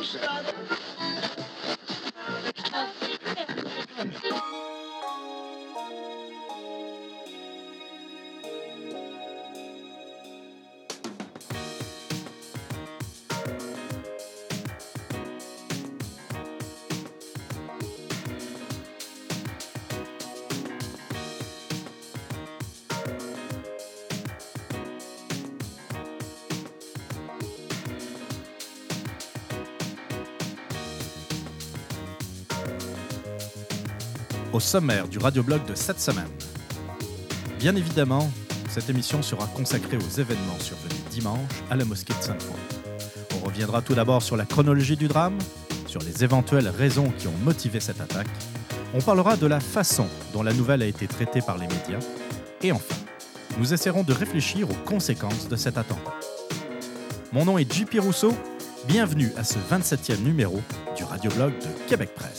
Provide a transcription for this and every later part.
Roseanne. Sommaire du radioblog de cette semaine. Bien évidemment, cette émission sera consacrée aux événements survenus dimanche à la mosquée de Sainte-Foy. On reviendra tout d'abord sur la chronologie du drame, sur les éventuelles raisons qui ont motivé cette attaque. On parlera de la façon dont la nouvelle a été traitée par les médias. Et enfin, nous essaierons de réfléchir aux conséquences de cet attentat. Mon nom est JP Rousseau. Bienvenue à ce 27e numéro du radioblog de Québec Presse.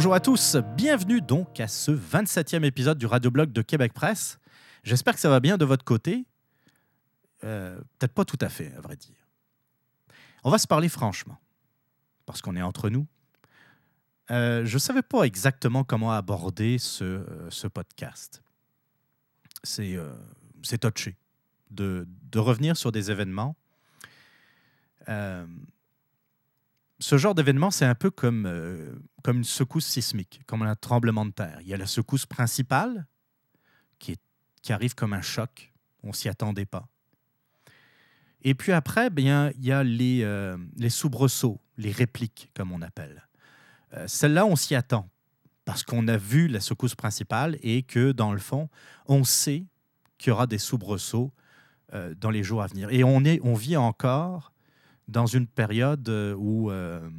Bonjour à tous, bienvenue donc à ce 27e épisode du radioblog de Québec Presse. J'espère que ça va bien de votre côté. Euh, Peut-être pas tout à fait, à vrai dire. On va se parler franchement, parce qu'on est entre nous. Euh, je ne savais pas exactement comment aborder ce, euh, ce podcast. C'est touché de, de revenir sur des événements. Ce genre d'événement, c'est un peu comme, euh, comme une secousse sismique, comme un tremblement de terre. Il y a la secousse principale qui, arrive comme un choc. On s'y attendait pas. Et puis après, bien, il y a les, euh, les soubresauts, les répliques, comme on appelle. Euh, Celle-là, on s'y attend parce qu'on a vu la secousse principale et que, dans le fond, on sait qu'il y aura des soubresauts euh, dans les jours à venir. Et on, est, on vit encore dans une période euh, où euh,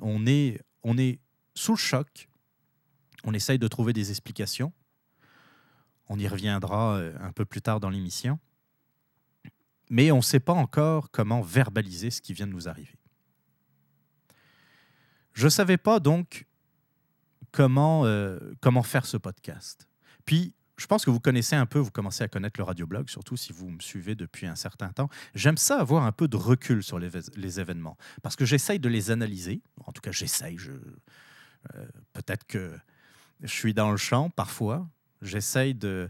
on, est, on est sous le choc, on essaye de trouver des explications. On y reviendra euh, un peu plus tard dans l'émission. Mais on ne sait pas encore comment verbaliser ce qui vient de nous arriver. Je ne savais pas donc comment, comment faire ce podcast. Puis, je pense que vous connaissez un peu, vous commencez à connaître le radioblog, surtout si vous me suivez depuis un certain temps. J'aime ça avoir un peu de recul sur les, vé- les événements, parce que j'essaye de les analyser. En tout cas, j'essaye. Je, euh, Peut-être que je suis dans le champ parfois. J'essaye euh,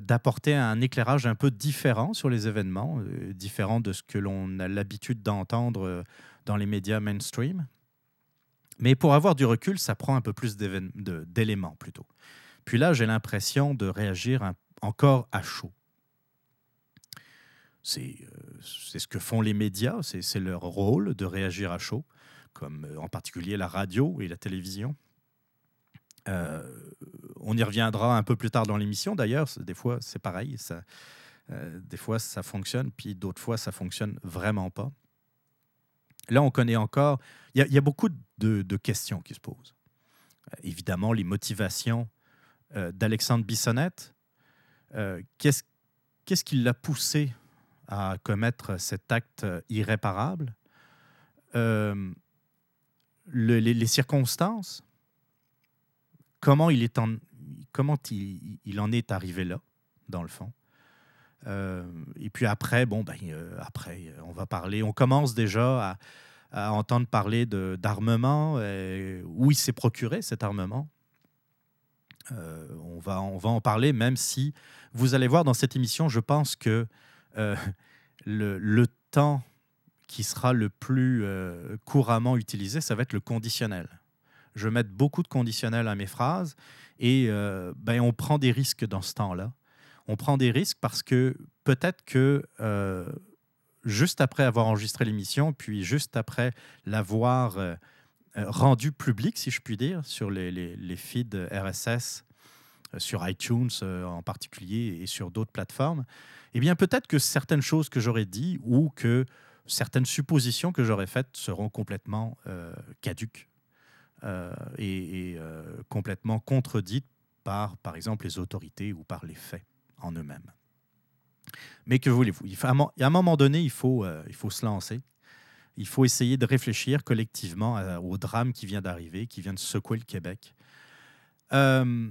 d'apporter un éclairage un peu différent sur les événements, euh, différent de ce que l'on a l'habitude d'entendre dans les médias mainstream. Mais pour avoir du recul, ça prend un peu plus d'éléments plutôt. Puis là, j'ai l'impression de réagir encore à chaud. C'est euh, c'est ce que font les médias, c'est leur rôle de réagir à chaud, comme euh, en particulier la radio et la télévision. Euh, on y reviendra un peu plus tard dans l'émission, d'ailleurs. Des fois, c'est pareil. Ça, des fois, ça fonctionne, puis d'autres fois, ça fonctionne vraiment pas. Là, on connaît encore. Il y, a- beaucoup de, questions qui se posent. Évidemment, les motivations d'Alexandre Bissonnette. Euh, Qu'est-ce qu'est-ce qui l'a poussé à commettre cet acte euh, irréparable? Euh, le- les, circonstances? Comment il, est en, comment il, il en est arrivé là, dans le fond? Euh, et puis après, bon, ben, euh, après, euh, on va parler. On commence déjà à, à entendre parler d'armement, euh, où il s'est procuré cet armement? Euh, on, va, on va en parler, même si vous allez voir dans cette émission, je pense que euh, le, temps qui sera le plus euh, couramment utilisé, ça va être le conditionnel. Je vais mettre beaucoup de conditionnels à mes phrases et ben, on prend des risques dans ce temps-là. On prend des risques parce que peut-être que juste après avoir enregistré l'émission, puis juste après l'avoir rendu public, si je puis dire, sur les, les, les feeds RSS, euh, sur iTunes euh, en particulier et sur d'autres plateformes, eh bien peut-être que certaines choses que j'aurais dit ou que certaines suppositions que j'aurais faites seront complètement euh, caduques euh, et, euh, complètement contredites par, par exemple, les autorités ou par les faits en eux-mêmes. Mais que voulez-vous? Il À un moment donné, il faut, euh, il faut se lancer. Il faut essayer de réfléchir collectivement au drame qui vient d'arriver, qui vient de secouer le Québec. Euh,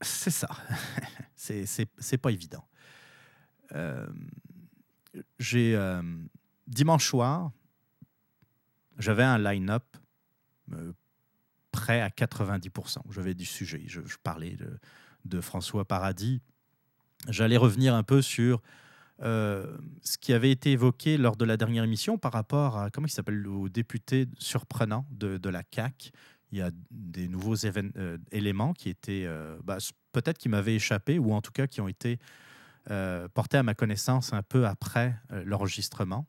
c'est ça. c'est pas évident. Euh, j'ai euh, dimanche soir, j'avais un line-up prêt à 90%. J'avais du sujet. Je, parlais de, François Paradis. J'allais revenir un peu sur ce qui avait été évoqué lors de la dernière émission par rapport à, comment il s'appelle, le député surprenant de, la CAQ, il y a des nouveaux euh, éléments qui étaient euh, bah, peut-être qui m'avaient échappé ou en tout cas qui ont été euh, portés à ma connaissance un peu après l'enregistrement.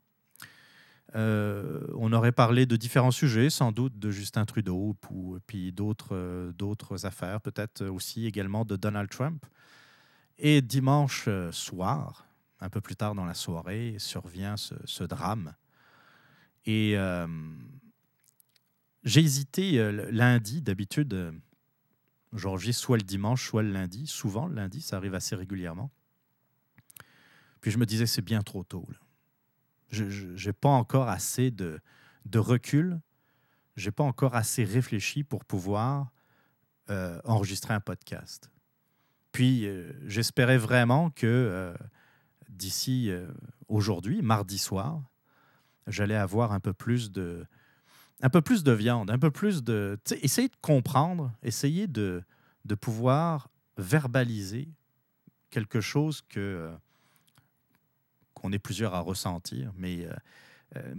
on aurait parlé de différents sujets, sans doute de Justin Trudeau, ou, puis d'autres affaires, peut-être aussi également de Donald Trump. Et dimanche soir, un peu plus tard dans la soirée, survient ce, drame. Et j'ai hésité euh, lundi, d'habitude, euh, j'enregistre soit le dimanche, soit le lundi. Souvent, le lundi, ça arrive assez régulièrement. Puis je me disais, c'est bien trop tôt. Je n'ai pas encore assez de, de recul, j'ai pas encore assez réfléchi pour pouvoir euh, enregistrer un podcast. Puis j'espérais vraiment que d'ici aujourd'hui, mardi soir, j'allais avoir un peu plus de, un peu plus de viande, un peu plus de... Essayer de comprendre, essayer de, de pouvoir verbaliser quelque chose que euh, qu'on est plusieurs à ressentir, mais euh, euh,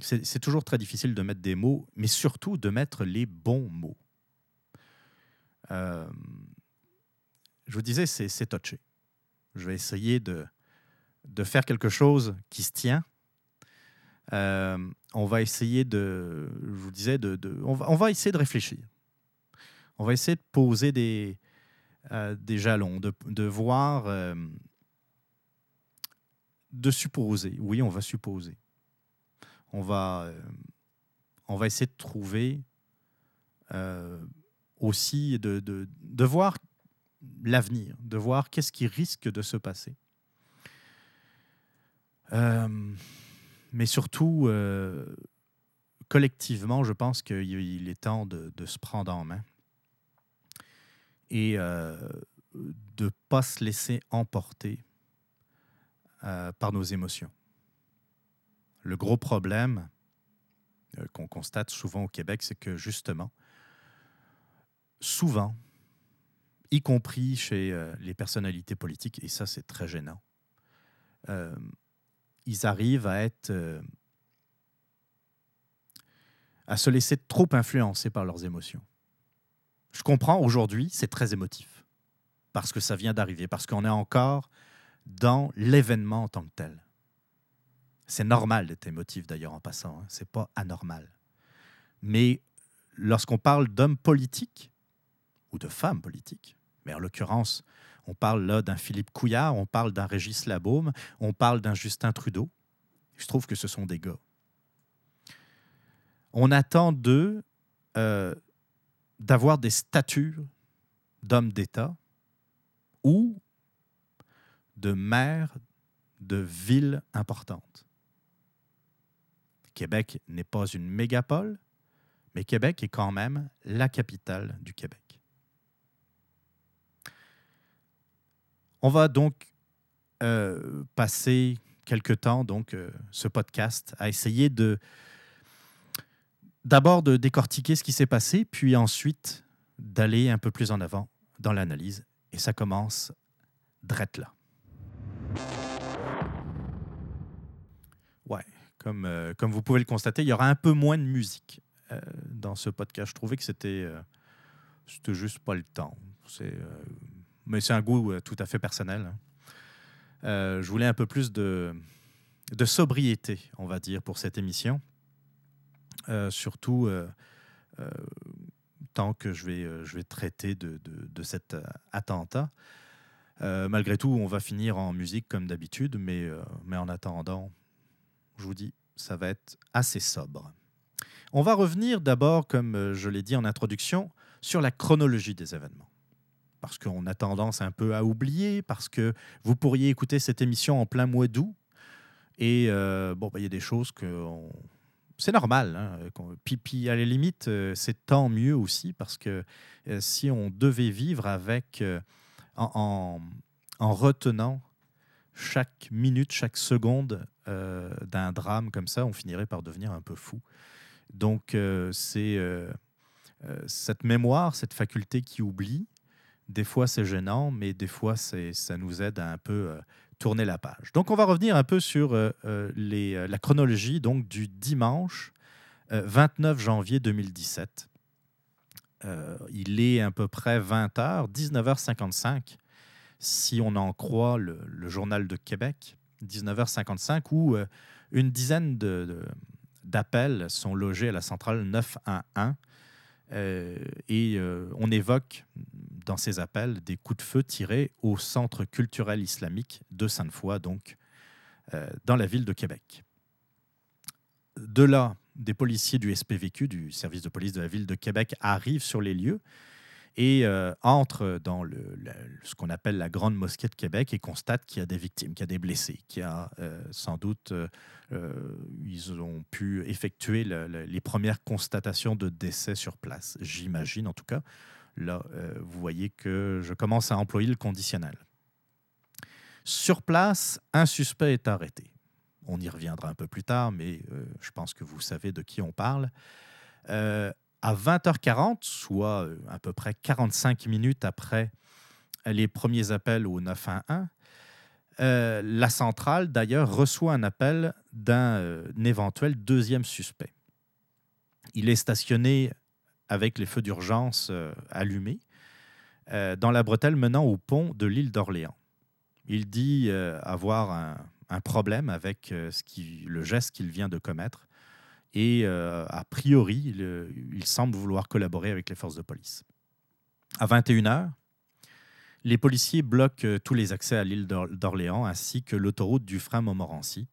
c'est toujours très difficile de mettre des mots, mais surtout de mettre les bons mots. je vous disais, c'est touché. Je vais essayer de, de faire quelque chose qui se tient, euh, on va essayer de, je vous disais, de, on, va, essayer de réfléchir. On va essayer de poser des, euh, des jalons, de, voir, euh, de supposer. Oui, on va supposer. On va, on va essayer de trouver aussi, de, de voir l'avenir, de voir qu'est-ce qui risque de se passer. Euh, mais surtout, euh, collectivement, je pense qu'il est temps de, se prendre en main et euh, de ne pas se laisser emporter par nos émotions. Le gros problème qu'on constate souvent au Québec, c'est que justement, souvent, y compris chez les personnalités politiques, et ça c'est très gênant, ils arrivent à être euh, à se laisser trop influencer par leurs émotions. Je comprends aujourd'hui, c'est très émotif parce que ça vient d'arriver, parce qu'on est encore dans l'événement en tant que tel. C'est normal d'être émotif d'ailleurs en passant, hein. c'est pas anormal. Mais lorsqu'on parle d'hommes politiques ou de femmes politiques, mais en l'occurrence on parle là d'un Philippe Couillard, on parle d'un Régis Labaume, on parle d'un Justin Trudeau. Je trouve que ce sont des gars. On attend d'eux euh, d'avoir des statuts d'hommes d'État ou de maires de villes importantes. Québec n'est pas une mégapole, mais Québec est quand même la capitale du Québec. On va donc euh, passer quelque temps, donc, euh, ce podcast à essayer de d'abord de décortiquer ce qui s'est passé, puis ensuite d'aller un peu plus en avant dans l'analyse. Et ça commence drette là. Ouais, comme, euh, comme vous pouvez le constater, il y aura un peu moins de musique dans ce podcast. Je trouvais que c'était c'était juste pas le temps. C'est mais c'est un goût euh, tout à fait personnel. Hein. Euh, je voulais un peu plus de, de, sobriété, on va dire, pour cette émission. Euh, surtout tant que je vais, traiter de, de, cet attentat. malgré tout, on va finir en musique comme d'habitude, mais en attendant, je vous dis, ça va être assez sobre. On va revenir d'abord, comme je l'ai dit en introduction, sur la chronologie des événements. Parce qu'on a tendance un peu à oublier, parce que vous pourriez écouter cette émission en plein mois d'août. Et euh, bon, bah, il y a des choses que c'est normal. Hein, puis, puis, à la limite, euh, c'est tant mieux aussi parce que euh, si on devait vivre avec, en, en, retenant chaque minute, chaque seconde d'un drame comme ça, on finirait par devenir un peu fou. Donc, c'est cette mémoire, cette faculté qui oublie, des fois, c'est gênant, mais des fois, ça nous aide à un peu euh, tourner la page. Donc, on va revenir un peu sur euh, euh, la chronologie donc, du dimanche 29 janvier 2017. il est à peu près 20h, 19h55, si on en croit le, Journal de Québec, 19h55, où une dizaine d'appels sont logés à la centrale 911 euh, et on évoque dans ces appels des coups de feu tirés au Centre culturel islamique de Sainte-Foy, donc euh, dans la ville de Québec. De là, des policiers du SPVQ, du service de police de la ville de Québec, arrivent sur les lieux et euh, entre dans ce qu'on appelle la Grande Mosquée de Québec et constate qu'il y a des victimes, qu'il y a des blessés, qu'il y a euh, sans doute, ils ont pu effectuer les premières constatations de décès sur place, j'imagine en tout cas. Là, vous voyez que je commence à employer le conditionnel. Sur place, un suspect est arrêté. On y reviendra un peu plus tard, mais je pense que vous savez de qui on parle à 20h40, soit euh, à peu près 45 minutes après les premiers appels au 911, euh, la centrale, d'ailleurs, reçoit un appel d'un euh, éventuel deuxième suspect. Il est stationné avec les feux d'urgence allumés dans la bretelle menant au pont de l'île d'Orléans. Il dit avoir un, problème avec le geste qu'il vient de commettre et euh, a priori, il, semble vouloir collaborer avec les forces de police. À 21h, les policiers bloquent euh, tous les accès à l'île d'Orléans ainsi que l'autoroute du frein Montmorency.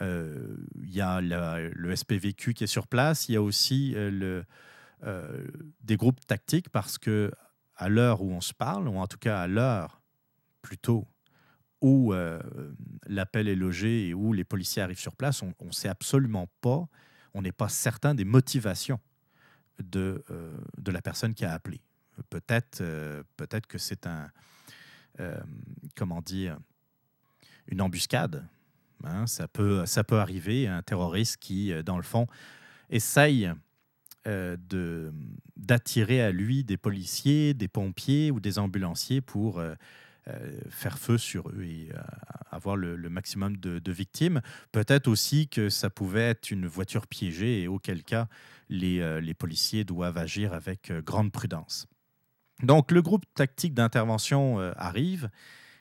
Euh, il y a le SPVQ qui est sur place, il y a aussi le, des groupes tactiques parce que à l'heure où on se parle, ou en tout cas à l'heure plutôt où euh, l'appel est logé et où les policiers arrivent sur place, on ne sait absolument pas, on n'est pas certain des motivations de, euh, de la personne qui a appelé. Peut-être euh, peut-être que c'est un, comment dire, une embuscade. Hein. ça, peut, ça peut arriver, un terroriste qui, dans le fond, essaye de d'attirer à lui des policiers, des pompiers ou des ambulanciers pour euh, faire feu sur eux et euh, avoir le, maximum de, victimes. Peut-être aussi que ça pouvait être une voiture piégée et auquel cas les, euh, les policiers doivent agir avec grande prudence. Donc le groupe tactique d'intervention arrive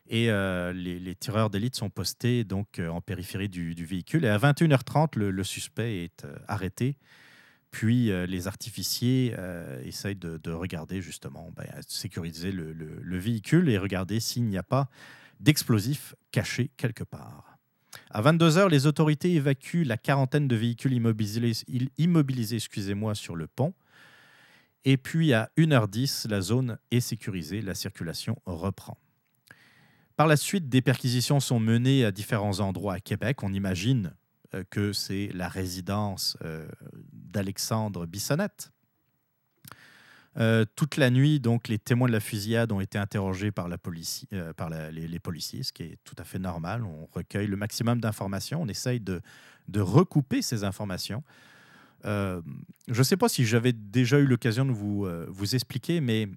et les, tireurs d'élite sont postés donc en périphérie du, véhicule. Et à 21h30, le suspect est arrêté puis euh, les artificiers euh, essayent de, regarder justement, ben, sécuriser le, véhicule et regarder s'il n'y a pas d'explosifs cachés quelque part. À 22h, les autorités évacuent la quarantaine de véhicules immobilisés, immobilisés excusez-moi, sur le pont. Et puis à 1h10, la zone est sécurisée, la circulation reprend. Par la suite, des perquisitions sont menées à différents endroits à Québec. On imagine euh, que c'est la résidence d'Alexandre Bissonnette. Euh, toute la nuit, donc, les témoins de la fusillade ont été interrogés par, la police, par les, policiers, ce qui est tout à fait normal. On recueille le maximum d'informations, on essaye de, recouper ces informations. je ne sais pas si j'avais déjà eu l'occasion de vous, expliquer, mais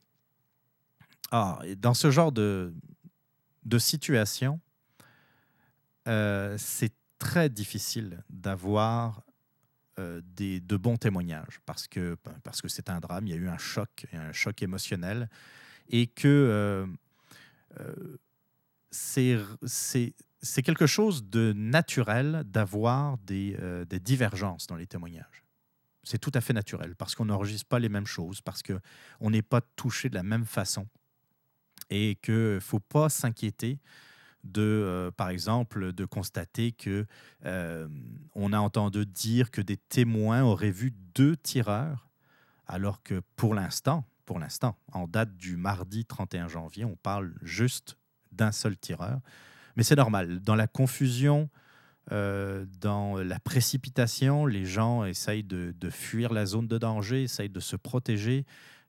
ah, dans ce genre de situation, c'est très difficile d'avoir euh, des, de bons témoignages parce que ben, parce que c'est un drame, il y a eu un choc, un choc émotionnel et que euh, euh, c'est quelque chose de naturel d'avoir des, des, divergences dans les témoignages. C'est tout à fait naturel parce qu'on n'enregistre pas les mêmes choses, parce qu'on n'est pas touché de la même façon et qu'il ne faut pas s'inquiéter de, euh, par exemple, de constater que euh, on a entendu dire que des témoins auraient vu deux tireurs, alors que pour l'instant, pour l'instant. En date du mardi 31 janvier, on parle juste d'un seul tireur. Mais c'est normal. Dans la confusion, euh, dans la précipitation, les gens essayent de, fuir la zone de danger, essayent de se protéger.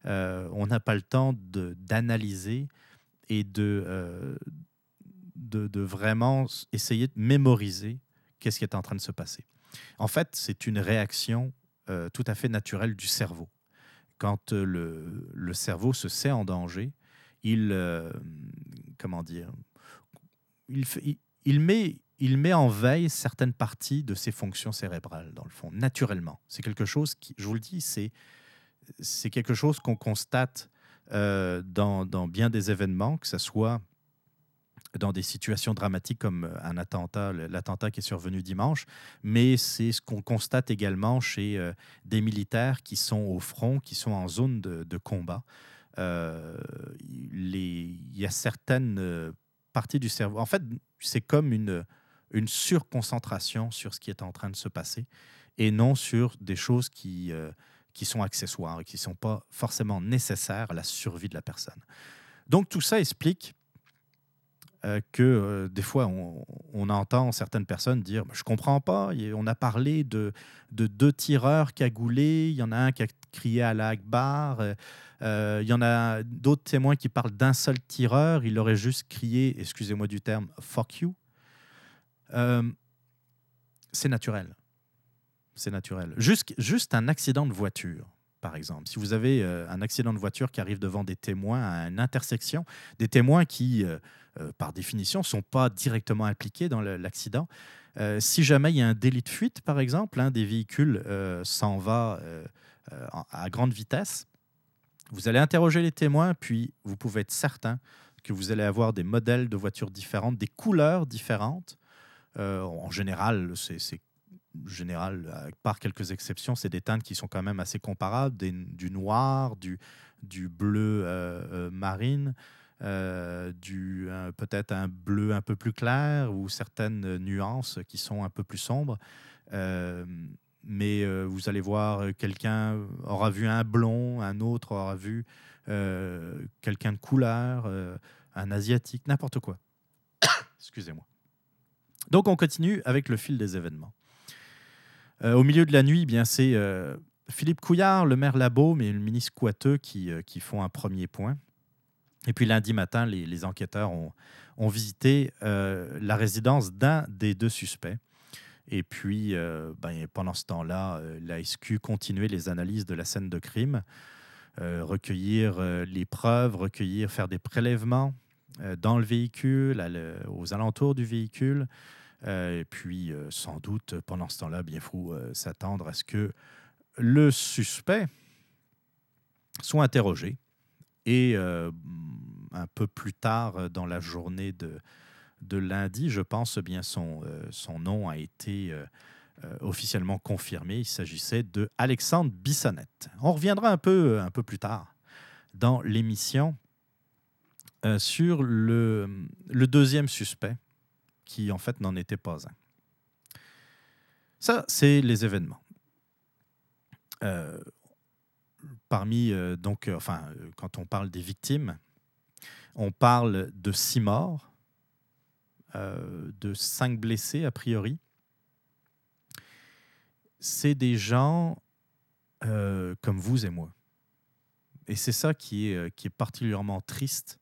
On n'a pas le temps d'analyser et de, de, vraiment essayer de mémoriser qu'est-ce qui est en train de se passer. En fait, c'est une réaction tout à fait naturelle du cerveau. Quand le, le cerveau se sait en danger, il, comment dire, il, met, il met en veille certaines parties de ses fonctions cérébrales, dans le fond, naturellement. C'est quelque chose qui, je vous le dis, c'est, quelque chose qu'on constate euh, dans, dans, bien des événements, que ce soit dans des situations dramatiques comme un attentat, l'attentat qui est survenu dimanche, mais c'est ce qu'on constate également chez euh, des militaires qui sont au front, qui sont en zone de, combat. Euh, il y a certaines partie du cerveau. En fait, c'est comme une, une surconcentration sur ce qui est en train de se passer et non sur des choses qui, euh, qui sont accessoires et qui ne sont pas forcément nécessaires à la survie de la personne. Donc tout ça explique euh, que euh, des fois on, entend certaines personnes dire je comprends pas on a parlé de, de deux tireurs cagoulés il y en a un qui a crié à la Akbar euh, il y en a d'autres témoins qui parlent d'un seul tireur. Il aurait juste crié, excusez-moi du terme, fuck you. Euh, c'est naturel. C'est naturel. Juste, juste un accident de voiture, par exemple. Si vous avez euh, un accident de voiture qui arrive devant des témoins à une intersection, des témoins qui, par définition, ne sont pas directement impliqués dans l'accident, si jamais il y a un délit de fuite, par exemple, des véhicules s'en va à grande vitesse, vous allez interroger les témoins, puis vous pouvez être certain que vous allez avoir des modèles de voitures différentes, des couleurs différentes. Euh, en général, c'est général, par quelques exceptions, c'est des teintes qui sont quand même assez comparables, du noir, du, bleu euh, euh, marine, peut-être un bleu un peu plus clair ou certaines nuances qui sont un peu plus sombres mais euh, vous allez voir, euh, quelqu'un aura vu un blond, un autre aura vu euh, quelqu'un de couleur, un asiatique, n'importe quoi. Excusez-moi. Donc on continue avec le fil des événements. Au milieu de la nuit, eh bien c'est Philippe Couillard, le maire Labo, mais le ministre Coiteux qui, qui font un premier point. Et puis lundi matin, les, enquêteurs ont, visité la résidence d'un des deux suspects. Et puis, euh, ben, pendant ce temps-là, euh, la SQ continuait les analyses de la scène de crime, euh, recueillir les preuves, recueillir, faire des prélèvements dans le véhicule, aux alentours du véhicule. Et puis, sans doute, pendant ce temps-là, bien faut s'attendre à ce que le suspect soit interrogé. Et un peu plus tard dans la journée de, lundi, je pense bien son, euh, nom a été euh, euh, officiellement confirmé. Il s'agissait de Alexandre Bissonnette. On reviendra un peu, un peu plus tard dans l'émission sur le deuxième suspect, qui en fait n'en était pas un. Ça, c'est les événements. parmi, donc, enfin, quand on parle des victimes, on parle de six morts, euh, de cinq blessés a priori. C'est des gens euh, comme vous et moi. Et c'est ça qui est, euh, qui est particulièrement triste.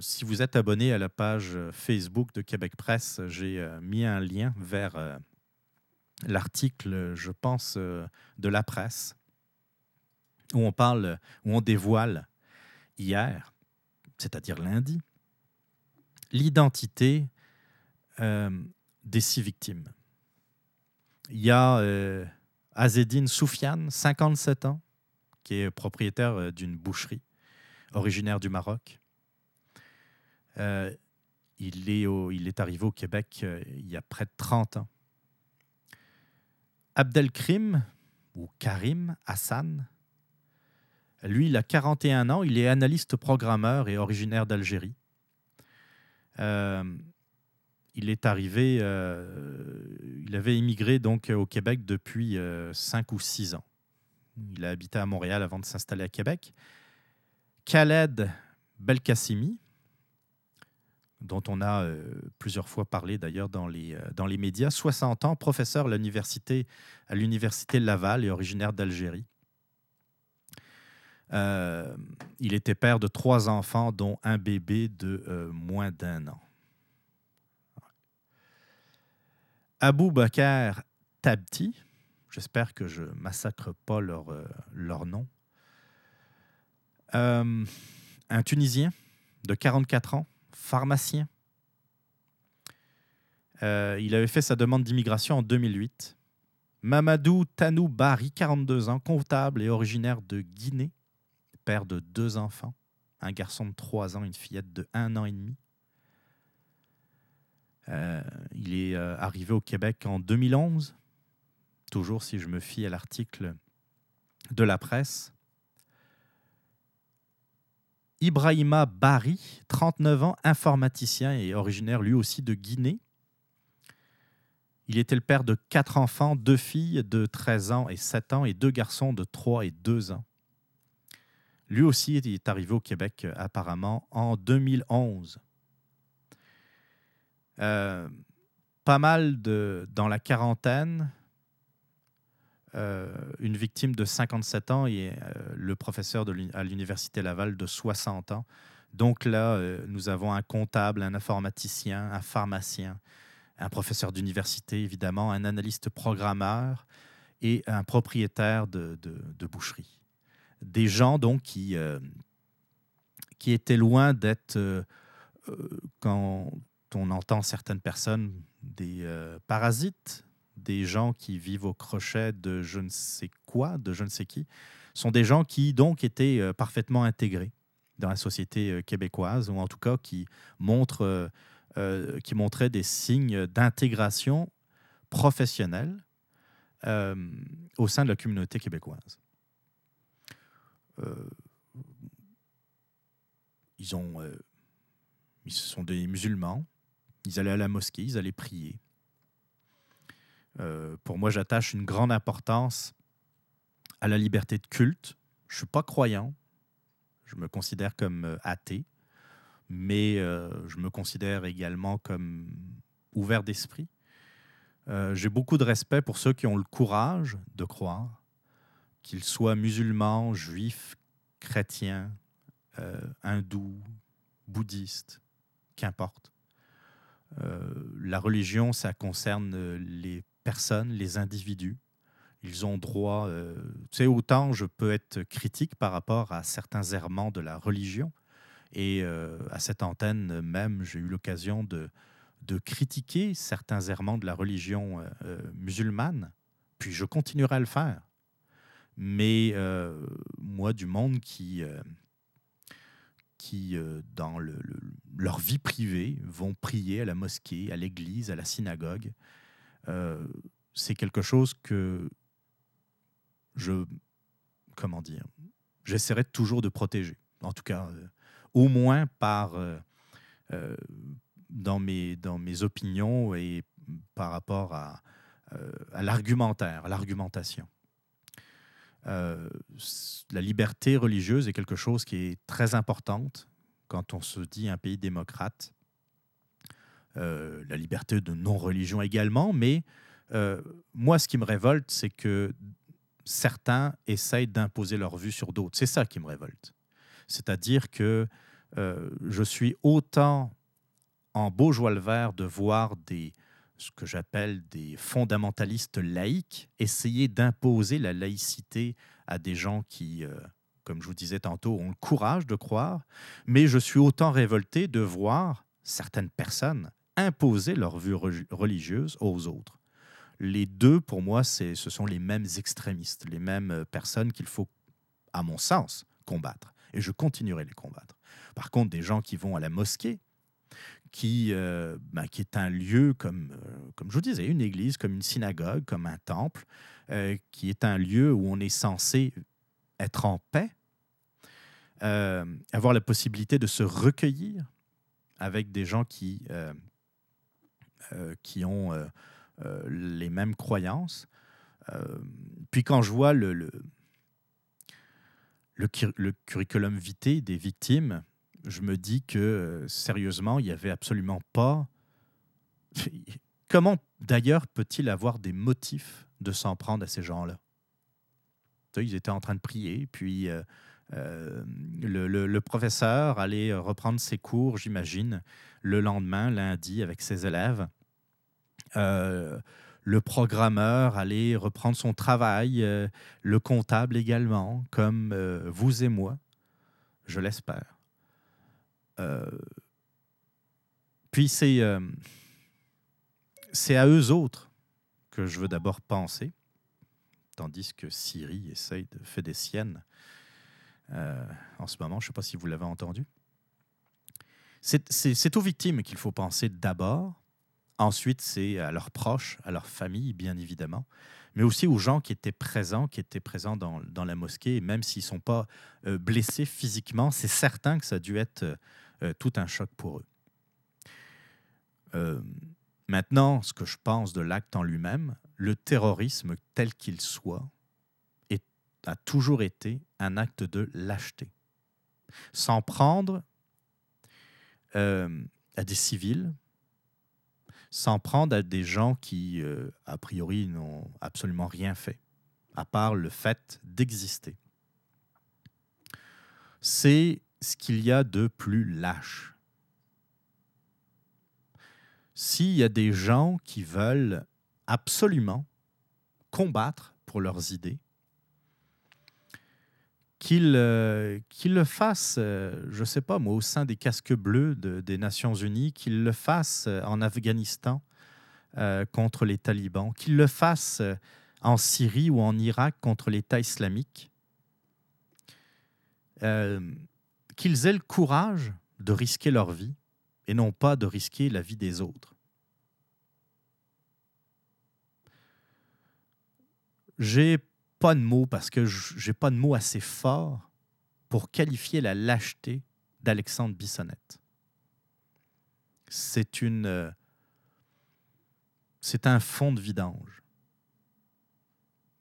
Si vous êtes abonné à la page Facebook de Québec Presse, j'ai mis un lien vers l'article, je pense, de la presse, où on parle, où on dévoile hier, c'est-à-dire lundi, l'identité euh, des six victimes. Il y a euh, Azedine Soufiane, 57 ans, qui est propriétaire euh, d'une boucherie, originaire du Maroc. Il, est il est arrivé au Québec il y a près de 30 ans. Abdelkrim, ou Karim Hassan, lui, il a 41 ans, il est analyste programmeur et originaire d'Algérie. Euh, il est arrivé, euh, il avait immigré donc au Québec depuis 5 euh, ou 6 ans. Il a habité à Montréal avant de s'installer à Québec. Khaled Belkacimi, dont on a euh, plusieurs fois parlé d'ailleurs dans les, euh, médias, 60 ans, professeur à l'université, à Laval et originaire d'Algérie. Euh, il était père de trois enfants, dont un bébé de moins d'un an. Abou Bakr Tabti, j'espère que je massacre pas leur, leur nom, un Tunisien de 44 ans, pharmacien. Euh, il avait fait sa demande d'immigration en 2008. Mamadou Tanou Bari, 42 ans, comptable et originaire de Guinée, père de deux enfants, un garçon de 3 ans, une fillette de 1 an et demi. Euh, il est euh, arrivé au Québec en 2011, toujours si je me fie à l'article de la presse. Ibrahima Bari, 39 ans, informaticien et originaire lui aussi de Guinée. Il était le père de quatre enfants, deux filles de 13 ans et 7 ans et deux garçons de 3 et 2 ans. Lui aussi est arrivé au Québec apparemment en 2011. Euh, pas mal de, dans la quarantaine, euh, une victime de 57 ans et euh, le professeur à l'Université Laval de 60 ans. Donc là, euh, nous avons un comptable, un informaticien, un pharmacien, un professeur d'université, évidemment, un analyste programmeur et un propriétaire de, de, boucherie. Des gens donc qui, qui étaient loin d'être, quand on entend certaines personnes, des parasites, des gens qui vivent au crochet de je ne sais quoi, de je ne sais qui, sont des gens qui donc étaient euh, parfaitement intégrés dans la société euh, québécoise, ou en tout cas qui, euh, qui montraient des signes d'intégration professionnelle au sein de la communauté québécoise. ils, ont, ils sont des musulmans, ils allaient à la mosquée, ils allaient prier. Euh, pour moi, j'attache une grande importance à la liberté de culte. Je ne suis pas croyant. Je me considère comme euh, athée, mais euh, je me considère également comme ouvert d'esprit. J'ai beaucoup de respect pour ceux qui ont le courage de croire, qu'ils soient musulmans, juifs, chrétiens, hindous, bouddhistes, qu'importe. la religion, ça concerne les personnes, les individus. Ils ont droit. Euh, tu sais, autant je peux être critique par rapport à certains errements de la religion. Et euh, à cette antenne même, j'ai eu l'occasion de, de critiquer certains errements de la religion euh, musulmane. Puis je continuerai à le faire. Mais moi, du monde qui, qui dans le, leur vie privée, vont prier à la mosquée, à l'église, à la synagogue, euh, c'est quelque chose que je, comment dire, j'essaierai toujours de protéger. En tout cas, euh, au moins par euh, dans mes dans mes opinions et par rapport à, l'argumentaire, à l'argumentation. la liberté religieuse est quelque chose qui est très importante quand on se dit un pays démocrate. Euh, la liberté de non-religion également, mais euh, moi, ce qui me révolte, c'est que certains essayent d'imposer leur vue sur d'autres. C'est ça qui me révolte. C'est-à-dire que euh, je suis autant en beau joie le vert de voir des, ce que j'appelle des fondamentalistes laïcs essayer d'imposer la laïcité à des gens qui, comme je vous disais tantôt, ont le courage de croire, mais je suis autant révolté de voir certaines personnes imposer leur vue religieuse aux autres. Les deux, pour moi, ce sont les mêmes extrémistes, les mêmes euh, personnes qu'il faut, à mon sens, combattre. Et je continuerai de les combattre. Par contre, des gens qui vont à la mosquée, qui, euh, ben, qui est un lieu, comme, euh, comme je vous disais, une église, comme une synagogue, comme un temple, qui est un lieu où on est censé être en paix, avoir la possibilité de se recueillir avec des gens qui qui ont euh, euh, les mêmes croyances. puis quand je vois le, le, le, curriculum vitae des victimes, je me dis que sérieusement, il n'y avait absolument pas. Comment d'ailleurs peut-il avoir des motifs de s'en prendre à ces gens-là? Ils étaient en train de prier, puis euh, le, professeur allait reprendre ses cours, j'imagine, le lendemain, lundi, avec ses élèves. Euh, le programmeur allait reprendre son travail, euh, le comptable également, comme vous et moi, je l'espère. puis c'est c'est à eux autres que je veux d'abord penser, tandis que Siri essaye de faire des siennes euh, en ce moment. Je ne sais pas si vous l'avez entendu. C'est aux victimes qu'il faut penser d'abord. Ensuite, c'est à leurs proches, à leur famille, bien évidemment, mais aussi aux gens qui étaient présents, qui étaient présents dans, la mosquée. même s'ils ne sont pas euh, blessés physiquement, c'est certain que ça a dû être euh, tout un choc pour eux. maintenant, ce que je pense de l'acte en lui-même, le terrorisme tel qu'il soit, a toujours été un acte de lâcheté. S'en prendre euh, à des civils, s'en prendre à des gens qui, euh, a priori, n'ont absolument rien fait, à part le fait d'exister. C'est ce qu'il y a de plus lâche. S'il y a des gens qui veulent absolument combattre pour leurs idées, qu'il euh, le fasse, euh, je ne sais pas moi, au sein des casques bleus des Nations Unies, qu'il le fasse euh, en Afghanistan contre les talibans, qu'il le fasse en Syrie ou en Irak contre l'État islamique, qu'ils aient le courage de risquer leur vie et non pas de risquer la vie des autres. J'ai pas de mots parce que j'ai pas de mots assez forts pour qualifier la lâcheté d'Alexandre Bissonnette. C'est une. Euh, c'est un fond de vidange.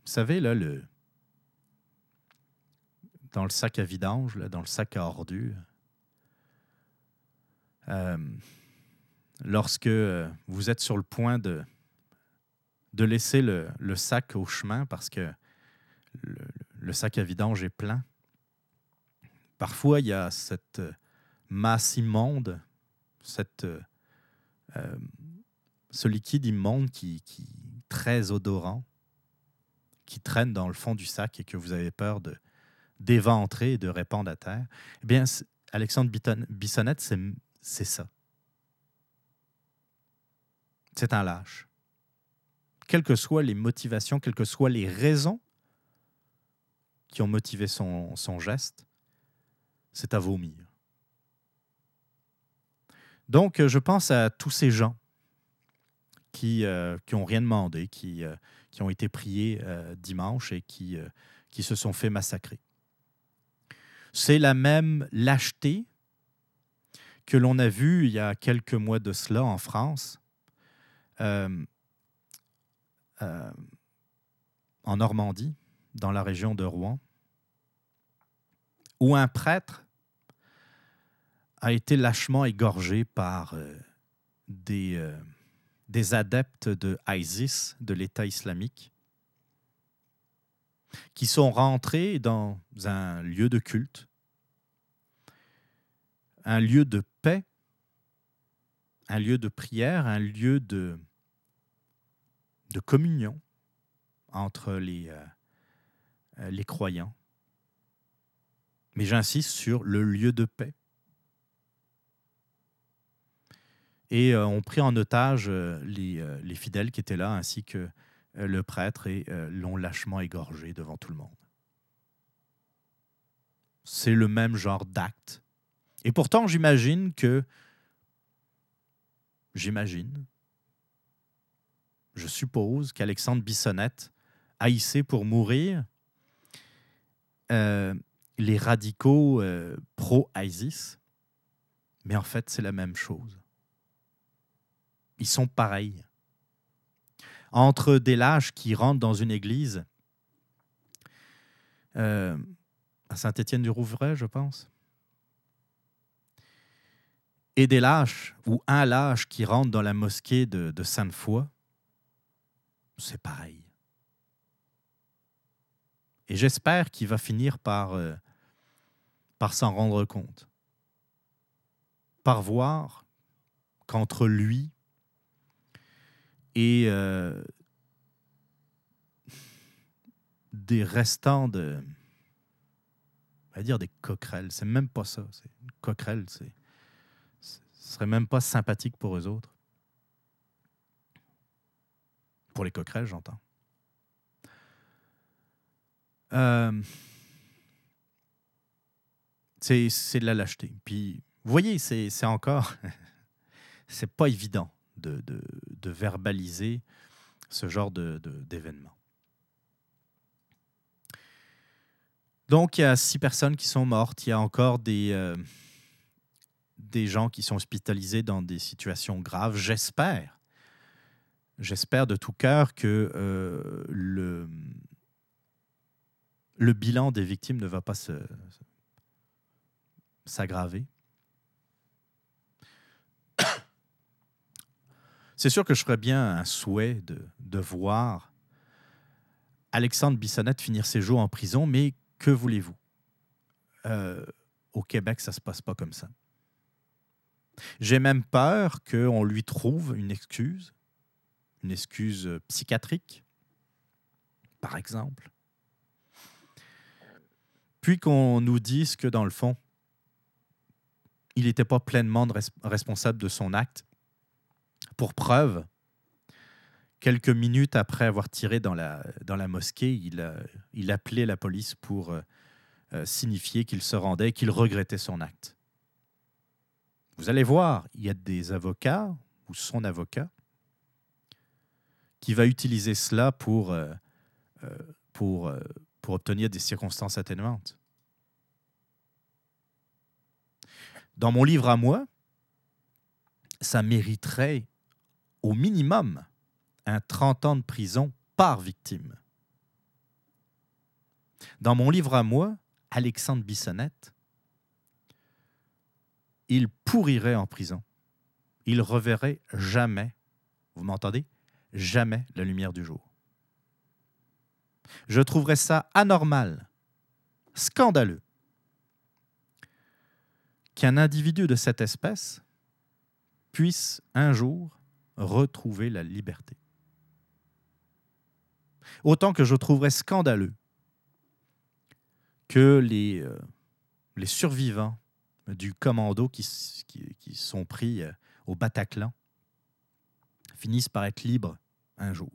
Vous savez, là, le, dans le sac à vidange, là, dans le sac à ordures, euh, lorsque euh, vous êtes sur le point de, de laisser le, le sac au chemin parce que le, sac à vidange est plein. Parfois, il y a cette masse immonde, cette, euh, ce liquide immonde qui, qui très odorant, qui traîne dans le fond du sac et que vous avez peur de d'éventrer et de répandre à terre. Eh bien, Alexandre Bissonnette, c'est ça. C'est un lâche. Quelles que soient les motivations, quelles que soient les raisons qui ont motivé son, geste, c'est à vomir. Donc, je pense à tous ces gens qui n'ont euh, rien demandé, qui, euh, qui ont été priés euh, dimanche et qui, qui se sont fait massacrer. C'est la même lâcheté que l'on a vue il y a quelques mois de cela en France, en Normandie, dans la région de Rouen, où un prêtre a été lâchement égorgé par euh, des, euh, des adeptes de ISIS, de l'État islamique, qui sont rentrés dans un lieu de culte, un lieu de paix, un lieu de prière, un lieu de, de communion entre les, euh, les croyants. Mais j'insiste sur le lieu de paix. Et euh, on en otage euh, euh, les, fidèles qui étaient là, ainsi que le prêtre, et l'ont lâchement égorgé devant tout le monde. C'est le même genre d'acte. Et pourtant, j'imagine que, j'imagine, je suppose qu'Alexandre Bissonnette, haïssé pour mourir, les radicaux euh, pro-ISIS, mais en fait, c'est la même chose. Ils sont pareils. Entre des lâches qui rentrent dans une église, euh, à Saint-Étienne-du-Rouvray, je pense. Et des lâches, ou un lâche qui rentre dans la mosquée de, de Sainte-Foy, c'est pareil. Et j'espère qu'il va finir par, euh, par s'en rendre compte, par voir qu'entre lui et euh, des restants de, va dire des coquerelles, c'est même pas ça, c'est une coquerelle, c'est, ce serait même pas sympathique pour eux autres. Pour les coquerelles, j'entends. Euh, c'est, de la lâcheté. Puis, vous voyez, c'est, encore. c'est pas évident de, de, verbaliser ce genre d'événement. Donc, il y a six personnes qui sont mortes. Il y a encore des, euh, des gens qui sont hospitalisés dans des situations graves. J'espère, j'espère de tout cœur que euh, le, le bilan des victimes ne va pas s'aggraver. C'est sûr que je ferais bien un souhait de, voir Alexandre Bissonnette finir ses jours en prison, mais que voulez-vous? Euh, au Québec, ça ne se passe pas comme ça. J'ai même peur qu'on lui trouve une excuse, une excuse psychiatrique, par exemple, puis qu'on nous dise que dans le fond, il n'était pas pleinement responsable de son acte. Pour preuve, quelques minutes après avoir tiré dans la, dans la mosquée, il, il appelait la police pour euh, euh, signifier qu'il se rendait, qu'il regrettait son acte. Vous allez voir, il y a des avocats, ou son avocat, qui va utiliser cela pour, euh, pour, pour obtenir des circonstances atténuantes. Dans mon livre à moi, ça mériterait au minimum un 30 ans de prison par victime. Dans mon livre à moi, Alexandre Bissonnette, il pourrirait en prison. Il reverrait jamais, vous m'entendez, jamais la lumière du jour. Je trouverais ça anormal, scandaleux, qu'un individu de cette espèce puisse un jour retrouver la liberté. Autant que je trouverais scandaleux que les, euh, survivants du commando qui sont pris euh, au Bataclan finissent par être libres un jour.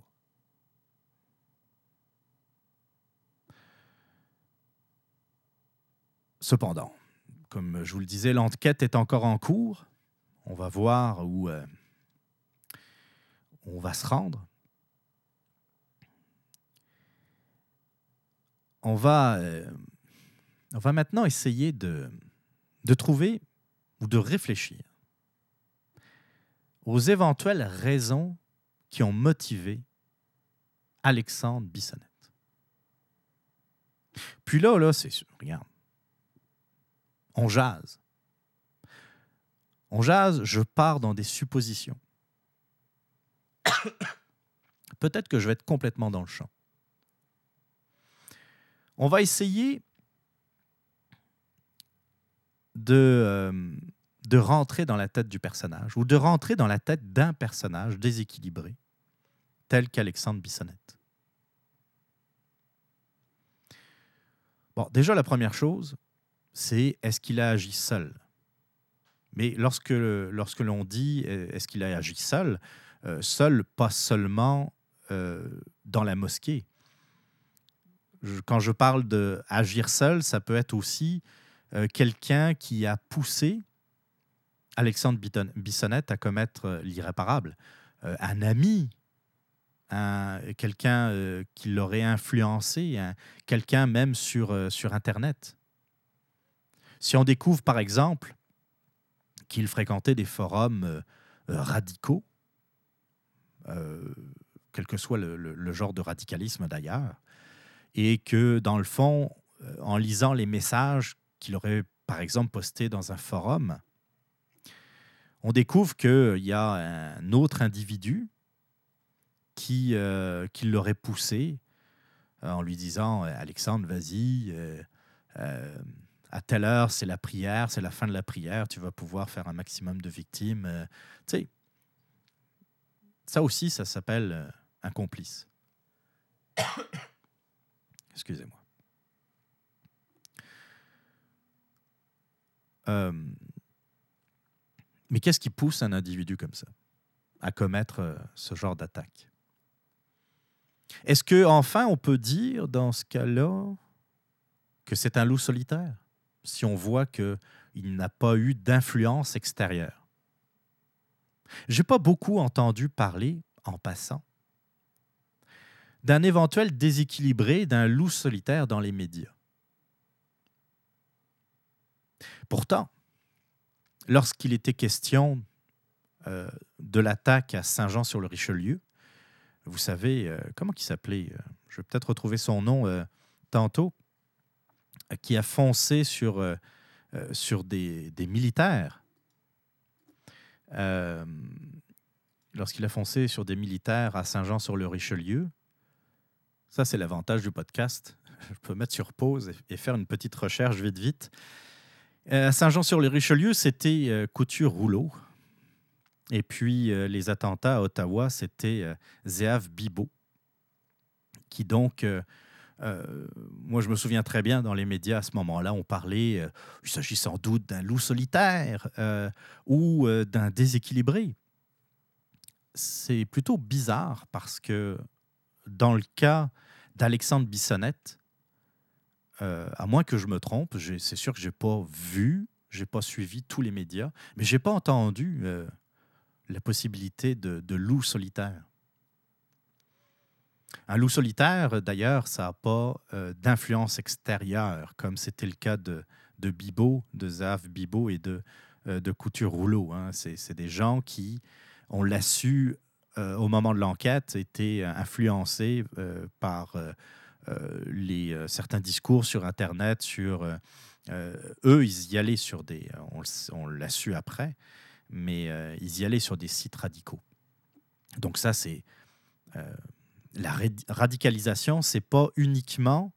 Cependant, comme je vous le disais, l'enquête est encore en cours. On va voir où euh, on va se rendre. On va, euh, on va maintenant essayer de, de trouver ou de réfléchir aux éventuelles raisons qui ont motivé Alexandre Bissonnette. Puis là, là, c'est regarde, on jase. On jase, je pars dans des suppositions. Peut-être que je vais être complètement dans le champ. On va essayer de, euh, de rentrer dans la tête du personnage ou de rentrer dans la tête d'un personnage déséquilibré, tel qu'Alexandre Bissonnette. Bon, déjà, la première chose, c'est est-ce qu'il a agi seul? Mais lorsque, lorsque l'on dit euh, est-ce qu'il a agi seul, euh, seul, pas seulement euh, dans la mosquée. quand je parle de agir seul, ça peut être aussi quelqu'un qui a poussé Alexandre Bissonnette à commettre l'irréparable. un ami, quelqu'un qui l'aurait influencé, quelqu'un même sur, sur Internet. Si on découvre par exemple qu'il fréquentait des forums euh, euh, radicaux, euh, quel que soit le, genre de radicalisme d'ailleurs, et que dans le fond, en lisant les messages qu'il aurait, par exemple, postés dans un forum, on découvre qu'il y a un autre individu qui, qui l'aurait poussé en lui disant Alexandre, vas-y, à telle heure, c'est la prière, c'est la fin de la prière, tu vas pouvoir faire un maximum de victimes. Euh, ça aussi, ça s'appelle euh, un complice. Excusez-moi. Euh, mais qu'est-ce qui pousse un individu comme ça à commettre ce genre d'attaque? Est-ce que enfin on peut dire dans ce cas-là que c'est un loup solitaire? Si on voit qu'il n'a pas eu d'influence extérieure. J'ai pas beaucoup entendu parler, en passant, d'un éventuel déséquilibré d'un loup solitaire dans les médias. Pourtant, lorsqu'il était question euh, de l'attaque à Saint-Jean-sur-le-Richelieu, vous savez, euh, comment il s'appelait euh, Je vais peut-être retrouver son nom tantôt qui a foncé sur, euh, euh, sur des, des militaires. Euh, lorsqu'il a foncé sur des militaires à Saint-Jean-sur-le-Richelieu, ça c'est l'avantage du podcast. Je peux mettre sur pause et, faire une petite recherche vite vite. à Saint-Jean-sur-le-Richelieu, c'était Couture Rouleau. Et puis les attentats à Ottawa, c'était Zéav Bibot, qui donc euh, moi, je me souviens très bien dans les médias à ce moment-là, on parlait, euh, il s'agit sans doute d'un loup solitaire euh, ou d'un déséquilibré. C'est plutôt bizarre parce que dans le cas d'Alexandre Bissonnette, à moins que je me trompe, c'est sûr que je n'ai pas vu, je n'ai pas suivi tous les médias, mais je n'ai pas entendu la possibilité de, de loup solitaire. Un loup solitaire, d'ailleurs, ça n'a pas euh, d'influence extérieure, comme c'était le cas de, de Bibot, de Zav Bibot et de, euh, de Couture Rouleau. Hein. C'est des gens qui, on l'a su euh, au moment de l'enquête, étaient influencés par les, certains discours sur Internet, sur... eux, ils y allaient sur des... On l'a su après, mais ils y allaient sur des sites radicaux. Donc ça, c'est la radicalisation, c'est pas uniquement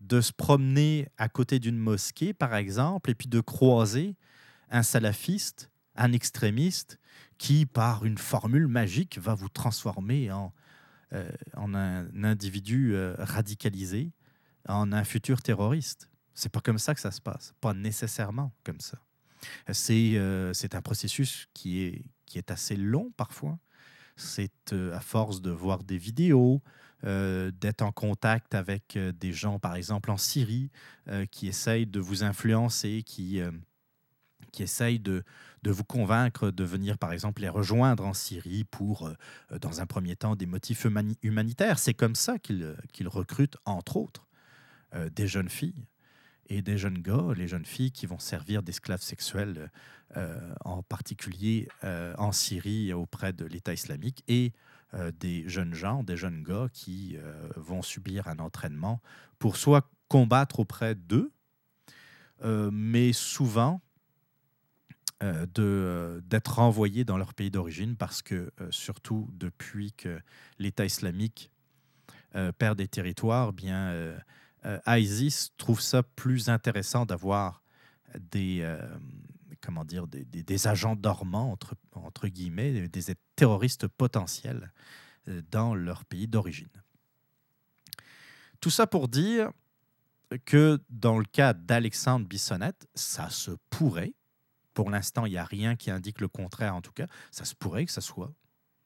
de se promener à côté d'une mosquée, par exemple, et puis de croiser un salafiste, un extrémiste, qui, par une formule magique, va vous transformer en, euh, en un individu euh, radicalisé, en un futur terroriste. C'est pas comme ça que ça se passe, pas nécessairement comme ça. C'est euh, un processus qui est, qui est assez long parfois, c'est euh, à force de voir des vidéos, euh, d'être en contact avec euh, des gens, par exemple en Syrie, qui essayent de vous influencer, qui, qui essayent de, de, vous convaincre de venir, par exemple, les rejoindre en Syrie pour, dans un premier temps, des motifs humanitaires. C'est comme ça qu'ils recrutent, entre autres, des jeunes filles et des jeunes gars, les jeunes filles qui vont servir d'esclaves sexuels, euh, en particulier euh, en Syrie auprès de l'État islamique, et euh, des jeunes gens, des jeunes gars qui vont subir un entraînement pour soit combattre auprès d'eux, mais souvent d'être renvoyés dans leur pays d'origine parce que, surtout depuis que l'État islamique perd des territoires, bien euh, ISIS trouve ça plus intéressant d'avoir des, euh, comment dire, des, agents dormants, entre, entre guillemets, des terroristes potentiels euh, dans leur pays d'origine. Tout ça pour dire que dans le cas d'Alexandre Bissonnette, ça se pourrait, pour l'instant il n'y a rien qui indique le contraire en tout cas, ça se pourrait que ça soit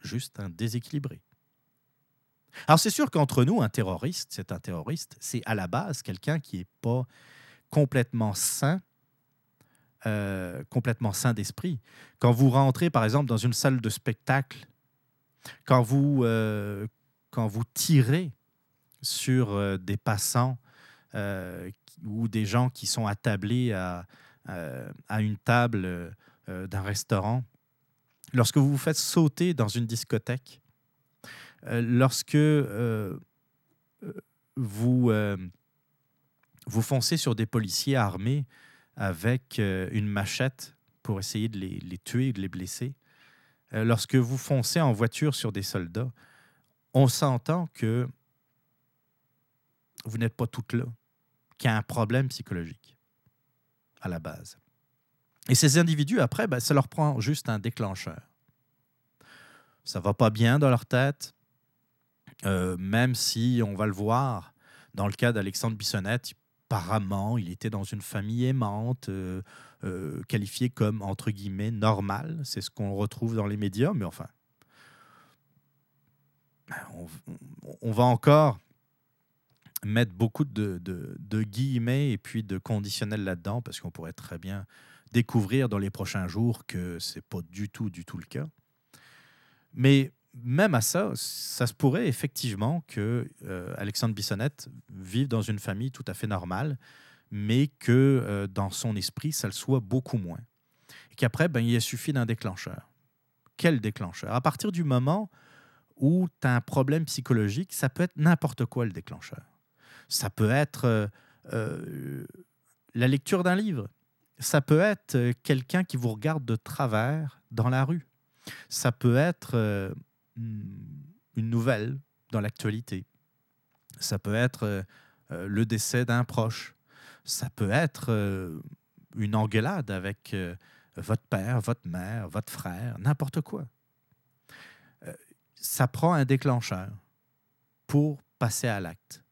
juste un déséquilibré. Alors c'est sûr qu'entre nous, un terroriste, c'est un terroriste, c'est à la base quelqu'un qui n'est pas complètement sain, euh, complètement sain d'esprit. Quand vous rentrez, par exemple, dans une salle de spectacle, quand vous, euh, quand vous tirez sur euh, des passants ou des gens qui sont attablés à, à une table d'un restaurant, lorsque vous vous faites sauter dans une discothèque, lorsque euh, euh, vous, vous foncez sur des policiers armés avec euh, une machette pour essayer de les, les tuer, de les blesser. Euh, lorsque vous foncez en voiture sur des soldats, on s'entend que vous n'êtes pas toutes là, qu'il y a un problème psychologique à la base. Et ces individus, après, ben, ça leur prend juste un déclencheur. Ça va pas bien dans leur tête, euh, même si on va le voir dans le cas d'Alexandre Bissonnette, apparemment, il était dans une famille aimante, euh, euh, qualifiée comme, entre guillemets, normale. C'est ce qu'on retrouve dans les médias, mais enfin, on, va encore mettre beaucoup de, de, de, guillemets et puis de conditionnels là-dedans, parce qu'on pourrait très bien découvrir dans les prochains jours que c'est pas du tout, du tout le cas. Mais même à ça, ça se pourrait effectivement que euh, Alexandre Bissonnette vive dans une famille tout à fait normale, mais que euh, dans son esprit, ça le soit beaucoup moins. Et qu'après, ben, il suffit d'un déclencheur. Quel déclencheur? À partir du moment où tu as un problème psychologique, ça peut être n'importe quoi le déclencheur. Ça peut être euh, la lecture d'un livre. Ça peut être quelqu'un qui vous regarde de travers dans la rue. Ça peut être une nouvelle dans l'actualité. Ça peut être euh, euh, le décès d'un proche. Ça peut être euh, une engueulade avec votre père, votre mère, votre frère, n'importe quoi. ça prend un déclencheur pour passer à l'acte.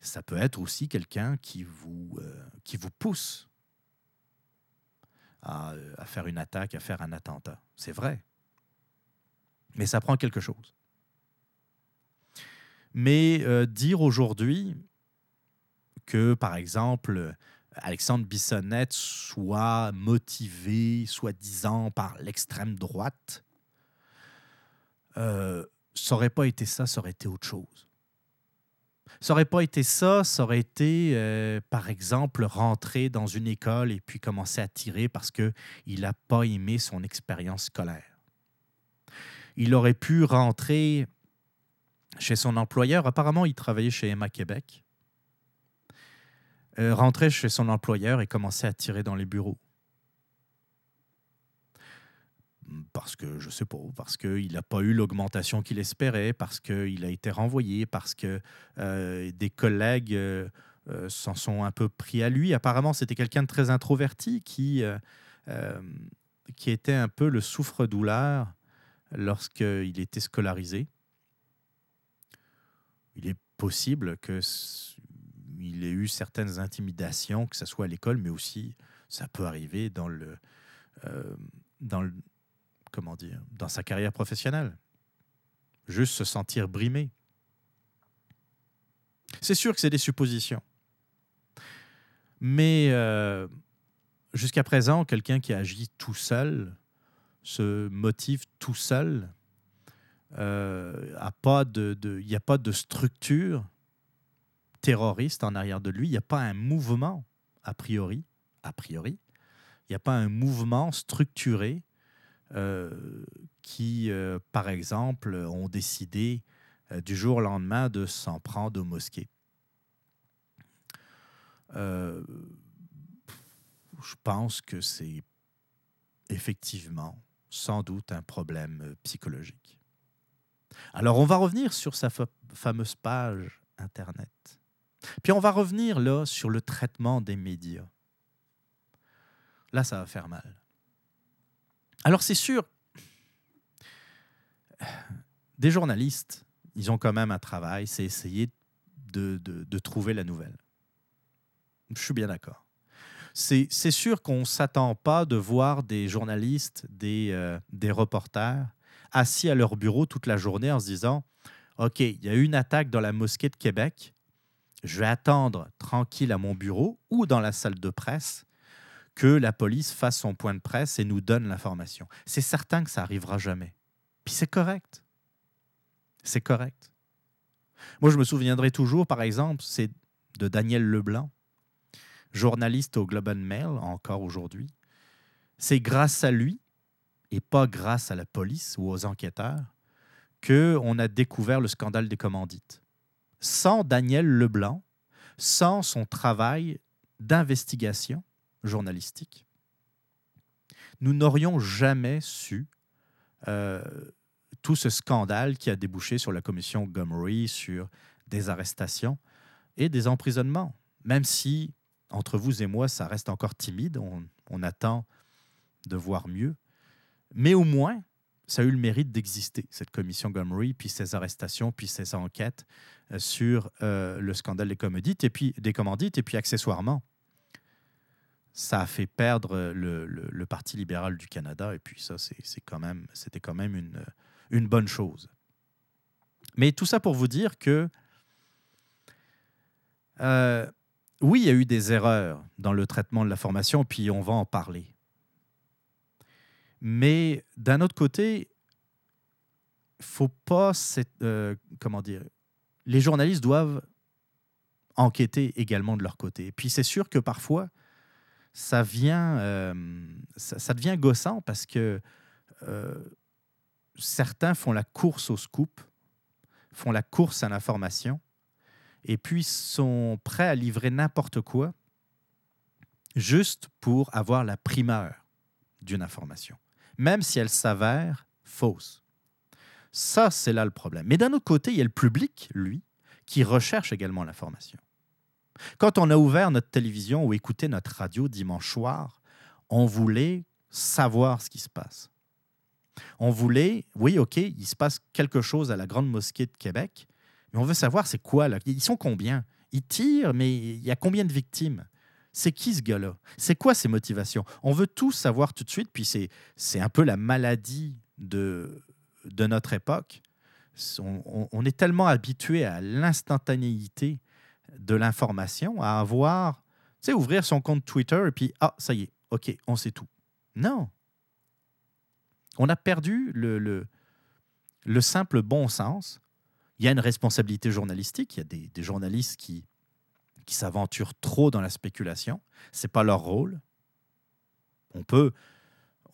Ça peut être aussi quelqu'un qui, vous qui vous pousse à, à faire une attaque, à faire un attentat. C'est vrai. Mais ça prend quelque chose. Mais euh, dire aujourd'hui que, par exemple, Alexandre Bissonnette soit motivé, soi-disant, par l'extrême droite, euh, ça n'aurait pas été ça, ça aurait été autre chose. Ça n'aurait pas été ça, ça aurait été, euh, par exemple, rentrer dans une école et puis commencer à tirer parce qu'il n'a pas aimé son expérience scolaire il aurait pu rentrer chez son employeur. Apparemment, il travaillait chez Emma Québec. Euh, rentrer chez son employeur et commencer à tirer dans les bureaux. Parce que, je sais pas, parce qu'il n'a pas eu l'augmentation qu'il espérait, parce qu'il a été renvoyé, parce que euh, des collègues euh, s'en sont un peu pris à lui. Apparemment, c'était quelqu'un de très introverti qui, qui était un peu le souffre-douleur lorsqu'il était scolarisé. Il est possible qu'il ait eu certaines intimidations, que ce soit à l'école, mais aussi ça peut arriver dans le, euh, dans comment dire, dans sa carrière professionnelle. Juste se sentir brimé. C'est sûr que c'est des suppositions. Mais euh, jusqu'à présent, quelqu'un qui agit tout seul, se motive tout seul. Euh, de, il n'y a pas de structure terroriste en arrière de lui. Il n'y a pas un mouvement, a priori. A priori. Il n'y a pas un mouvement structuré euh, qui, euh, par exemple, ont décidé du jour au lendemain de s'en prendre aux mosquées. je pense que c'est effectivement sans doute un problème euh, psychologique. Alors on va revenir sur sa fameuse page Internet. Puis on va revenir là sur le traitement des médias. Là, ça va faire mal. Alors c'est sûr, des journalistes, ils ont quand même un travail, c'est essayer de, de trouver la nouvelle. Je suis bien d'accord c'est sûr qu'on ne s'attend pas de voir des journalistes, des, euh, des reporters assis à leur bureau toute la journée en se disant OK, il y a eu une attaque dans la mosquée de Québec, je vais attendre tranquille à mon bureau ou dans la salle de presse que la police fasse son point de presse et nous donne l'information. C'est certain que ça arrivera jamais. Puis c'est correct. C'est correct. Moi, je me souviendrai toujours, par exemple, c'est de Daniel Leblanc, journaliste au Globe and Mail encore aujourd'hui. C'est grâce à lui, et pas grâce à la police ou aux enquêteurs, qu'on a découvert le scandale des commandites. Sans Daniel Leblanc, sans son travail d'investigation journalistique, nous n'aurions jamais su euh, tout ce scandale qui a débouché sur la commission Gomery, sur des arrestations et des emprisonnements. Même si, entre vous et moi, ça reste encore timide, on, attend de voir mieux. Mais au moins, ça a eu le mérite d'exister, cette commission Gomery, puis ces arrestations, puis ces enquêtes euh, sur euh, le scandale des commandites, et puis des commandites, et puis accessoirement, ça a fait perdre le, Parti libéral du Canada, et puis ça, c'est quand même, c'était quand même une, une bonne chose. Mais tout ça pour vous dire que euh, oui, il y a eu des erreurs dans le traitement de la formation, puis on va en parler. Mais d'un autre côté, faut pas, euh, comment dire, les journalistes doivent enquêter également de leur côté. Puis c'est sûr que parfois, ça vient, euh, ça, devient gossant parce que euh, certains font la course au scoop, font la course à l'information, et puis sont prêts à livrer n'importe quoi juste pour avoir la primeur d'une information même si elle s'avère fausse. Ça, c'est là le problème. Mais d'un autre côté, il y a le public, lui, qui recherche également l'information. Quand on a ouvert notre télévision ou écouté notre radio dimanche soir, on voulait savoir ce qui se passe. On voulait, oui, OK, il se passe quelque chose à la Grande Mosquée de Québec, mais on veut savoir c'est quoi là? Ils sont combien? Ils tirent, mais il y a combien de victimes? C'est qui ce gars-là? C'est quoi ses motivations? On veut tout savoir tout de suite, puis c'est un peu la maladie de, de notre époque. On, est tellement habitué à l'instantanéité de l'information, à avoir, tu sais, ouvrir son compte Twitter et puis, ah, ça y est, OK, on sait tout. Non. On a perdu le, le, le simple bon sens. Il y a une responsabilité journalistique. Il y a des, journalistes qui, qui s'aventurent trop dans la spéculation. Ce n'est pas leur rôle. On peut,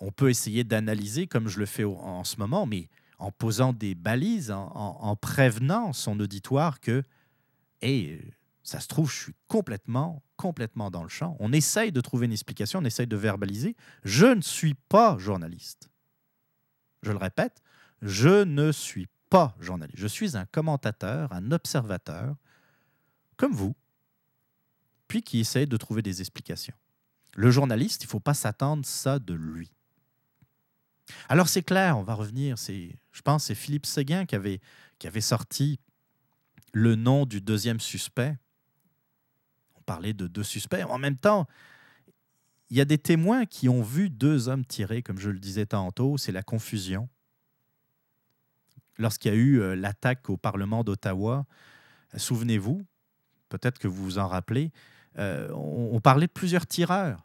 on peut essayer d'analyser comme je le fais en ce moment, mais en posant des balises, en, prévenant son auditoire que, hey, ça se trouve, je suis complètement, complètement dans le champ. On essaye de trouver une explication, on essaye de verbaliser. Je ne suis pas journaliste. Je le répète, je ne suis pas journaliste. Je suis un commentateur, un observateur, comme vous, puis qui essaie de trouver des explications. Le journaliste, il ne faut pas s'attendre ça de lui. Alors c'est clair, on va revenir, c'est, je pense c'est Philippe Séguin qui avait, qui avait sorti le nom du deuxième suspect. On parlait de deux suspects. En même temps, il y a des témoins qui ont vu deux hommes tirer, comme je le disais tantôt, c'est la confusion. Lorsqu'il y a eu euh, l'attaque au Parlement d'Ottawa, souvenez-vous, peut-être que vous vous en rappelez, euh, on, parlait de plusieurs tireurs.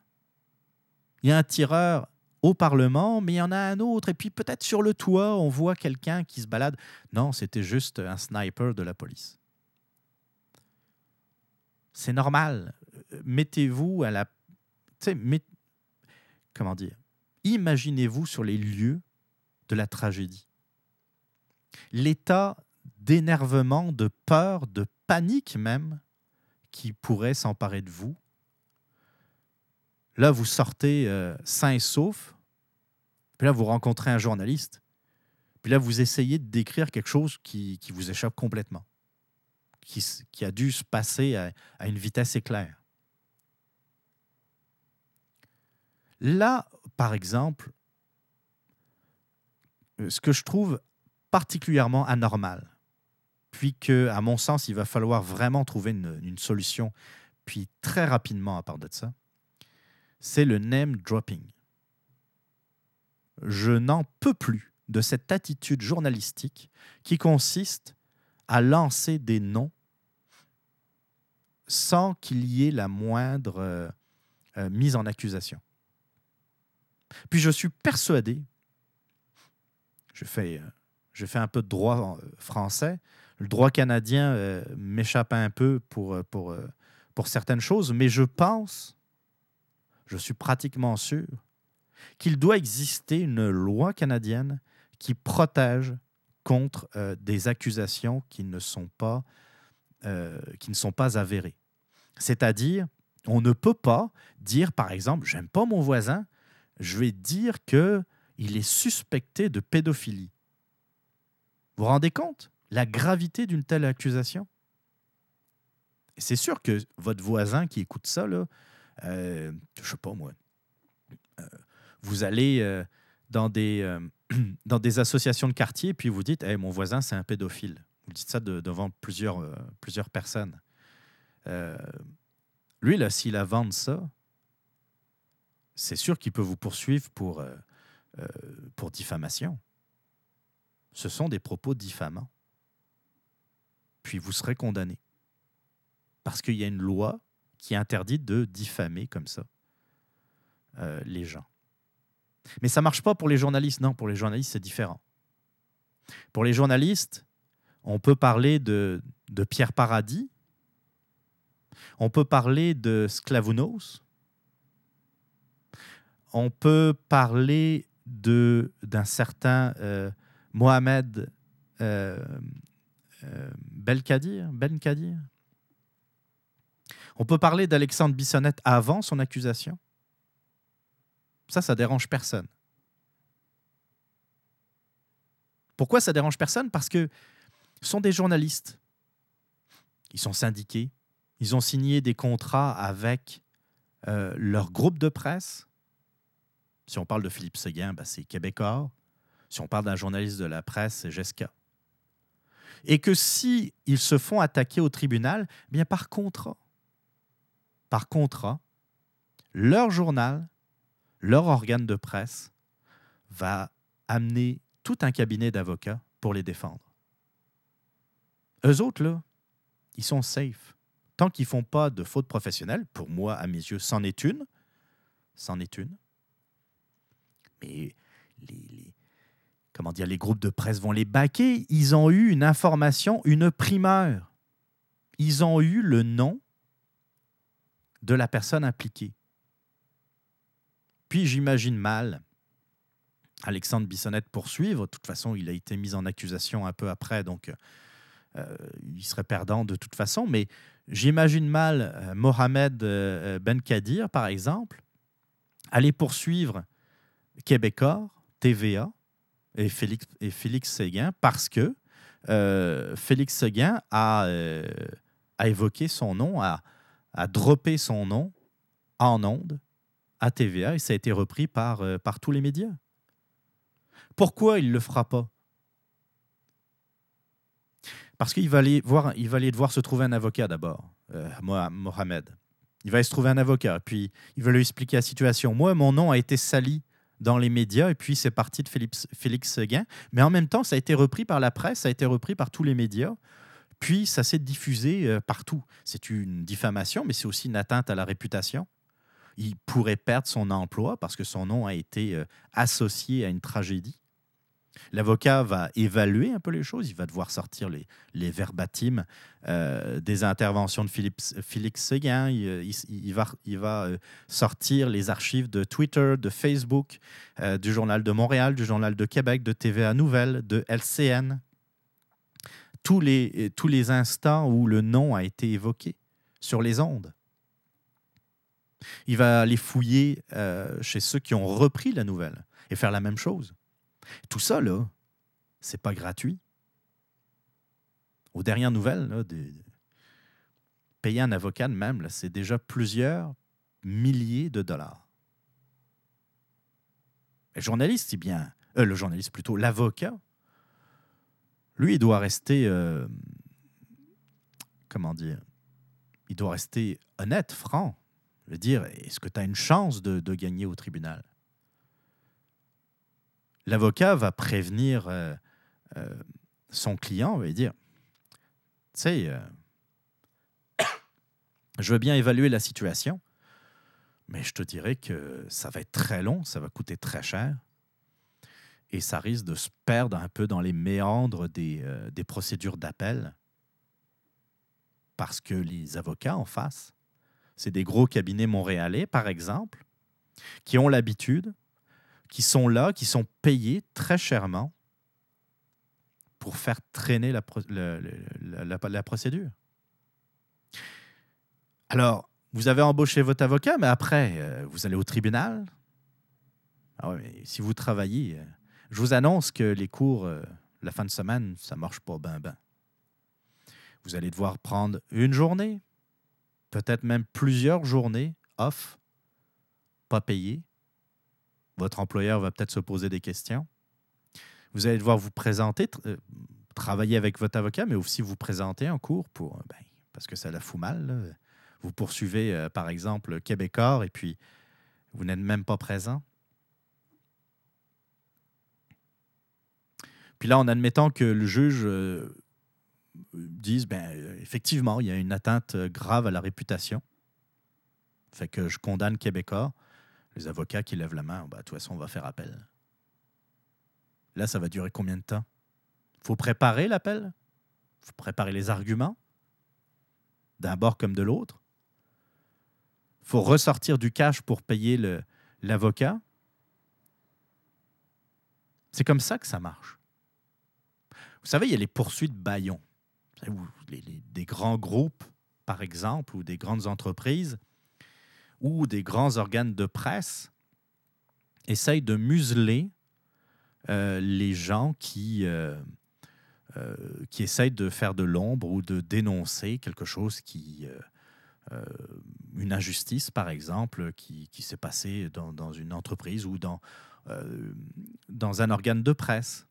Il y a un tireur au Parlement, mais il y en a un autre. Et puis peut-être sur le toit, on voit quelqu'un qui se balade. Non, c'était juste un sniper de la police. C'est normal. Mettez-vous à la... Comment dire Imaginez-vous sur les lieux de la tragédie. L'état d'énervement, de peur, de panique même qui pourrait s'emparer de vous. Là, vous sortez euh, sain et sauf, puis là, vous rencontrez un journaliste, puis là, vous essayez de décrire quelque chose qui, qui vous échappe complètement, qui, qui, a dû se passer à, à une vitesse éclair. Là, par exemple, euh, ce que je trouve particulièrement anormal, puis que, à mon sens, il va falloir vraiment trouver une, solution, puis très rapidement à part de ça, c'est le name dropping. Je n'en peux plus de cette attitude journalistique qui consiste à lancer des noms sans qu'il y ait la moindre euh, euh, mise en accusation. Puis je suis persuadé, je fais, euh, je fais un peu de droit français, le droit canadien euh, m'échappe un peu pour, euh, pour, euh, pour certaines choses, mais je pense, je suis pratiquement sûr, qu'il doit exister une loi canadienne qui protège contre des accusations qui ne sont pas, qui ne sont pas avérées. C'est-à-dire, on ne peut pas dire, par exemple, j'aime pas mon voisin, je vais dire que il est suspecté de pédophilie. Vous vous rendez compte la gravité d'une telle accusation? C'est sûr que votre voisin qui écoute ça, euh, sais pas moi, euh, vous allez euh, dans, des, associations de quartier, puis vous dites mon voisin, c'est un pédophile. Vous dites ça devant plusieurs, personnes. lui, là, s'il a vendu ça, c'est sûr qu'il peut vous poursuivre pour, pour diffamation. Ce sont des propos diffamants. Puis vous serez condamné. Parce qu'il y a une loi qui interdit de diffamer comme ça les gens. Mais ça ne marche pas pour les journalistes. Non, pour les journalistes, c'est différent. Pour les journalistes, on peut parler de, de Pierre Paradis, on peut parler de Sklavounos, on peut parler d'un certain euh, Mohamed euh, euh, Belkadir, Ben Kadir. On peut parler d'Alexandre Bissonnette avant son accusation? Ça, ça dérange personne. Pourquoi ça dérange personne? Parce que ce sont des journalistes. Ils sont syndiqués. Ils ont signé des contrats avec euh, leur groupe de presse. Si on parle de Philippe Seguin, ben, c'est Québécois. Si on parle d'un journaliste de la presse, c'est Jessica. Et que si ils se font attaquer au tribunal, eh bien par contrat, par contrat, leur journal leur organe de presse va amener tout un cabinet d'avocats pour les défendre. Eux autres, là, ils sont safe. Tant qu'ils ne font pas de faute professionnelle, pour moi, à mes yeux, c'en est une. C'en est une. Mais les, comment dire, les groupes de presse vont les baquer. Ils ont eu une information, une primeur. Ils ont eu le nom de la personne impliquée. Puis j'imagine mal Alexandre Bissonnette poursuivre. De toute façon, il a été mis en accusation un peu après, donc euh, il serait perdant de toute façon. Mais j'imagine mal euh, Mohamed euh, Ben Kadir, par exemple, aller poursuivre Québécois, TVA et Félix, et Félix Séguin parce que Félix Séguin a, a évoqué son nom, a, a droppé son nom en ondes à TVA et ça a été repris par, euh, par tous les médias. Pourquoi il ne le fera pas? Parce qu'il va, aller voir, il va aller devoir se trouver un avocat d'abord, euh, Mohamed. Il va aller se trouver un avocat, puis il va lui expliquer la situation. Moi, mon nom a été sali dans les médias, et puis c'est parti de Félix, Félix Seguin. Mais en même temps, ça a été repris par la presse, ça a été repris par tous les médias, puis ça s'est diffusé euh, partout. C'est une diffamation, mais c'est aussi une atteinte à la réputation il pourrait perdre son emploi parce que son nom a été euh, associé à une tragédie. L'avocat va évaluer un peu les choses, il va devoir sortir les, les euh, des interventions de Philippe, Félix Seguin, il, va, euh, sortir les archives de Twitter, de Facebook, du Journal de Montréal, du Journal de Québec, de TVA Nouvelle, de LCN. Tous les, instants où le nom a été évoqué sur les ondes. Il va aller fouiller euh, chez ceux qui ont repris la nouvelle et faire la même chose. Tout ça, là, c'est pas gratuit. Aux dernières nouvelles, payer un avocat même, c'est déjà plusieurs milliers de dollars. Le journaliste, bien, euh, le journaliste plutôt, l'avocat, lui, il doit rester, euh, comment dire, il doit rester honnête, franc veux dire, est-ce que tu as une chance de, gagner au tribunal? L'avocat va prévenir euh, euh, son client, va dire, tu sais, euh, je veux bien évaluer la situation, mais je te dirais que ça va être très long, ça va coûter très cher, et ça risque de se perdre un peu dans les méandres des, des procédures d'appel, parce que les avocats en face c'est des gros cabinets montréalais, par exemple, qui ont l'habitude, qui sont là, qui sont payés très chèrement pour faire traîner la, procédure. Alors, vous avez embauché votre avocat, mais après, euh, vous allez au tribunal. Ah ouais, mais si vous travaillez, euh, je vous annonce que les cours, euh, la fin de semaine, ça marche pas ben ben. Vous allez devoir prendre une journée, peut-être même plusieurs journées off, pas payées. Votre employeur va peut-être se poser des questions. Vous allez devoir vous présenter, euh, travailler avec votre avocat, mais aussi vous présenter en cours pour, euh, ben, parce que ça la fout mal. Vous poursuivez, euh, par exemple, Québécois et puis vous n'êtes même pas présent. Puis là, en admettant que le juge dise, ben, effectivement, il y a une atteinte grave à la réputation, fait que je condamne Québécois, les avocats qui lèvent la main, ben, de toute façon, on va faire appel. Là, ça va durer combien de temps? Faut préparer l'appel? Faut préparer les arguments, d'un bord comme de l'autre? Faut ressortir du cash pour payer l'avocat? C'est comme ça que ça marche. Vous savez, il y a les poursuites baillons. Des grands groupes, par exemple, ou des grandes entreprises, ou des grands organes de presse essayent de museler euh, les gens qui, euh, euh, qui essayent de faire de l'ombre ou de dénoncer quelque chose qui... une injustice, par exemple, qui, qui s'est passée dans, dans une entreprise ou dans, dans un organe de presse.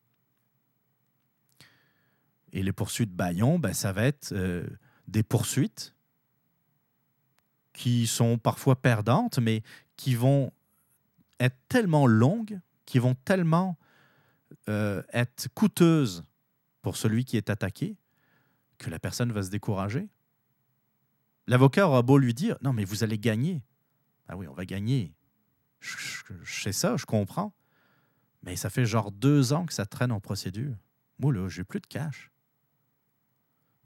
Et les poursuites Bayon, ben, ça va être des poursuites qui sont parfois perdantes, mais qui vont être tellement longues, qui vont tellement euh, être coûteuses pour celui qui est attaqué, que la personne va se décourager. L'avocat aura beau lui dire Non, mais vous allez gagner. Ah oui, on va gagner. Je, sais ça, je comprends. Mais ça fait genre deux ans que ça traîne en procédure. Moi, là, j'ai plus de cash.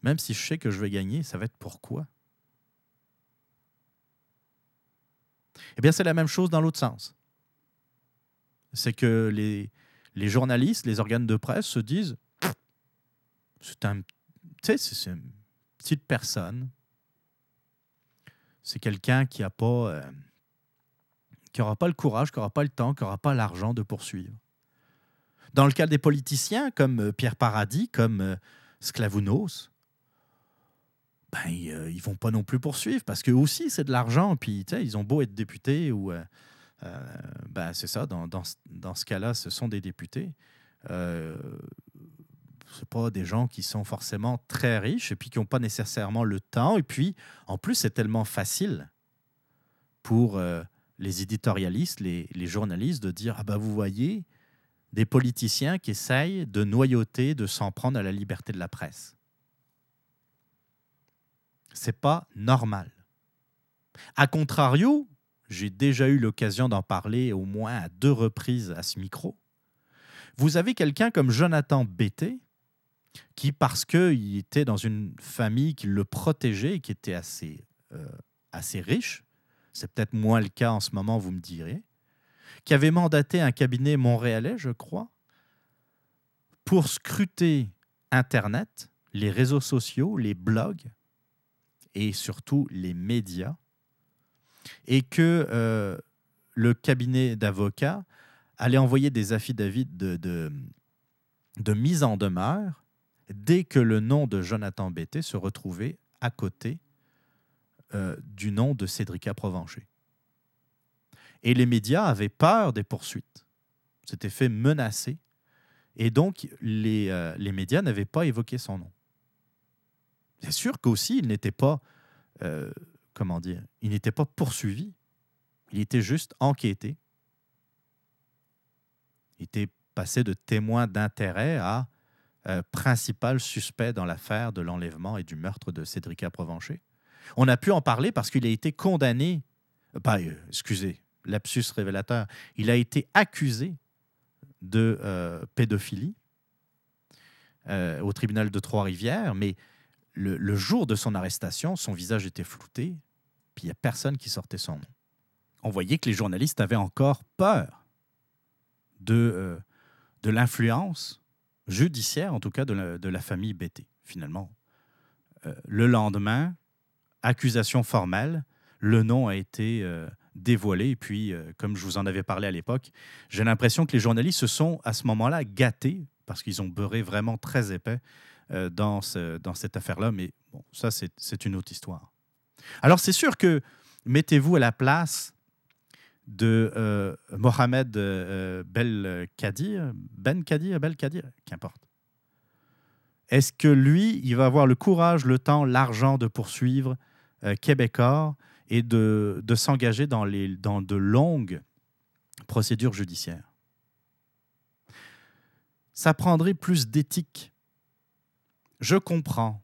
Même si je sais que je vais gagner, ça va être pourquoi? Eh bien, c'est la même chose dans l'autre sens. C'est que les, journalistes, les organes de presse se disent c'est un, une petite personne. C'est quelqu'un qui a pas, euh, qui n'aura pas le courage, qui n'aura pas le temps, qui n'aura pas l'argent de poursuivre. Dans le cas des politiciens, comme euh, Pierre Paradis, comme euh, Sklavounos, ben, ils, euh, ils vont pas non plus poursuivre parce que aussi c'est de l'argent. Puis ils ont beau être députés ou euh, euh, ben, c'est ça. Dans, dans ce cas-là, ce sont des députés. Euh, c'est pas des gens qui sont forcément très riches et puis qui n'ont pas nécessairement le temps. Et puis, en plus, c'est tellement facile pour euh, les éditorialistes, les, les journalistes, de dire Ah ben, vous voyez, des politiciens qui essayent de noyauter, de s'en prendre à la liberté de la presse. C'est pas normal. A contrario, j'ai déjà eu l'occasion d'en parler au moins à deux reprises à ce micro. Vous avez quelqu'un comme Jonathan Bété, qui, parce qu'il était dans une famille qui le protégeait et qui était assez, euh, assez riche, c'est peut-être moins le cas en ce moment, vous me direz, qui avait mandaté un cabinet montréalais, je crois, pour scruter Internet, les réseaux sociaux, les blogs et surtout les médias, et que euh, le cabinet d'avocats allait envoyer des affidavits de, de, mise en demeure dès que le nom de Jonathan Bété se retrouvait à côté euh, du nom de Cédrica Provencher. Et les médias avaient peur des poursuites, s'étaient fait menacer, et donc euh, les médias n'avaient pas évoqué son nom. C'est sûr qu'aussi, il n'était pas, euh, comment dire, il n'était pas poursuivi, il était juste enquêté. Il était passé de témoin d'intérêt à euh, principal suspect dans l'affaire de l'enlèvement et du meurtre de Cédrica Provencher. On a pu en parler parce qu'il a été condamné, pas, euh, excusez, lapsus révélateur, il a été accusé de pédophilie au tribunal de Trois-Rivières, mais le, jour de son arrestation, son visage était flouté, puis il n'y a personne qui sortait son nom. On voyait que les journalistes avaient encore peur de, euh, de l'influence judiciaire, en tout cas de la, de la famille Bété. Finalement, Euh, le lendemain, accusation formelle, le nom a été euh, dévoilé. Et puis, comme je vous en avais parlé à l'époque, j'ai l'impression que les journalistes se sont à ce moment-là gâtés parce qu'ils ont beurré vraiment très épais dans, ce, dans cette affaire-là. Mais ça, c'est une autre histoire. Alors, c'est sûr que mettez-vous à la place de Mohamed Belkadir, Ben Kadir, Belkadir, qu'importe. Est-ce que lui, il va avoir le courage, le temps, l'argent de poursuivre Québécois et de, s'engager dans de longues procédures judiciaires? Ça prendrait plus d'éthique. Je comprends.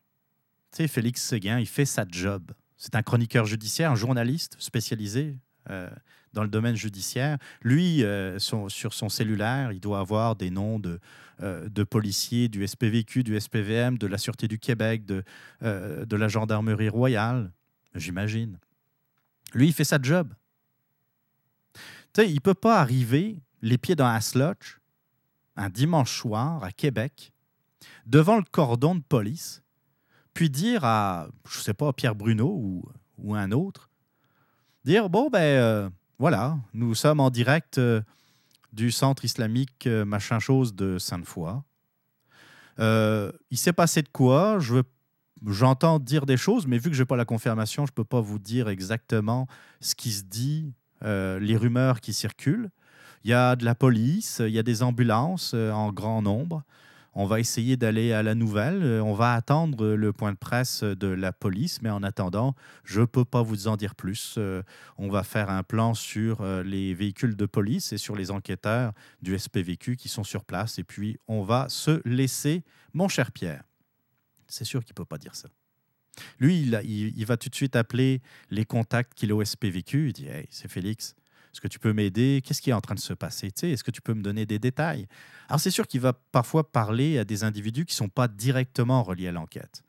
Tu Félix Séguin, il fait sa job. C'est un chroniqueur judiciaire, un journaliste spécialisé euh, dans le domaine judiciaire. Lui, euh, sur son cellulaire, il doit avoir des noms de, euh, policiers du SPVQ, du SPVM, de la Sûreté du Québec, de, de la Gendarmerie royale, j'imagine. Lui, il fait sa job. Tu sais, il ne peut pas arriver les pieds dans un slotch un dimanche soir à Québec devant le cordon de police, puis dire à, je sais pas, Pierre Bruno ou, ou un autre, dire, bon, ben euh, voilà, nous sommes en direct euh, du centre islamique euh, machin chose de Sainte-Foy. il s'est passé de quoi? J'entends dire des choses, mais vu que je n'ai pas la confirmation, je ne peux pas vous dire exactement ce qui se dit, les rumeurs qui circulent. Il y a de la police, il y a des ambulances en grand nombre. On va essayer d'aller à la nouvelle. Euh, on va attendre le point de presse de la police, mais en attendant, je ne peux pas vous en dire plus. On va faire un plan sur les véhicules de police et sur les enquêteurs du SPVQ qui sont sur place. Et puis, on va se laisser, mon cher Pierre. C'est sûr qu'il ne peut pas dire ça. Lui, il, va tout de suite appeler les contacts qu'il a au SPVQ. Il dit Hey, c'est Félix, est-ce que tu peux m'aider? Qu'est-ce qui est en train de se passer? Est-ce que tu peux me donner des détails? Alors, c'est sûr qu'il va parfois parler à des individus qui ne sont pas directement reliés à l'enquête.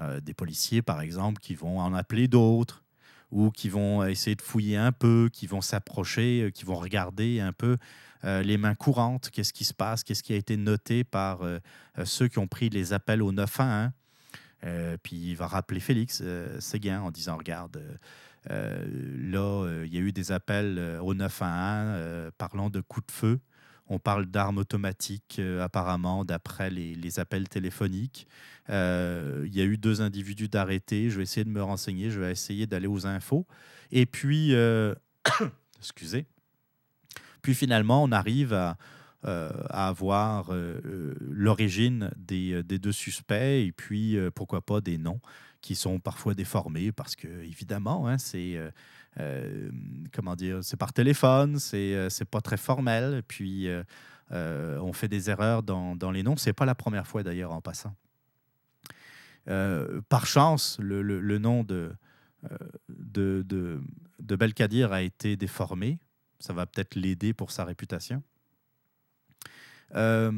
Euh, des policiers, par exemple, qui vont en appeler d'autres ou qui vont essayer de fouiller un peu, qui vont s'approcher, euh, qui vont regarder un peu euh, les mains courantes, qu'est-ce qui se passe, qu'est-ce qui a été noté par ceux qui ont pris les appels au 911 euh, puis il va rappeler Félix Séguin en disant Regarde, là, il y a eu des appels au 911 parlant de coups de feu. On parle d'armes automatiques, apparemment, d'après les, appels téléphoniques. il y a eu deux individus d'arrêtés. Je vais essayer de me renseigner. Je vais essayer d'aller aux infos. Et puis, excusez. Puis finalement, on arrive à, euh, avoir euh, euh, l'origine des, deux suspects et puis pourquoi pas des noms qui sont parfois déformés parce que évidemment hein, c'est comment dire c'est par téléphone c'est c'est pas très formel. Puis on fait des erreurs dans, dans les noms. C'est pas la première fois d'ailleurs en passant. Par chance le, le, nom de, de, de, de Belkadir a été déformé. Ça va peut-être l'aider pour sa réputation. Euh,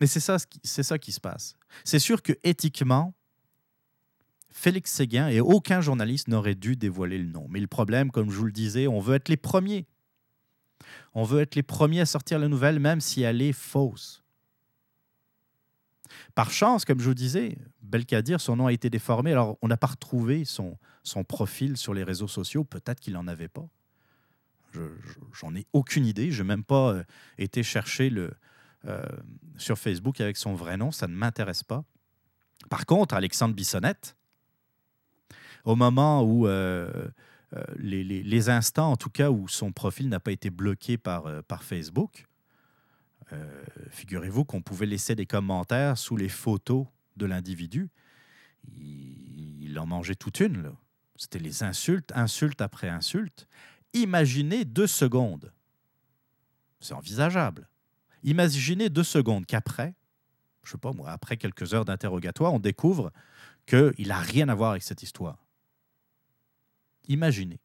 mais c'est ça, ça qui se passe. C'est sûr que éthiquement, Félix Séguin et aucun journaliste n'aurait dû dévoiler le nom. Mais le problème, comme je vous le disais, on veut être les premiers. On veut être les premiers à sortir la nouvelle, même si elle est fausse. Par chance, comme je vous disais, Belkadir, son nom a été déformé. Alors, on n'a pas retrouvé son, profil sur les réseaux sociaux. Peut-être qu'il n'en avait pas. J'en ai aucune idée. Je n'ai même pas euh, été chercher euh, sur Facebook avec son vrai nom. Ça ne m'intéresse pas. Par contre, Alexandre Bissonnette, au moment où euh, les, instants, en tout cas, où son profil n'a pas été bloqué par, par Facebook, figurez-vous qu'on pouvait laisser des commentaires sous les photos de l'individu. Il, il, en mangeait toute une. C'était les insultes, insultes après insultes. Imaginez deux secondes. C'est envisageable. Imaginez deux secondes qu'après, je sais pas moi, après quelques heures d'interrogatoire, on découvre qu'il n'a rien à voir avec cette histoire. Imaginez.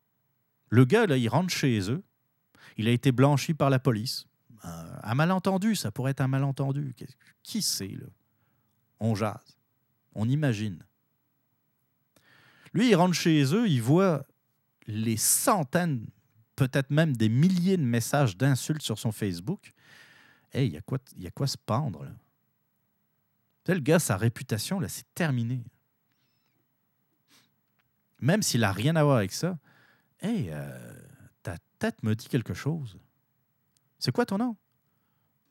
Le gars, là, il rentre chez eux. Il a été blanchi par la police. Un, malentendu, ça pourrait être un malentendu. Qui sait, là? On jase. On imagine. Lui, il rentre chez eux, il voit les centaines peut-être même des milliers de messages d'insultes sur son Facebook. Hey, il y, a quoi, y a quoi se pendre, là? le gars, sa réputation, là, c'est terminé. Même s'il n'a rien à voir avec ça, Hey, euh, ta tête me dit quelque chose. C'est quoi ton nom?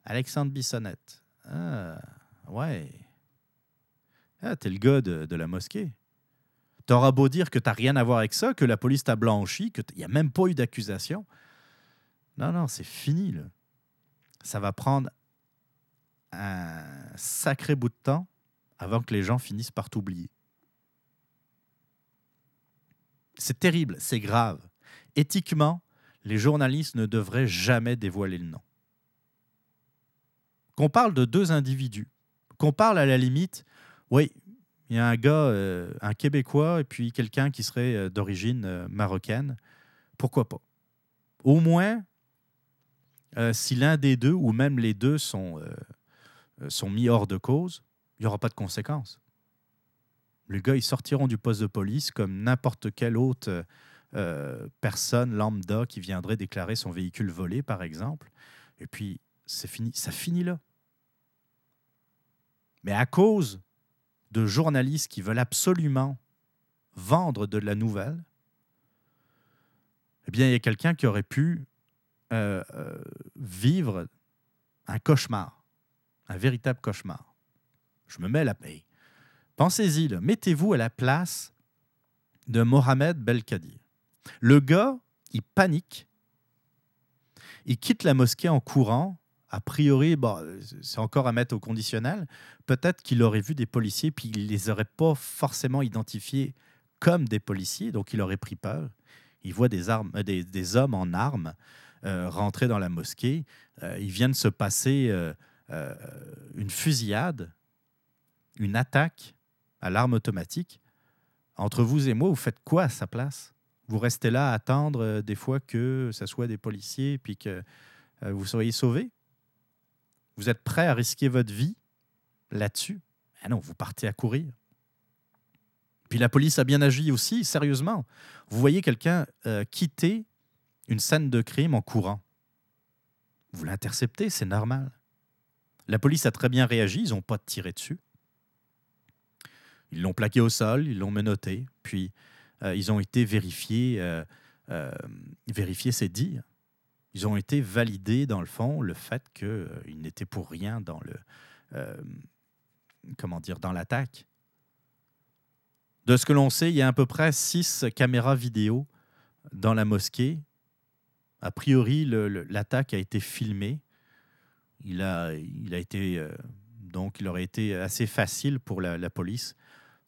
Alexandre Bissonnette. Ah, ouais. Ah, t'es le gars de, la mosquée. T'auras beau dire que t'as rien à voir avec ça, que la police t'a blanchi, qu'il n'y a même pas eu d'accusation. Non, non, c'est fini. Ça va prendre un sacré bout de temps avant que les gens finissent par t'oublier. C'est terrible, c'est grave. Éthiquement, les journalistes ne devraient jamais dévoiler le nom. Qu'on parle de deux individus, qu'on parle à la limite, oui, il y a un gars, euh, un Québécois, et puis quelqu'un qui serait euh, d'origine euh, marocaine, pourquoi pas? Au moins, si l'un des deux, ou même les deux, sont, sont mis hors de cause, il n'y aura pas de conséquences. Les gars, ils sortiront du poste de police comme n'importe quelle autre euh, personne lambda qui viendrait déclarer son véhicule volé, par exemple. Et puis, c'est fini, ça finit là. Mais à cause de journalistes qui veulent absolument vendre de la nouvelle, eh bien, il y a quelqu'un qui aurait pu euh, euh, vivre un cauchemar, un véritable cauchemar. Je me mets à la. Pensez-y, mettez-vous à la place de Mohamed Belkadir. Le gars, il panique, il quitte la mosquée en courant. A priori, c'est encore à mettre au conditionnel. Peut-être qu'il aurait vu des policiers, puis il ne les aurait pas forcément identifiés comme des policiers, donc il aurait pris peur. Il voit des, euh, hommes en armes euh, rentrer dans la mosquée. Euh, il vient de se passer une fusillade, une attaque à l'arme automatique. Entre vous et moi, vous faites quoi à sa place? Vous restez là à attendre euh, des fois que ce soit des policiers puis que euh, vous soyez sauvés? Vous êtes prêt à risquer votre vie là-dessus? Ah non, vous partez à courir. Puis la police a bien agi aussi, sérieusement. Vous voyez quelqu'un euh, quitter une scène de crime en courant. Vous l'interceptez, c'est normal. La police a très bien réagi, ils n'ont pas tiré dessus. Ils l'ont plaqué au sol, ils l'ont menotté, puis euh, ils ont été vérifiés, euh, euh, vérifiés ses dires. Ils ont été validés, dans le fond, le fait qu'il n'était pour rien dans le. comment dire, dans l'attaque. De ce que l'on sait, il y a à peu près six caméras vidéo dans la mosquée. A priori, l'attaque a été filmée. Il a, il a été donc, il aurait été assez facile pour la, police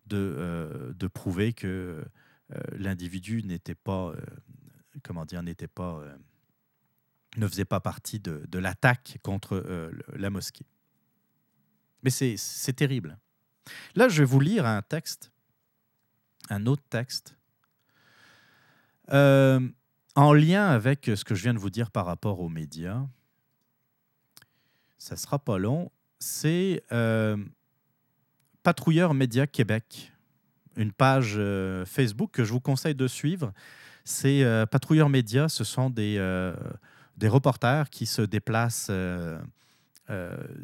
de, euh, de, prouver que euh, l'individu n'était pas, euh, comment dire, n'était pas, ne faisait pas partie de, l'attaque contre la mosquée. Mais c'est terrible. Là, je vais vous lire un texte, un autre texte, en lien avec ce que je viens de vous dire par rapport aux médias. Ça sera pas long c'est Patrouilleur Média Québec, une page euh, Facebook que je vous conseille de suivre. C'est euh, Patrouilleur Média, ce sont des, des reporters qui se déplacent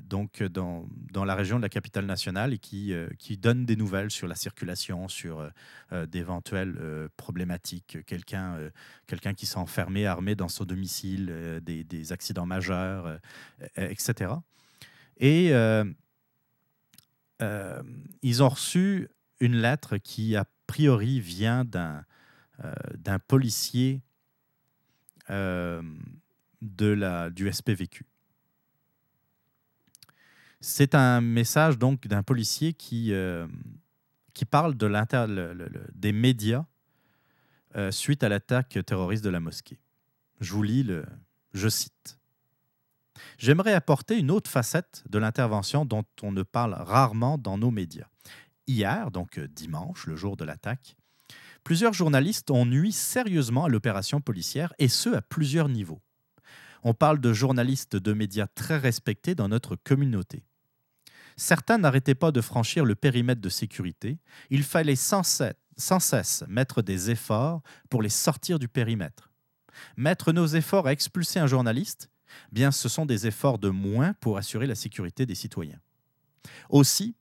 donc dans, dans, la région de la capitale nationale et qui, qui donnent des nouvelles sur la circulation, sur d'éventuelles problématiques, quelqu'un quelqu'un qui s'est enfermé, armé dans son domicile, des, des, accidents majeurs, etc. Et euh, euh, ils ont reçu une lettre qui, a priori, vient d'un euh, policier de la, du SPVQ. C'est un message donc d'un policier qui, qui parle de le, des médias suite à l'attaque terroriste de la mosquée. Je vous lis le, je cite. J'aimerais apporter une autre facette de l'intervention dont on ne parle rarement dans nos médias. Hier, donc euh, dimanche, le jour de l'attaque, plusieurs journalistes ont nui sérieusement à l'opération policière, et ce à plusieurs niveaux. On parle de journalistes de médias très respectés dans notre communauté. Certains n'arrêtaient pas de franchir le périmètre de sécurité. Il fallait sans cesse, mettre des efforts pour les sortir du périmètre. Mettre nos efforts à expulser un journaliste, bien ce sont des efforts de moins pour assurer la sécurité des citoyens. Aussi,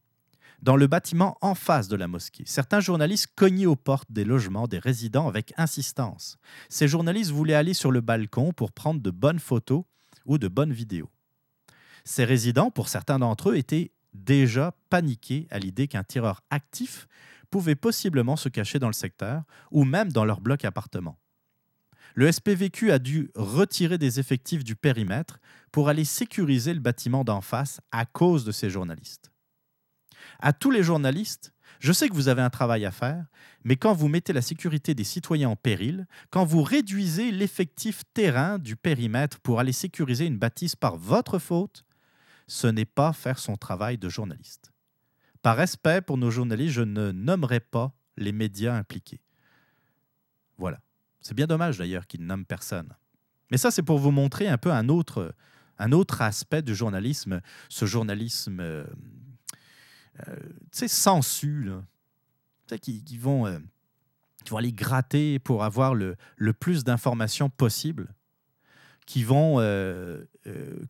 dans le bâtiment en face de la mosquée. Certains journalistes cognaient aux portes des logements des résidents avec insistance. Ces journalistes voulaient aller sur le balcon pour prendre de bonnes photos ou de bonnes vidéos. Ces résidents, pour certains d'entre eux, étaient déjà paniqués à l'idée qu'un tireur actif pouvait possiblement se cacher dans le secteur ou même dans leur bloc appartement. Le SPVQ a dû retirer des effectifs du périmètre pour aller sécuriser le bâtiment d'en face à cause de ces journalistes. À tous les journalistes, je sais que vous avez un travail à faire, mais quand vous mettez la sécurité des citoyens en péril, quand vous réduisez l'effectif terrain du périmètre pour aller sécuriser une bâtisse par votre faute, ce n'est pas faire son travail de journaliste. Par respect pour nos journalistes, je ne nommerai pas les médias impliqués. C'est bien dommage d'ailleurs qu'ils ne nomment personne. Mais ça, c'est pour vous montrer un peu un autre, un autre aspect du journalisme, ce journalisme, euh, euh, tu sais, sensu, qui, vont, euh, qui vont aller gratter pour avoir le, le plus d'informations possible qui vont,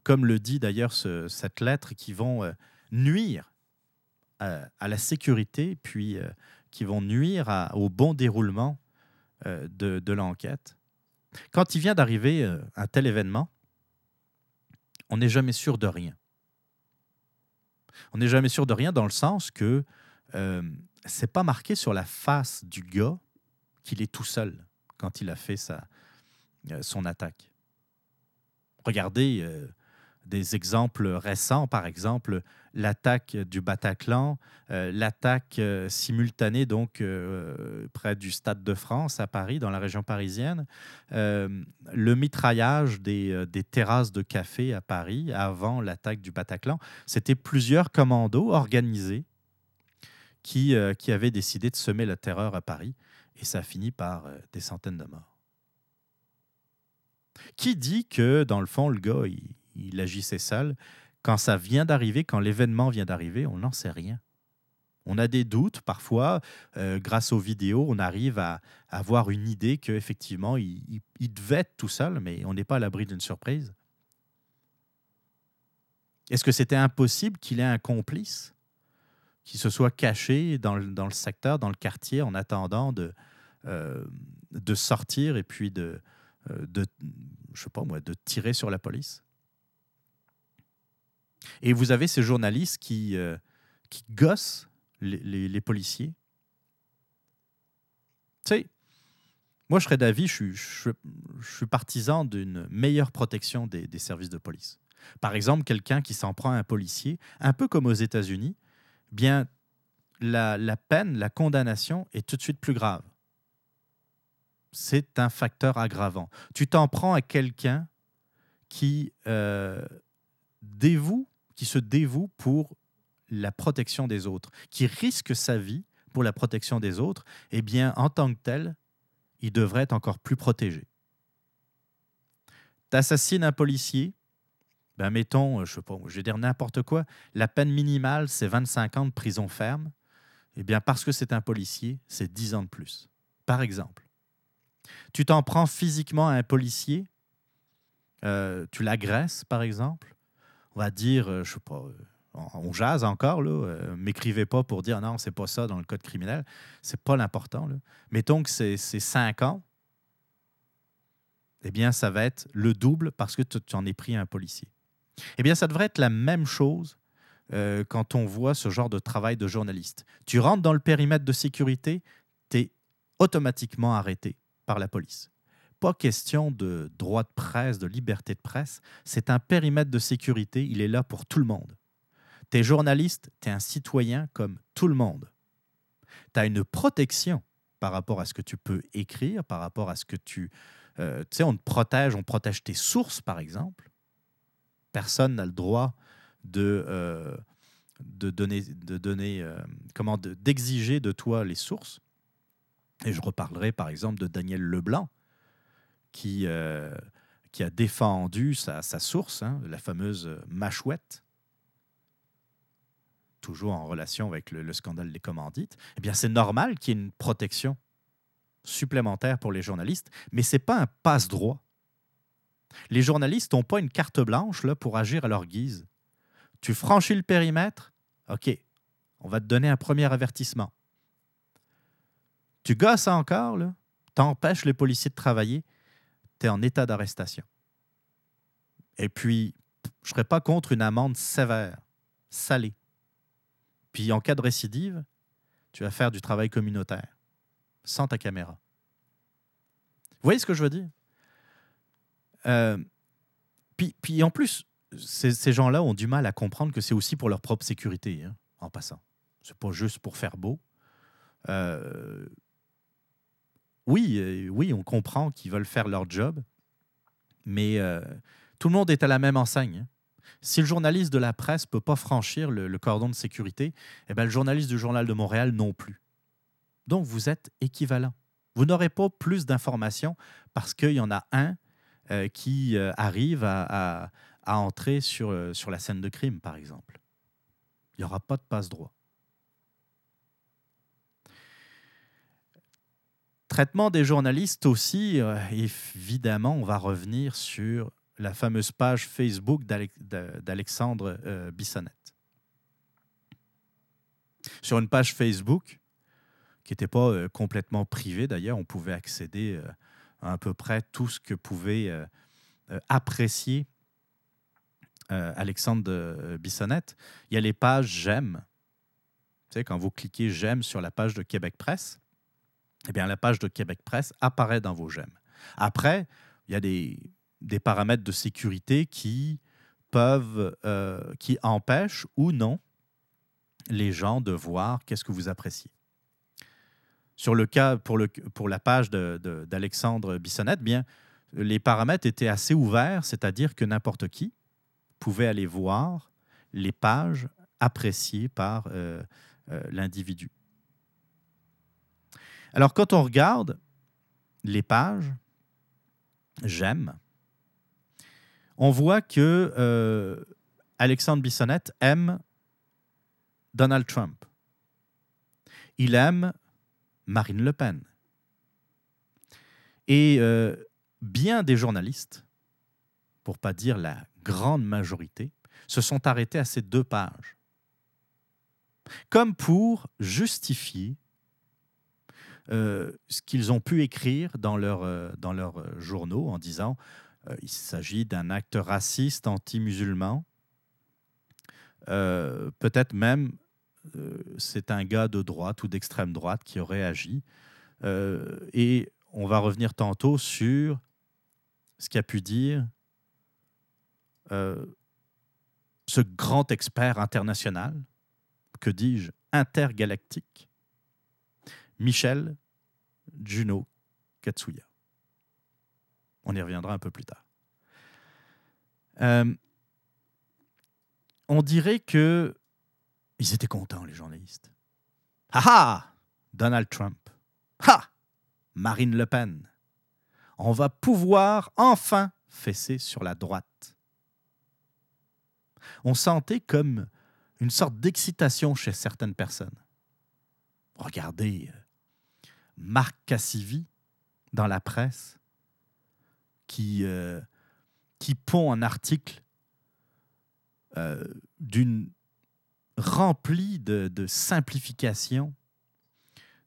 comme le dit d'ailleurs cette lettre, qui vont nuire à, la sécurité, puis qui vont nuire au bon déroulement de, de l'enquête. Quand il vient d'arriver un tel événement, on n'est jamais sûr de rien. On n'est jamais sûr de rien dans le sens que c'est pas marqué sur la face du gars qu'il est tout seul quand il a fait sa, son attaque. Regardez euh, des exemples récents, par exemple l'attaque du Bataclan, euh, l'attaque euh, simultanée donc près du Stade de France à Paris, dans la région parisienne, le mitraillage des, terrasses de café à Paris avant l'attaque du Bataclan. C'était plusieurs commandos organisés qui, qui avaient décidé de semer la terreur à Paris et ça a fini par des centaines de morts. Qui dit que, dans le fond, le gars, agissait seul? Quand ça vient d'arriver, quand l'événement vient d'arriver, on n'en sait rien. On a des doutes parfois. Euh, grâce aux vidéos, on arrive à, avoir une idée qu'effectivement, il, il, devait être tout seul, mais on n'est pas à l'abri d'une surprise. Est-ce que c'était impossible qu'il ait un complice qui se soit caché dans le, secteur, dans le quartier, en attendant de, euh, sortir et puis euh, de, je sais pas moi, de tirer sur la police? Et vous avez ces journalistes qui, euh, qui gossent les, policiers. Tu sais, moi, je serais d'avis, je, je, suis partisan d'une meilleure protection des, des, services de police. Par exemple, quelqu'un qui s'en prend à un policier, un peu comme aux États-Unis, bien, la, la peine, la condamnation est tout de suite plus grave c'est un facteur aggravant. Tu t'en prends à quelqu'un qui euh, dévoue, qui se dévoue pour la protection des autres, qui risque sa vie pour la protection des autres, eh bien, en tant que tel, il devrait être encore plus protégé. Tu assassines un policier, ben mettons, euh, je vais dire n'importe quoi, la peine minimale, c'est 25 ans de prison ferme. Eh bien, parce que c'est un policier, c'est 10 ans de plus, par exemple. Tu t'en prends physiquement à un policier, euh, tu l'agresses, par exemple. On va dire, euh, je sais pas, euh, on, jase encore, là. M'écrivez pas pour dire non, c'est pas ça dans le code criminel. C'est pas l'important. Mettons que c'est cinq ans. Eh bien, ça va être le double parce que tu en es pris un policier. Eh bien, ça devrait être la même chose quand on voit ce genre de travail de journaliste. Tu rentres dans le périmètre de sécurité, tu es automatiquement arrêté par la police. Pas question de droit de presse, de liberté de presse. C'est un périmètre de sécurité. Il est là pour tout le monde. Tu es journaliste, tu es un citoyen comme tout le monde. Tu as une protection par rapport à ce que tu peux écrire, par rapport à ce que tu... Euh, tu sais, on te protège, on protège tes sources, par exemple. Personne n'a le droit de, euh, de donner, de donner euh, comment, d'exiger de toi les sources. Et je reparlerai par exemple de Daniel Leblanc, qui, euh, qui a défendu sa, source, hein, la fameuse mâchouette, toujours en relation avec le, scandale des commandites. Eh bien, c'est normal qu'il y ait une protection supplémentaire pour les journalistes, mais ce n'est pas un passe-droit. Les journalistes n'ont pas une carte blanche là, pour agir à leur guise. Tu franchis le périmètre, OK, on va te donner un premier avertissement. Tu gosses encore, t'empêches les policiers de travailler, en état d'arrestation. Et puis, je ne serais pas contre une amende sévère, salée. Puis, en cas de récidive, tu vas faire du travail communautaire, sans ta caméra. Vous voyez ce que je veux dire? Euh, puis, puis, en plus, ces, gens-là ont du mal à comprendre que c'est aussi pour leur propre sécurité, hein, en passant. C'est pas juste pour faire beau. Euh, oui, euh, oui, on comprend qu'ils veulent faire leur job, mais euh, tout le monde est à la même enseigne. Hein. Si le journaliste de la presse ne peut pas franchir le, cordon de sécurité, eh bien, le journaliste du Journal de Montréal non plus. Donc, vous êtes équivalent. Vous n'aurez pas plus d'informations parce qu'il y en a un euh, qui arrive à, entrer sur, sur la scène de crime, par exemple. Il n'y aura pas de passe-droit. Traitement des journalistes aussi, euh, évidemment, on va revenir sur la fameuse page Facebook d'Alexandre euh, Bissonnette. Sur une page Facebook, qui n'était pas euh, complètement privée d'ailleurs, on pouvait accéder à à peu près tout ce que pouvait apprécier Alexandre Bissonnette. Il y a les pages j'aime. Vous savez, quand vous cliquez j'aime sur la page de Québec Presse, eh bien, la page de Québec Presse apparaît dans vos j'aime. Après, il y a des, paramètres de sécurité qui peuvent, euh, qui empêchent ou non les gens de voir qu'est-ce que vous appréciez. Sur le cas, pour, la page d'Alexandre Bissonnette, bien, les paramètres étaient assez ouverts, c'est-à-dire que n'importe qui pouvait aller voir les pages appréciées par euh, euh, l'individu. Alors, quand on regarde les pages, j'aime, on voit que euh, Alexandre Bissonnette aime Donald Trump. Il aime Marine Le Pen. Et euh, bien des journalistes, pour pas dire la grande majorité, se sont arrêtés à ces deux pages, comme pour justifier ce qu'ils ont pu écrire dans, leur, euh, leurs euh, journaux en disant il s'agit d'un acte raciste anti-musulman. Peut-être même c'est un gars de droite ou d'extrême droite qui aurait agi. et on va revenir tantôt sur ce qu'a pu dire ce grand expert international, que dis-je, intergalactique, Michel Juno Katsuya. On y reviendra un peu plus tard. Euh, on dirait que ils étaient contents, les journalistes. Ah ah Donald Trump. Ha Marine Le Pen. On va pouvoir enfin fesser sur la droite. On sentait comme une sorte d'excitation chez certaines personnes. Regardez, euh, Marc Cassivi dans la presse qui, euh, qui pond un article euh, rempli de, de simplification,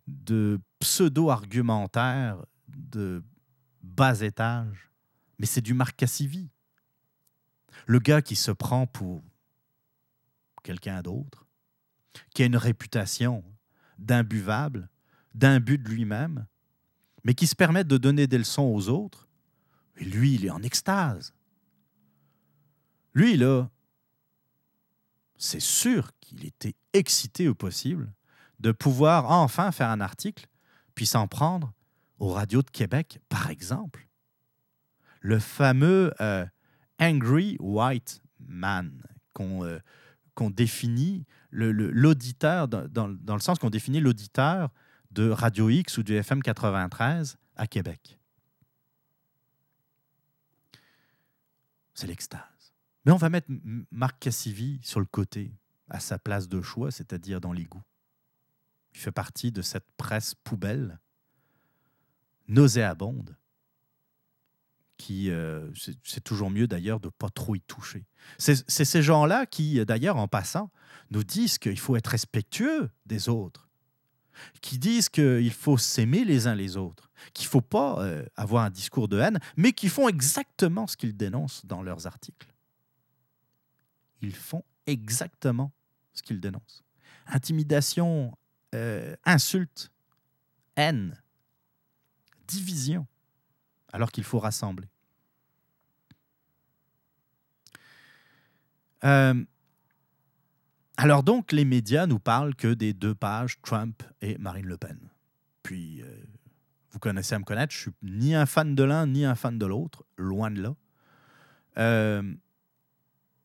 de pseudo-argumentaire, de bas étage. Mais c'est du Marc Cassivi. Le gars qui se prend pour quelqu'un d'autre, qui a une réputation d'imbuvable, d'un but de lui-même, mais qui se permettent de donner des leçons aux autres. Lui, il est en extase. Lui, là, c'est sûr qu'il était excité au possible de pouvoir enfin faire un article, puis s'en prendre aux radios de Québec, par exemple. Le fameux euh, Angry White Man qu'on euh, définit, l'auditeur, dans, dans, le sens qu'on définit l'auditeur de Radio X ou du FM 93 à Québec. C'est l'extase. Mais on va mettre Marc Cassivi sur le côté, à sa place de choix, c'est-à-dire dans l'égout. Il fait partie de cette presse poubelle, nauséabonde, qui euh, c'est toujours mieux d'ailleurs de pas trop y toucher. C'est ces gens-là qui, d'ailleurs, en passant, nous disent qu'il faut être respectueux des autres, qui disent qu'il faut s'aimer les uns les autres, qu'il ne faut pas euh, avoir un discours de haine, mais qui font exactement ce qu'ils dénoncent dans leurs articles. Ils font exactement ce qu'ils dénoncent. Intimidation, euh, insulte, haine, division alors qu'il faut rassembler. Euh, alors donc, les médias nous parlent que des deux pages Trump et Marine Le Pen. Puis, euh, vous connaissez à me connaître, je suis ni un fan de l'un ni un fan de l'autre, loin de là. Euh,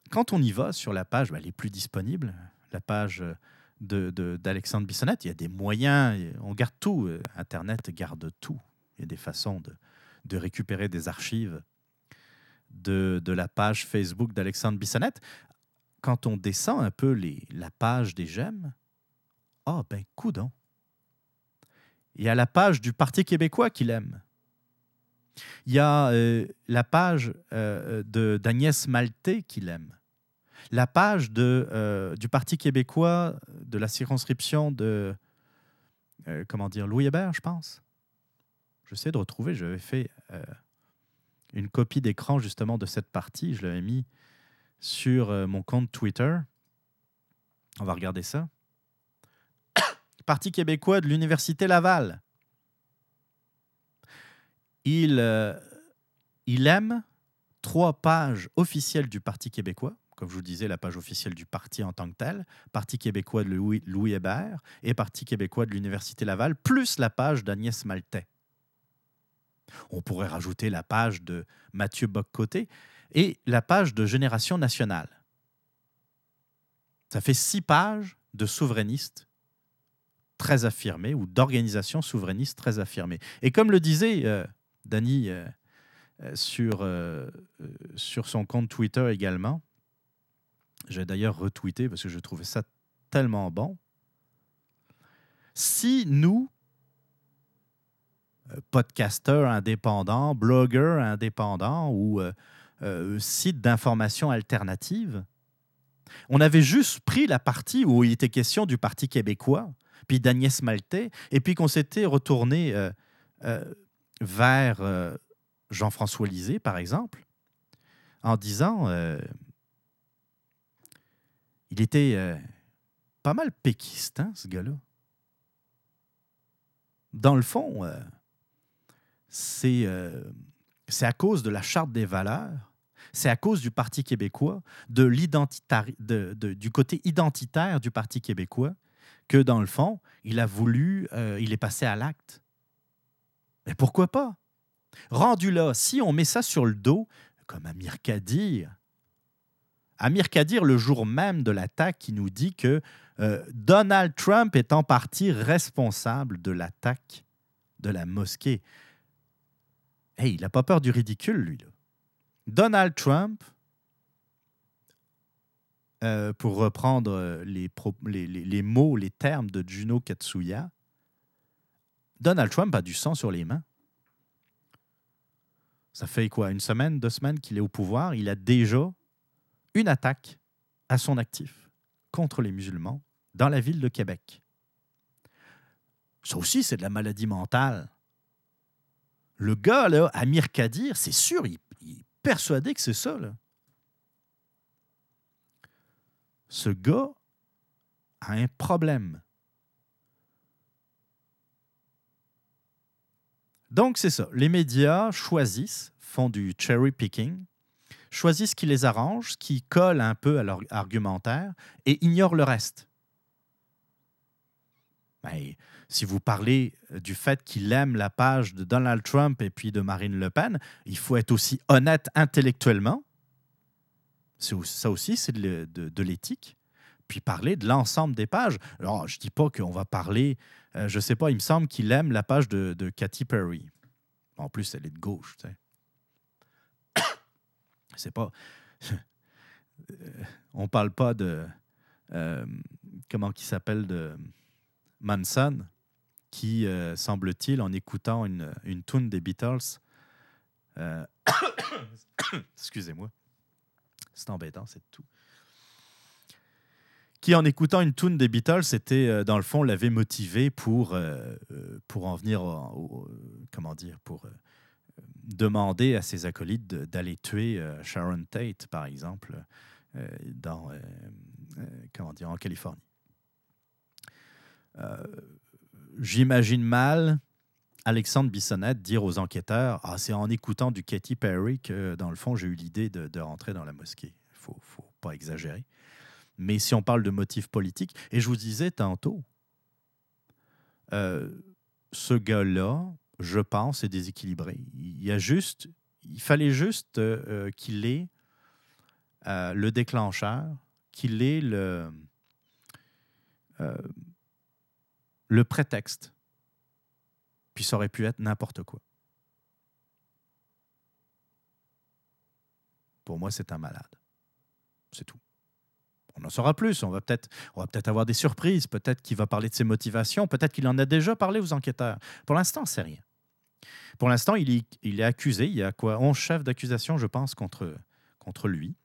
quand on y va sur la page, ben, elle est plus disponible, la page d'Alexandre de, Bissonnette, il y a des moyens, on garde tout, Internet garde tout. Il y a des façons de, de récupérer des archives de, la page Facebook d'Alexandre Bissonnette. Quand on descend un peu la page des j'aime, ah oh, ben coudon. Il y a la page du Parti québécois qu'il aime. Il y a euh, la page euh, d'Agnès Maltais qu'il aime. La page euh, du Parti québécois de la circonscription de comment dire Louis Hébert, je pense. J'essaie de retrouver, j'avais fait une copie d'écran justement de cette partie, je l'avais mis sur euh, mon compte Twitter. On va regarder ça. Parti québécois de l'Université Laval. Il, euh, il aime trois pages officielles du Parti québécois, comme je vous disais, la page officielle du parti en tant que tel, Parti québécois de Louis, Louis Hébert et Parti québécois de l'Université Laval, plus la page d'Agnès Maltais. On pourrait rajouter la page de Mathieu Boccoté et la page de Génération nationale. Ça fait six pages de souverainistes très affirmés ou d'organisations souverainistes très affirmées. Et comme le disait euh, Dany euh, euh, sur, sur son compte Twitter également, j'ai d'ailleurs retweeté parce que je trouvais ça tellement bon. Si nous, podcasteur indépendant, blogueur indépendant ou euh, euh, site d'information alternative. On avait juste pris la partie où il était question du Parti québécois, puis d'Agnès Maltais, et puis qu'on s'était retourné euh, vers Jean-François Lisée, par exemple, en disant il était pas mal péquiste, hein, ce gars-là. Dans le fond, euh, c'est à cause de la charte des valeurs, c'est à cause du Parti québécois, du côté identitaire du Parti québécois, que dans le fond, il a voulu, euh, il est passé à l'acte. Mais pourquoi pas? Rendu là, si on met ça sur le dos, comme Amir Kadir, Amir Kadir, le jour même de l'attaque, qui nous dit que euh, Donald Trump est en partie responsable de l'attaque de la mosquée il n'a pas peur du ridicule, lui. Donald Trump, euh, pour reprendre euh, les, les, mots, les termes de Juno Katsuya, Donald Trump a du sang sur les mains. Ça fait quoi, une semaine, deux semaines qu'il est au pouvoir? Il a déjà une attaque à son actif contre les musulmans dans la ville de Québec. Ça aussi, c'est de la maladie mentale. Le gars, là, Amir Kadir, c'est sûr, il, persuadé que c'est ça. Là. Ce gars a un problème. Donc, c'est ça. Les médias choisissent, font du cherry picking, choisissent ce qui les arrange, ce qui colle un peu à leur argumentaire et ignorent le reste. Ben, si vous parlez euh, du fait qu'il aime la page de Donald Trump et puis de Marine Le Pen, il faut être aussi honnête intellectuellement. Ça aussi, c'est de, l'éthique. Puis parler de l'ensemble des pages. Alors, je ne dis pas qu'on va parler, euh, je ne sais pas, il me semble qu'il aime la page de, de Katy Perry. En plus, elle est de gauche. C'est pas. On parle pas de. Euh, comment qui s'appelle de Manson qui, euh, semble-t-il, en écoutant une, une tune des Beatles, Euh, excusez-moi. C'est embêtant, c'est tout. Qui, en écoutant une tune des Beatles, euh, dans le fond, l'avait motivé pour, pour en venir, comment dire, pour demander à ses acolytes d'aller tuer Sharon Tate, par exemple, dans, comment dire, en Californie. J'imagine mal Alexandre Bissonnette dire aux enquêteurs Ah, c'est en écoutant du Katy Perry que, dans le fond, j'ai eu l'idée de, rentrer dans la mosquée. Il faut, faut pas exagérer. Mais si on parle de motifs politiques, et je vous disais tantôt, euh, ce gars-là, je pense, est déséquilibré. Il y a juste, il fallait juste euh, euh, qu'il ait le déclencheur, qu'il ait le, le prétexte puis ça aurait pu être n'importe quoi. Pour moi, c'est un malade. C'est tout. On en saura plus. On va peut-être avoir des surprises. Peut-être qu'il va parler de ses motivations. Peut-être qu'il en a déjà parlé aux enquêteurs. Pour l'instant, c'est rien. Pour l'instant, il est, accusé. Il y a quoi? 11 chefs d'accusation, je pense, contre, contre lui.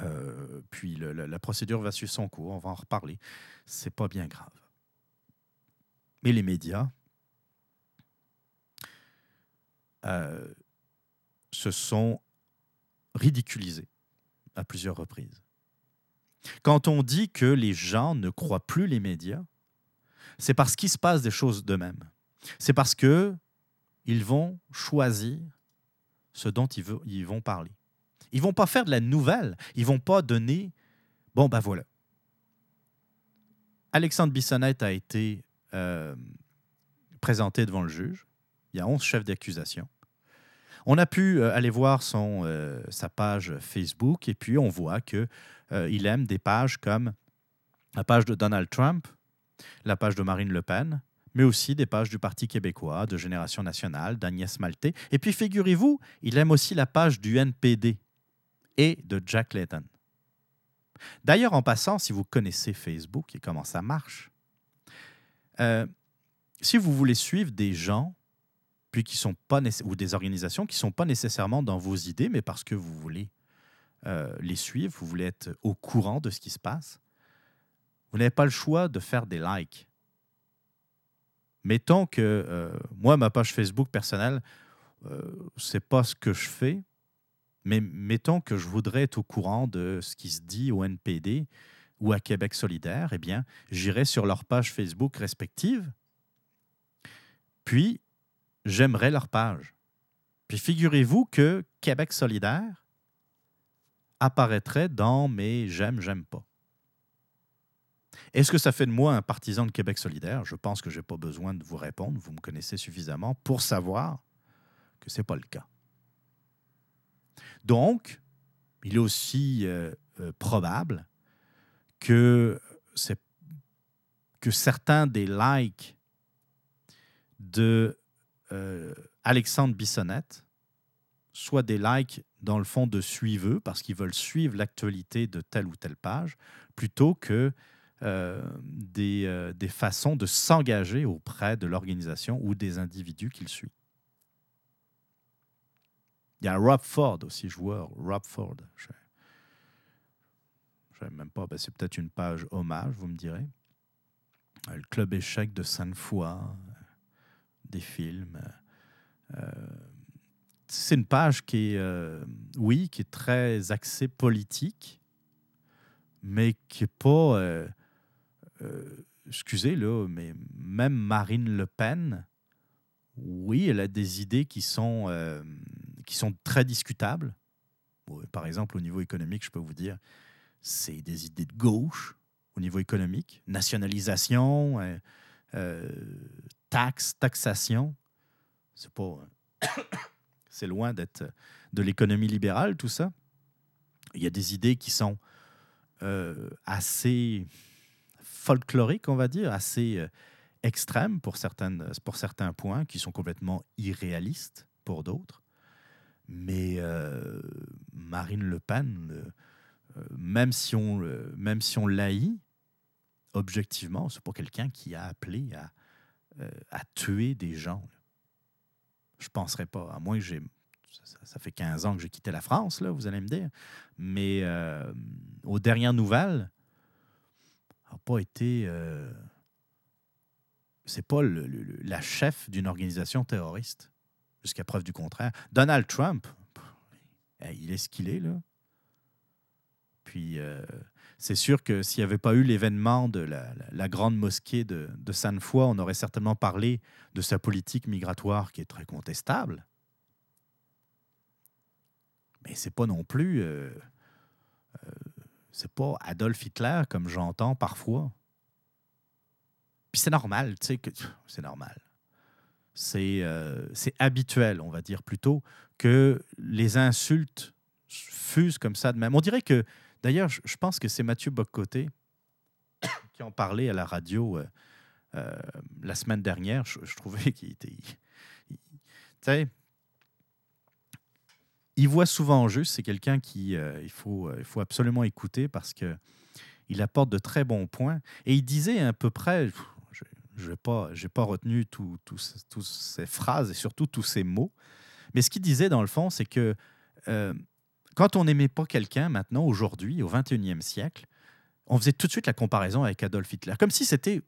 Euh, puis la procédure va suivre son cours. On va en reparler. C'est pas bien grave. Mais les médias, euh, se sont ridiculisés à plusieurs reprises. Quand on dit que les gens ne croient plus les médias, c'est parce qu'il se passe des choses d'eux-mêmes. C'est parce que ils vont choisir ce dont ils, vont parler. Ils vont pas faire de la nouvelle. Ils vont pas donner. Bon, ben voilà. Alexandre Bissonnette a été euh, présenté devant le juge. Il y a 11 chefs d'accusation. On a pu euh, aller voir son, euh, sa page Facebook et puis on voit qu'il il aime des pages comme la page de Donald Trump, la page de Marine Le Pen, mais aussi des pages du Parti québécois, de Génération nationale, d'Agnès Maltais. Et puis figurez-vous, il aime aussi la page du NPD et de Jack Layton. D'ailleurs, en passant, si vous connaissez Facebook et comment ça marche, si vous voulez suivre des gens puis qui sont pas ou des organisations qui sont pas nécessairement dans vos idées, mais parce que vous voulez euh, les suivre, vous voulez être au courant de ce qui se passe, vous n'avez pas le choix de faire des likes. Mettons que euh, moi, ma page Facebook personnelle, euh, c'est pas ce que je fais, mais mettons que je voudrais être au courant de ce qui se dit au NPD ou à Québec solidaire, eh bien, j'irai sur leur page Facebook respective, puis j'aimerais leur page. Puis figurez-vous que Québec solidaire apparaîtrait dans mes j'aime, j'aime pas. Est-ce que ça fait de moi un partisan de Québec solidaire? Je pense que je n'ai pas besoin de vous répondre. Vous me connaissez suffisamment pour savoir que ce n'est pas le cas. Donc, il est aussi euh, euh, probable que, certains des likes de euh, Alexandre Bissonnette, soit des likes dans le fond de suiveux parce qu'ils veulent suivre l'actualité de telle ou telle page, plutôt que euh, des, euh, des, façons de s'engager auprès de l'organisation ou des individus qu'il suit. Il y a Rob Ford aussi, joueur. Rob Ford. Même pas. Ben, c'est peut-être une page hommage, vous me direz. Le club échec de Sainte-Foy des films. Euh, c'est une page qui est, euh, oui, qui est très axée politique, mais qui n'est pas, euh, excusez le mais même Marine Le Pen, oui, elle a des idées qui sont, qui sont très discutables. par exemple, au niveau économique, je peux vous dire, c'est des idées de gauche au niveau économique, nationalisation, taxes, taxation. C'est pas. c'est loin d'être de l'économie libérale, tout ça. Il y a des idées qui sont euh, assez folkloriques, on va dire, assez euh, extrêmes pour, certaines, pour certains points, qui sont complètement irréalistes pour d'autres. Mais euh, Marine Le Pen, même si on, même si on l'haït, objectivement, c'est pas quelqu'un qui a appelé à, euh, tuer des gens. Je ne penserais pas, à moins que j'ai ça, fait 15 ans que j'ai quitté la France, là, vous allez me dire. Mais euh, aux dernières nouvelles, n'a pas été. Euh, c'est pas la chef d'une organisation terroriste, jusqu'à preuve du contraire. Donald Trump, il est ce qu'il est, là. Puis, euh, c'est sûr que s'il n'y avait pas eu l'événement de la, grande mosquée de, de Sainte-Foy, on aurait certainement parlé de sa politique migratoire qui est très contestable. Mais c'est pas non plus. Euh, euh, c'est pas Adolf Hitler comme j'entends parfois. Puis c'est normal, tu sais, que c'est normal. C'est habituel, on va dire plutôt, que les insultes fusent comme ça de même. On dirait que, d'ailleurs, je, pense que c'est Mathieu Boccoté qui en parlait à la radio la semaine dernière. Je, trouvais qu'il était. Tu sais, il voit souvent juste, c'est quelqu'un qui euh, il, faut, euh, faut absolument écouter parce que il apporte de très bons points. Et il disait à peu près, je n'ai pas, pas retenu toutes ces phrases et surtout tous ces mots, mais ce qu'il disait dans le fond, c'est que euh, quand on n'aimait pas quelqu'un maintenant, aujourd'hui, au 21e siècle, on faisait tout de suite la comparaison avec Adolf Hitler, comme si c'était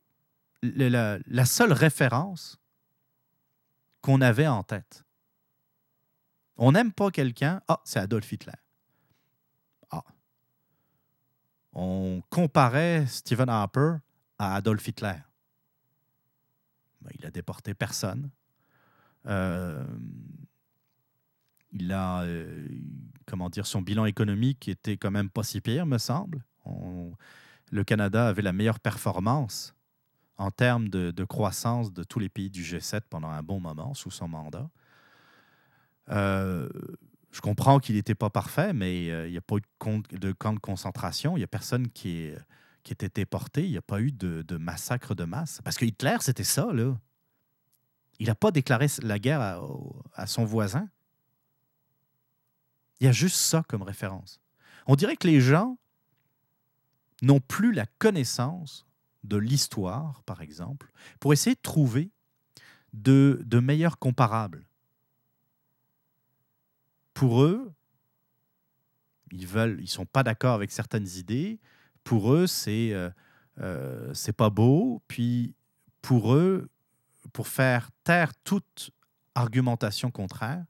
la, seule référence qu'on avait en tête. On n'aime pas quelqu'un, ah, c'est Adolf Hitler. Ah. On comparait Stephen Harper à Adolf Hitler. Ben, il a déporté personne. Euh, il a, euh, comment dire, son bilan économique était quand même pas si pire, me semble. le Canada avait la meilleure performance en termes de, croissance de tous les pays du G7 pendant un bon moment sous son mandat. Euh, je comprends qu'il n'était pas parfait, mais euh, il n'y a pas eu de, camp de concentration. Il n'y a personne qui, est, qui était déporté. Il n'y a pas eu de, massacre de masse. Parce que Hitler, c'était ça, là. Il n'a pas déclaré la guerre à, son voisin. Il y a juste ça comme référence. On dirait que les gens n'ont plus la connaissance de l'histoire, par exemple, pour essayer de trouver de, meilleurs comparables pour eux, ils veulent, ils sont pas d'accord avec certaines idées. Pour eux, c'est euh, euh, c'est pas beau. Puis pour eux, pour faire taire toute argumentation contraire,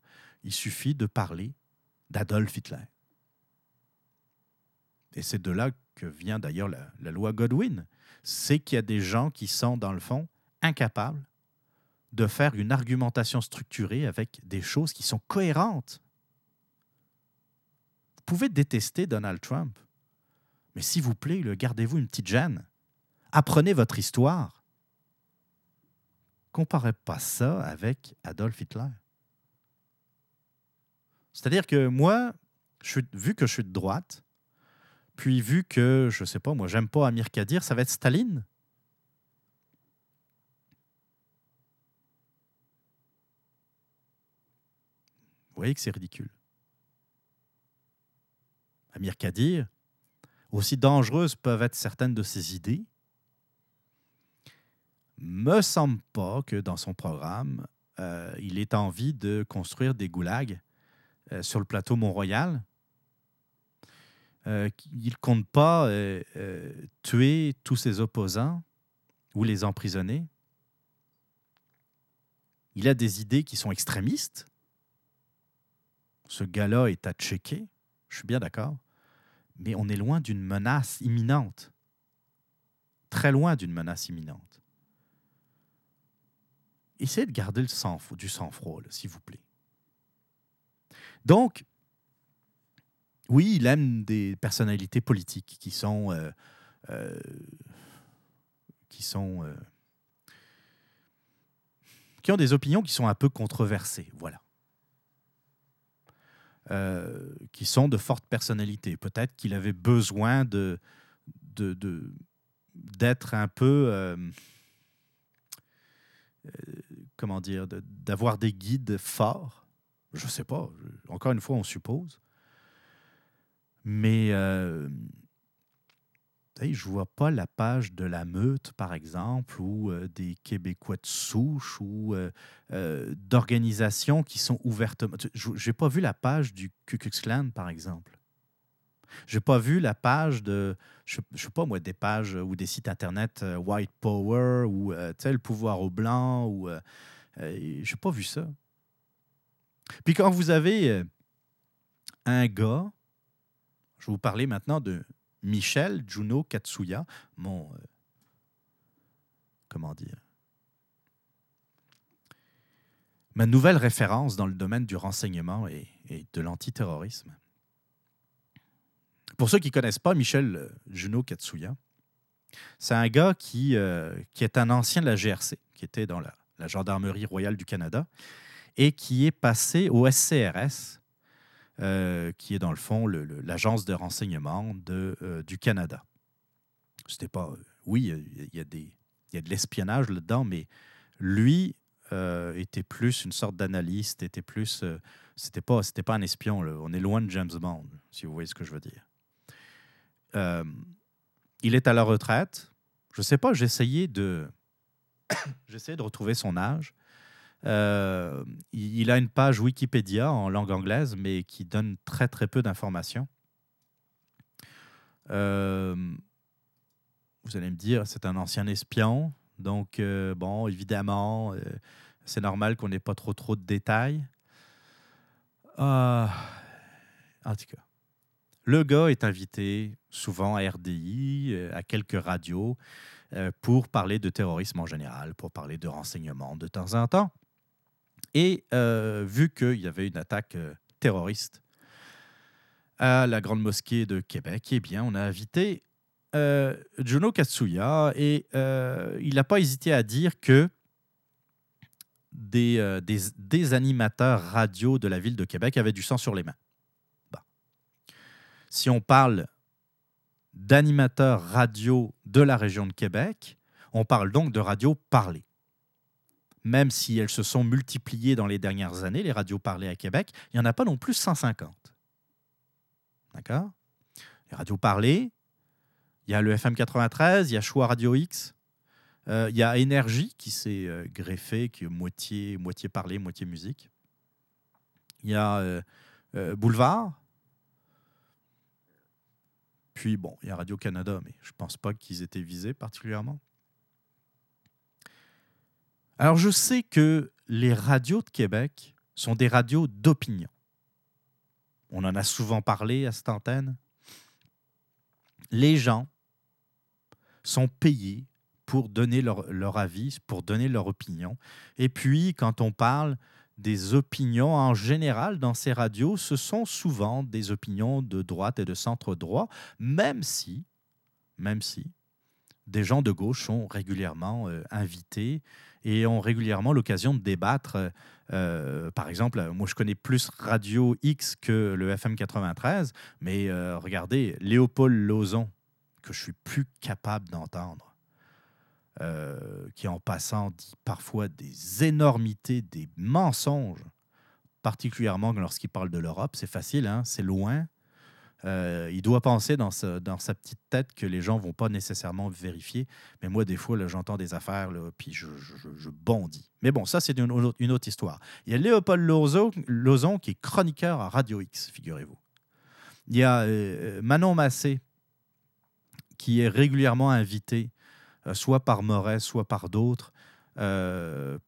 il suffit de parler d'Adolf Hitler. Et c'est de là que vient d'ailleurs la, loi Godwin. C'est qu'il y a des gens qui sont, dans le fond, incapables de faire une argumentation structurée avec des choses qui sont cohérentes pouvez détester Donald Trump, mais s'il vous plaît, gardez-vous une petite gêne. Apprenez votre histoire. Comparez pas ça avec Adolf Hitler. C'est-à-dire que moi, vu que je suis de droite, puis vu que, je sais pas, moi, j'aime pas Amir Kadir, ça va être Staline. Vous voyez que c'est ridicule. Amir Kadir, aussi dangereuses peuvent être certaines de ses idées, me semble pas que dans son programme, euh, il ait envie de construire des goulags euh, sur le plateau Mont-Royal. Euh, il ne compte pas tuer tous ses opposants ou les emprisonner. Il a des idées qui sont extrémistes. Ce gars-là est à checker, je suis bien d'accord mais on est loin d'une menace imminente. Très loin d'une menace imminente. Essayez de garder le sang, du sang-froid, s'il vous plaît. Donc, oui, il aime des personnalités politiques qui sont, euh, euh, euh, qui ont des opinions qui sont un peu controversées. Voilà. Qui sont de fortes personnalités. Peut-être qu'il avait besoin de, d'être un peu, comment dire, d'avoir des guides forts. Je ne sais pas. Encore une fois, on suppose. Mais je ne vois pas la page de la meute, par exemple, ou euh, des Québécois de souche, ou euh, euh, d'organisations qui sont ouvertement. Je n'ai pas vu la page du Ku par exemple. Je n'ai pas vu la page de, je ne sais pas moi, des pages ou des sites internet White Power ou le pouvoir au blanc, ou je n'ai pas vu ça. Puis quand vous avez un gars, je vais vous parler maintenant de Michel Juno Katsuya, mon. Euh, comment dire Ma nouvelle référence dans le domaine du renseignement et, de l'antiterrorisme. Pour ceux qui ne connaissent pas Michel euh, Juno Katsuya, c'est un gars qui, euh, qui est un ancien de la GRC, qui était dans la Gendarmerie royale du Canada, et qui est passé au SCRS euh, qui est dans le fond l'agence de renseignement euh, du Canada. C'était pas. Oui, il y, a de l'espionnage là-dedans, mais lui euh, était plus une sorte d'analyste, était plus. c'était pas, c'était pas un espion. On est loin de James Bond, si vous voyez ce que je veux dire. il est à la retraite. Je sais pas, j'ai essayé de. J'essayais de retrouver son âge. Euh, il a une page Wikipédia en langue anglaise, mais qui donne très très peu d'informations. Euh, vous allez me dire, c'est un ancien espion, donc euh, bon, évidemment, c'est normal qu'on n'ait pas trop trop de détails. en tout cas, le gars est invité souvent à RDI, à quelques radios, pour parler de terrorisme en général, pour parler de renseignement de temps en temps. Et euh, vu qu'il y avait une attaque euh, terroriste à la Grande Mosquée de Québec, eh bien, on a invité euh, Juno Katsuya et il n'a pas hésité à dire que des, des, animateurs radio de la ville de Québec avaient du sang sur les mains. Si on parle d'animateurs radio de la région de Québec, on parle donc de radio parlée même si elles se sont multipliées dans les dernières années, les radios parlées à Québec, il n'y en a pas non plus 150. D'accord? Les radios parlées, il y a le FM 93, il y a Choix Radio X, euh, il y a Énergie qui s'est euh, greffé, qui est moitié, moitié parlé, moitié musique. Il y a euh, Boulevard. Puis bon, il y a Radio-Canada, mais je ne pense pas qu'ils étaient visés particulièrement. Alors je sais que les radios de Québec sont des radios d'opinion. On en a souvent parlé à cette antenne. Les gens sont payés pour donner leur, avis, pour donner leur opinion. Et puis, quand on parle des opinions en général dans ces radios, ce sont souvent des opinions de droite et de centre droit, même si, même si des gens de gauche sont régulièrement euh, invités et ont régulièrement l'occasion de débattre. Euh, par exemple, moi je connais plus Radio X que le FM 93, mais euh, regardez, Léopold Lozon, que je suis plus capable d'entendre, euh, qui en passant dit parfois des énormités, des mensonges, particulièrement lorsqu'il parle de l'Europe. C'est facile, hein, c'est loin. Euh, il doit penser dans, sa petite tête que les gens vont pas nécessairement vérifier. Mais moi, des fois, j'entends des affaires, puis je, bondis. Mais bon, ça, c'est une, autre histoire. Il y a Léopold Lozon, qui est chroniqueur à Radio X, figurez-vous. Il y a euh, Manon Massé, qui est régulièrement invité, euh, soit par Moret, soit par d'autres,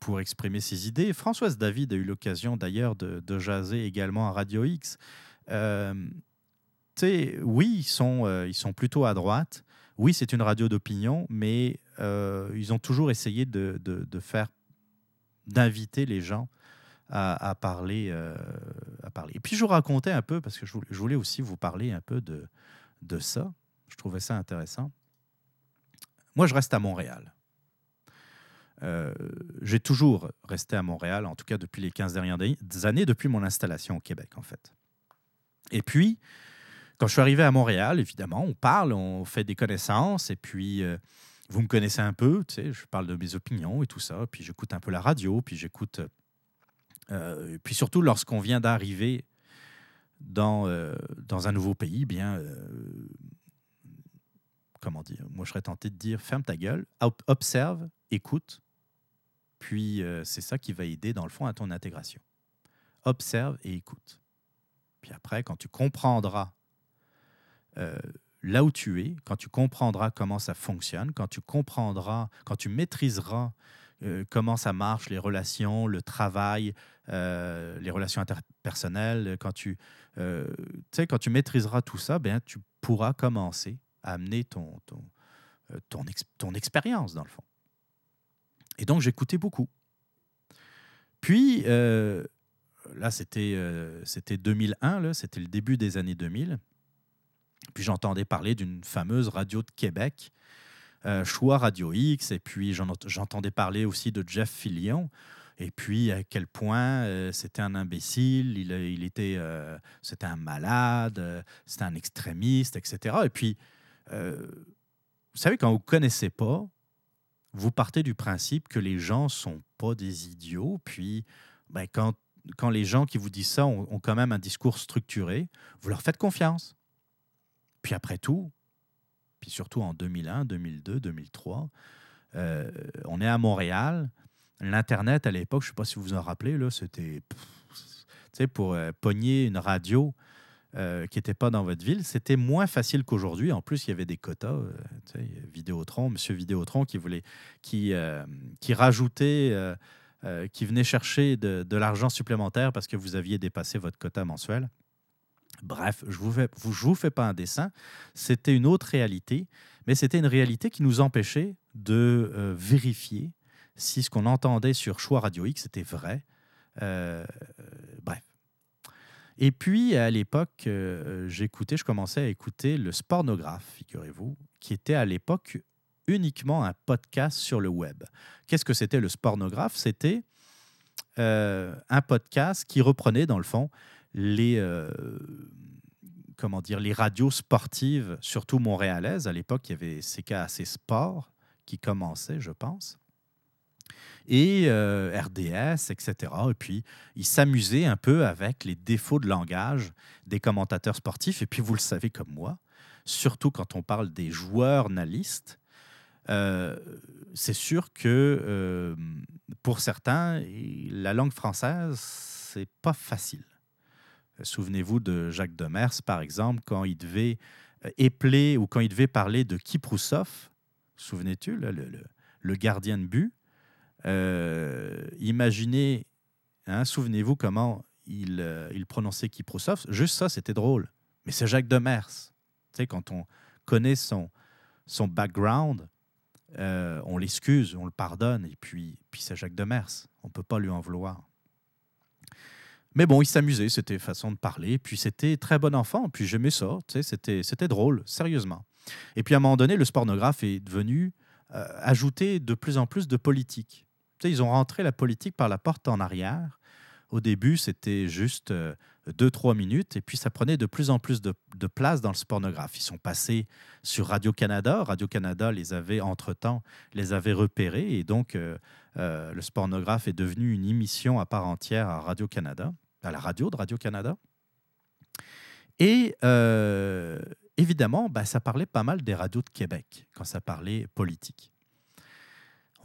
pour exprimer ses idées. Françoise David a eu l'occasion d'ailleurs de, jaser également à Radio X oui, ils sont, euh, ils sont plutôt à droite. Oui, c'est une radio d'opinion, mais euh, ils ont toujours essayé de, faire, d'inviter les gens à, parler, euh, à parler. Et puis, je vous racontais un peu, parce que je voulais, aussi vous parler un peu de, de ça. Je trouvais ça intéressant. Moi, je reste à Montréal. J'ai toujours resté à Montréal, en tout cas depuis les 15 dernières années, depuis mon installation au Québec, en fait. Et puis, quand je suis arrivé à Montréal, évidemment, on parle, on fait des connaissances, et puis euh, vous me connaissez un peu, tu sais, je parle de mes opinions et tout ça, puis j'écoute un peu la radio, puis j'écoute. Euh, puis surtout, lorsqu'on vient d'arriver dans, euh, dans un nouveau pays, bien, comment dire, moi je serais tenté de dire ferme ta gueule, observe, écoute, puis euh, c'est ça qui va aider dans le fond à ton intégration. Observe et écoute. Puis après, quand tu comprendras euh, là où tu es, quand tu comprendras comment ça fonctionne, quand tu comprendras, quand tu maîtriseras euh, comment ça marche, les relations, le travail, les relations interpersonnelles, quand tu, sais, quand tu maîtriseras tout ça, ben, tu pourras commencer à amener ton, ton, ton, expérience, dans le fond. Et donc, j'écoutais beaucoup. Puis, euh, là, c'était euh, c'était 2001, c'était le début des années 2000. Puis, j'entendais parler d'une fameuse radio de Québec, euh, Choix Radio X, et puis j'entendais parler aussi de Jeff Fillion. Et puis, à quel point c'était un imbécile, il, était, c'était un malade, c'était un extrémiste, etc. Et puis, vous savez, quand vous ne connaissez pas, vous partez du principe que les gens sont pas des idiots, puis ben, quand, quand les gens qui vous disent ça ont, quand même un discours structuré, vous leur faites confiance. Puis après tout, puis surtout en 2001, 2002, 2003, on est à Montréal. L'Internet, à l'époque, je ne sais pas si vous vous en rappelez, c'était pour euh, pogner une radio euh, qui n'était pas dans votre ville, c'était moins facile qu'aujourd'hui. En plus, il y avait des quotas. Euh, Vidéotron, Monsieur Vidéotron, qui voulait, qui, euh, qui rajoutait, qui venait chercher de, de l'argent supplémentaire parce que vous aviez dépassé votre quota mensuel. Bref, je vous, vous, vous fais pas un dessin. C'était une autre réalité, mais c'était une réalité qui nous empêchait de vérifier si ce qu'on entendait sur Choix Radio X était vrai. bref. Et puis, à l'époque, euh, j'écoutais, je commençais à écouter le Spornographe, figurez-vous, qui était à l'époque uniquement un podcast sur le web. Qu'est-ce que c'était le Spornographe? C'était euh, un podcast qui reprenait, dans le fond, les, euh, comment dire, les radios sportives, surtout montréalaises. À l'époque, il y avait CKAC Sport qui commençait, je pense et euh, RDS, etc. Et puis, il s'amusait un peu avec les défauts de langage des commentateurs sportifs. Et puis, vous le savez comme moi, surtout quand on parle des joueurs nalistes, euh, c'est sûr que pour certains, la langue française, c'est pas facile. Souvenez-vous de Jacques Demers, par exemple, quand il devait épeler ou quand il devait parler de Kiprousov, souvenez-tu, le, gardien de but, euh, imaginez, hein, souvenez-vous comment il, euh, prononçait Kiprosov. Juste ça, c'était drôle. Mais c'est Jacques Demers. Tu sais, quand on connaît son, background, euh, on l'excuse, on le pardonne, et puis, puis c'est Jacques Demers. On ne peut pas lui en vouloir. Mais bon, il s'amusait, c'était façon de parler, puis c'était très bon enfant, puis j'aimais ça, c'était, c'était drôle, sérieusement. Et puis à un moment donné, le spornographe est devenu ajouter de plus en plus de politique ils ont rentré la politique par la porte en arrière. Au début, c'était juste euh, deux, trois minutes, et puis ça prenait de plus en plus de, place dans le spornographe. Ils sont passés sur Radio-Canada. Radio-Canada les avait, entre-temps, les avait repérés, et donc euh, euh, le spornographe est devenu une émission à part entière à Radio-Canada, à la radio de Radio-Canada. Et évidemment, bah, ça parlait pas mal des radios de Québec quand ça parlait politique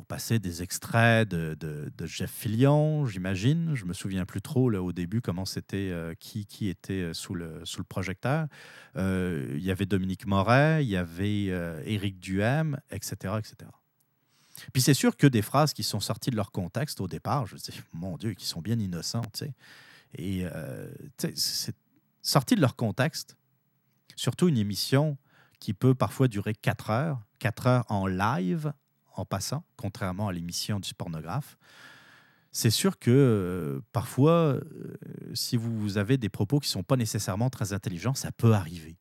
on passait des extraits de, Jeff Fillion, j'imagine. Je me souviens plus trop là, au début comment c'était, euh, qui, qui était euh, sous le, sous le projecteur. Euh, il y avait Dominique Moret, il y avait Éric Duhem, etc., etc. Puis c'est sûr que des phrases qui sont sorties de leur contexte au départ, je me dis, mon Dieu, qui sont bien innocentes. Et c'est sorti de leur contexte, surtout une émission qui peut parfois durer 4 heures, 4 heures en live, en passant, contrairement à l'émission du pornographe. C'est sûr que euh, parfois, euh, si vous avez des propos qui ne sont pas nécessairement très intelligents, ça peut arriver.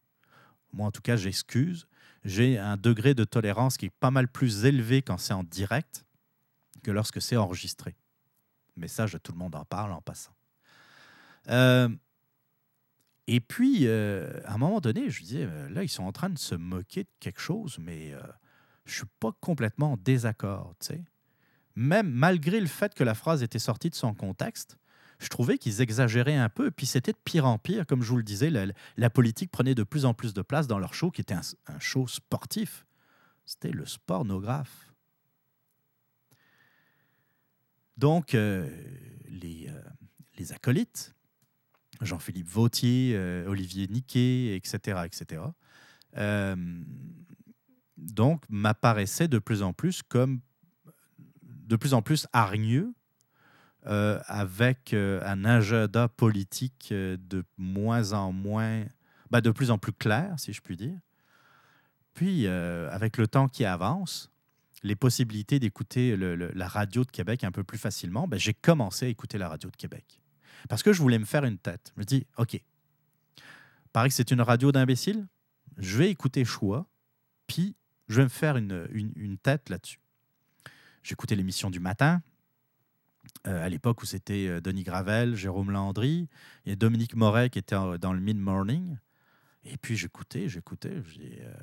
Moi, en tout cas, j'excuse. J'ai un degré de tolérance qui est pas mal plus élevé quand c'est en direct que lorsque c'est enregistré. Message de tout le monde en parle en passant. Euh, et puis, à un moment donné, je disais, là, ils sont en train de se moquer de quelque chose, mais je suis pas complètement en désaccord. sais. Même malgré le fait que la phrase était sortie de son contexte, je trouvais qu'ils exagéraient un peu. Puis c'était de pire en pire. Comme je vous le disais, la, politique prenait de plus en plus de place dans leur show, qui était un, show sportif. C'était le spornographe. Donc, euh, euh, les, acolytes, Jean-Philippe Vautier, euh, Olivier Niquet, etc., etc., donc m'apparaissaient de plus en plus comme de plus en plus hargneux avec un agenda politique de moins en moins, bah, de plus en plus clair, si je puis dire. Puis, avec le temps qui avance, les possibilités d'écouter la radio de Québec un peu plus facilement, ben, j'ai commencé à écouter la radio de Québec. Parce que je voulais me faire une tête. Je me dis, OK, paraît que c'est une radio d'imbéciles, je vais écouter Choix, puis je vais me faire une, tête là-dessus. J'écoutais l'émission du matin, euh, à l'époque où c'était euh, Denis Gravel, Jérôme Landry, a Dominique Moret qui était dans le mid-morning. Et puis j'écoutais, j'écoutais, euh,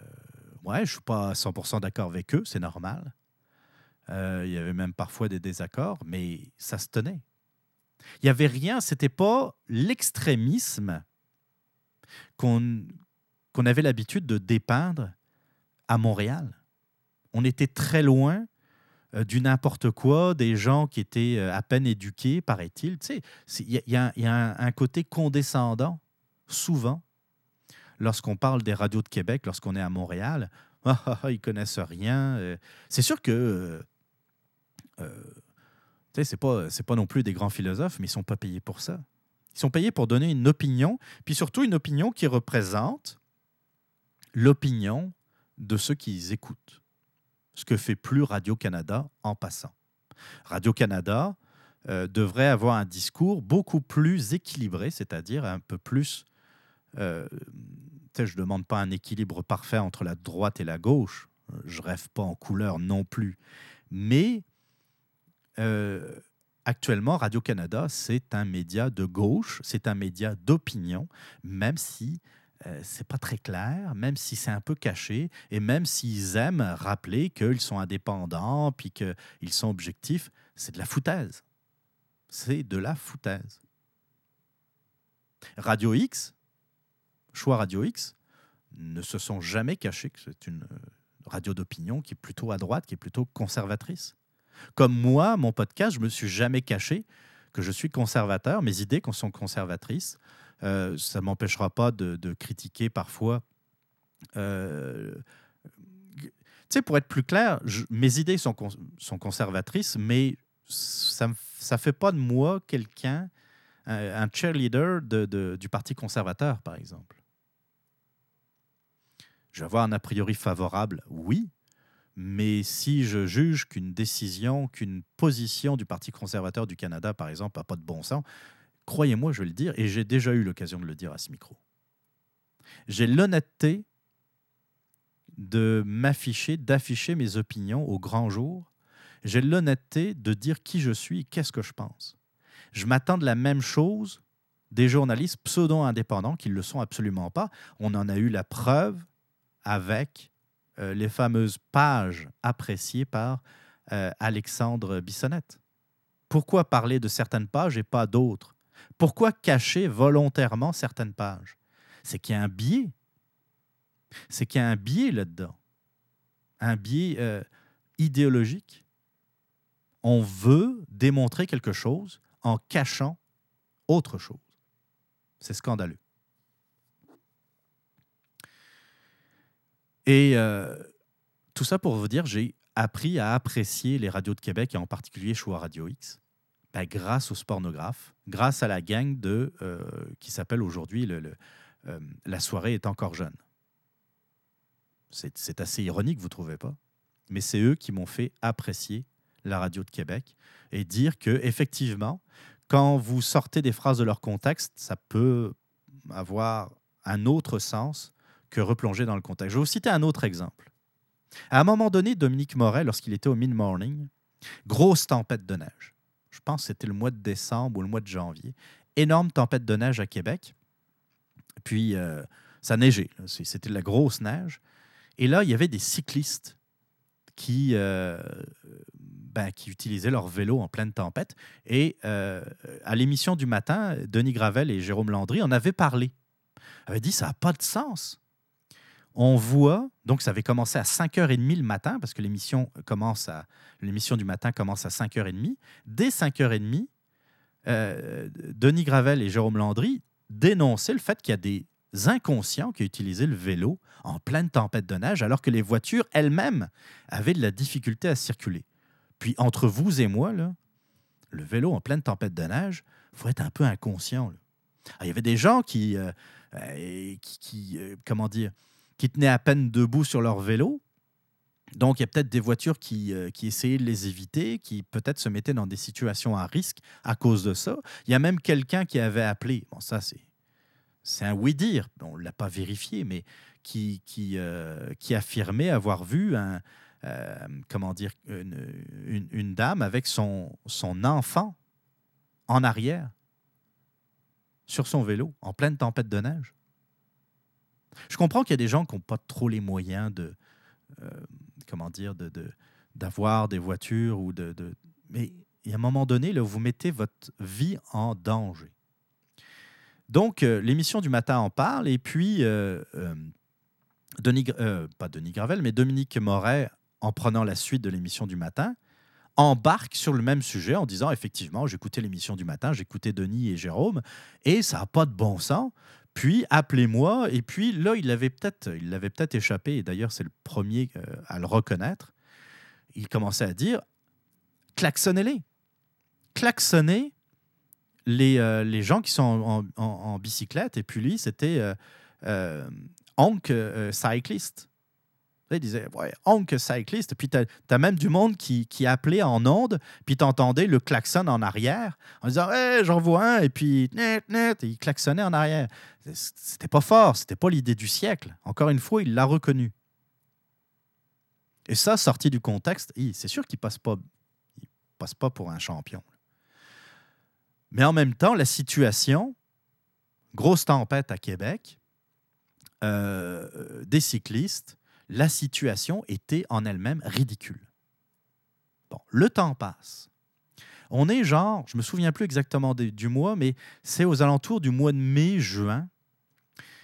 ouais, je suis pas à 100% d'accord avec eux, c'est normal. Euh, il y avait même parfois des désaccords, mais ça se tenait. Il n'y avait rien, c'était pas l'extrémisme qu'on avait l'habitude de dépeindre à Montréal. On était très loin euh, du n'importe quoi, des gens qui étaient euh, à peine éduqués, paraît-il. Tu sais, il y, a, y a un, côté condescendant, souvent, lorsqu'on parle des radios de Québec, lorsqu'on est à Montréal, ah, ah, ils connaissent rien. Euh. C'est sûr que euh c'est pas c'est pas non plus des grands philosophes, mais ils sont pas payés pour ça. Ils sont payés pour donner une opinion, puis surtout une opinion qui représente l'opinion de ceux qui écoutent. Ce que fait plus Radio-Canada en passant. Radio-Canada euh, devrait avoir un discours beaucoup plus équilibré, c'est-à-dire un peu plus euh, je ne demande pas un équilibre parfait entre la droite et la gauche. Je rêve pas en couleur non plus. Mais euh, actuellement, Radio-Canada, c'est un média de gauche, c'est un média d'opinion, même si euh, c'est pas très clair, même si c'est un peu caché, et même s'ils aiment rappeler qu'ils sont indépendants, puis qu'ils sont objectifs, c'est de la foutaise. C'est de la foutaise. Radio X, Choix Radio X ne se sont jamais cachés que c'est une euh, radio d'opinion qui est plutôt à droite, qui est plutôt conservatrice. Comme moi, mon podcast, je me suis jamais caché que je suis conservateur, mes idées sont conservatrices. Euh, ça ne m'empêchera pas de, critiquer parfois. Euh, tu sais, pour être plus clair, mes idées sont, conservatrices, mais ça ne fait pas de moi quelqu'un, un, cheerleader de, du Parti conservateur, par exemple. Je vais avoir un a priori favorable, oui, mais si je juge qu'une décision, qu'une position du Parti conservateur du Canada, par exemple, n'a pas de bon sens, croyez-moi, je vais le dire, et j'ai déjà eu l'occasion de le dire à ce micro. J'ai l'honnêteté de m'afficher, d'afficher mes opinions au grand jour. J'ai l'honnêteté de dire qui je suis et qu'est-ce que je pense. Je m'attends de la même chose des journalistes pseudo-indépendants qui ne le sont absolument pas. On en a eu la preuve avec euh, les fameuses pages appréciées par euh, Alexandre Bissonnette. Pourquoi parler de certaines pages et pas d'autres? Pourquoi cacher volontairement certaines pages? C'est qu'il y a un biais. C'est qu'il y a un biais là-dedans. Un biais euh, idéologique. On veut démontrer quelque chose en cachant autre chose. C'est scandaleux. Et euh, tout ça pour vous dire, j'ai appris à apprécier les radios de Québec et en particulier Choix Radio X ben, grâce au spornographe, grâce à la gang de, euh, qui s'appelle aujourd'hui le, euh, La soirée est encore jeune. C'est assez ironique, vous ne trouvez pas? Mais c'est eux qui m'ont fait apprécier la radio de Québec et dire que effectivement, quand vous sortez des phrases de leur contexte, ça peut avoir un autre sens replonger dans le contexte. Je vais vous citer un autre exemple. À un moment donné, Dominique Moret, lorsqu'il était au mid-morning, grosse tempête de neige. Je pense que c'était le mois de décembre ou le mois de janvier. Énorme tempête de neige à Québec. Puis, euh, ça neigeait. C'était de la grosse neige. Et là, il y avait des cyclistes qui, euh, ben, qui utilisaient leur vélo en pleine tempête. Et euh, à l'émission du matin, Denis Gravel et Jérôme Landry en avaient parlé. Ils avaient dit ça n'a pas de sens on voit, donc ça avait commencé à 5h30 le matin, parce que l'émission commence à l'émission du matin commence à 5h30. Dès 5h30, euh, Denis Gravel et Jérôme Landry dénonçaient le fait qu'il y a des inconscients qui utilisaient le vélo en pleine tempête de neige, alors que les voitures elles-mêmes avaient de la difficulté à circuler. Puis entre vous et moi, là, le vélo en pleine tempête de neige, faut être un peu inconscient. il y avait des gens qui, euh, euh, qui, comment dire, qui tenaient à peine debout sur leur vélo. Donc, il y a peut-être des voitures qui, euh, qui, essayaient de les éviter, qui peut-être se mettaient dans des situations à risque à cause de ça. Il y a même quelqu'un qui avait appelé, bon, ça c'est, c'est un oui-dire, on ne l'a pas vérifié, mais qui, qui, euh, affirmait avoir vu un, euh, comment dire, une, une, dame avec son, son enfant en arrière sur son vélo en pleine tempête de neige. Je comprends qu'il y a des gens qui n'ont pas trop les moyens de, euh, comment dire, d'avoir des voitures ou de, mais à un moment donné, là, vous mettez votre vie en danger. Donc, euh, l'émission du matin en parle, et puis, euh, pas Denis Gravel, mais Dominique Moret, en prenant la suite de l'émission du matin, embarque sur le même sujet en disant effectivement, j'écoutais l'émission du matin, j'écoutais Denis et Jérôme, et ça n'a pas de bon sens. Puis appelez-moi. Et puis là, il l'avait peut-être, il l'avait peut-être échappé. Et d'ailleurs, c'est le premier euh, à le reconnaître. Il commençait à dire klaxonnez-les, klaxonnez les, euh, les gens qui sont en, bicyclette. Et puis lui, c'était euh, euh Onk Cyclist. Il disait, ouais, Onk Cyclist. Puis tu as, même du monde qui, qui appelait en onde, puis tu entendais le klaxon en arrière, en disant, hey, j'en vois un, et puis, net, net, et il klaxonnait en arrière. C'était pas fort, c'était pas l'idée du siècle. Encore une fois, il l'a reconnu. Et ça, sorti du contexte, c'est sûr qu'il passe pas, il passe pas pour un champion. Mais en même temps, la situation, grosse tempête à Québec, euh, des cyclistes, la situation était en elle-même ridicule. Bon, le temps passe. On est genre, je me souviens plus exactement du mois, mais c'est aux alentours du mois de mai-juin.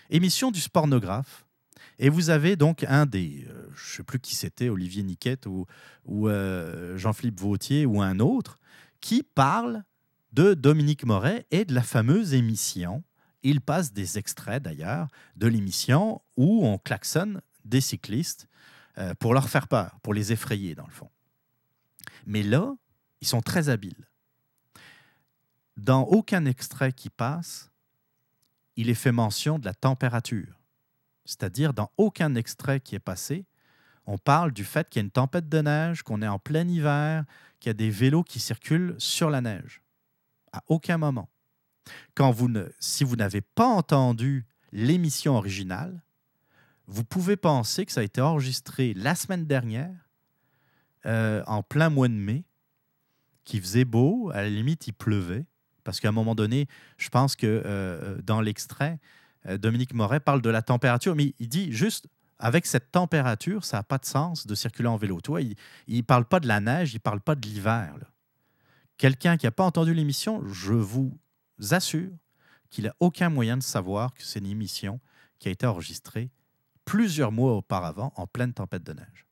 Émission du Spornographe. Et vous avez donc un des, euh, je ne sais plus qui c'était, Olivier Niquette ou, ou euh, Jean-Philippe Vautier ou un autre, qui parle de Dominique Moret et de la fameuse émission. Il passe des extraits d'ailleurs de l'émission où on klaxonne des cyclistes euh, pour leur faire peur, pour les effrayer dans le fond. Mais là, ils sont très habiles. Dans aucun extrait qui passe, il est fait mention de la température. C'est-à-dire, dans aucun extrait qui est passé, on parle du fait qu'il y a une tempête de neige, qu'on est en plein hiver, qu'il y a des vélos qui circulent sur la neige. À aucun moment. Quand vous ne, si vous n'avez pas entendu l'émission originale, vous pouvez penser que ça a été enregistré la semaine dernière, euh, en plein mois de mai, qu'il faisait beau, à la limite il pleuvait, parce qu'à un moment donné, je pense que euh, dans l'extrait, euh, Dominique Moret parle de la température, mais il dit juste, avec cette température, ça n'a pas de sens de circuler en vélo. Toi, il ne parle pas de la neige, il ne parle pas de l'hiver. Quelqu'un qui n'a pas entendu l'émission, je vous assure qu'il n'a aucun moyen de savoir que c'est une émission qui a été enregistrée plusieurs mois auparavant en pleine tempête de neige.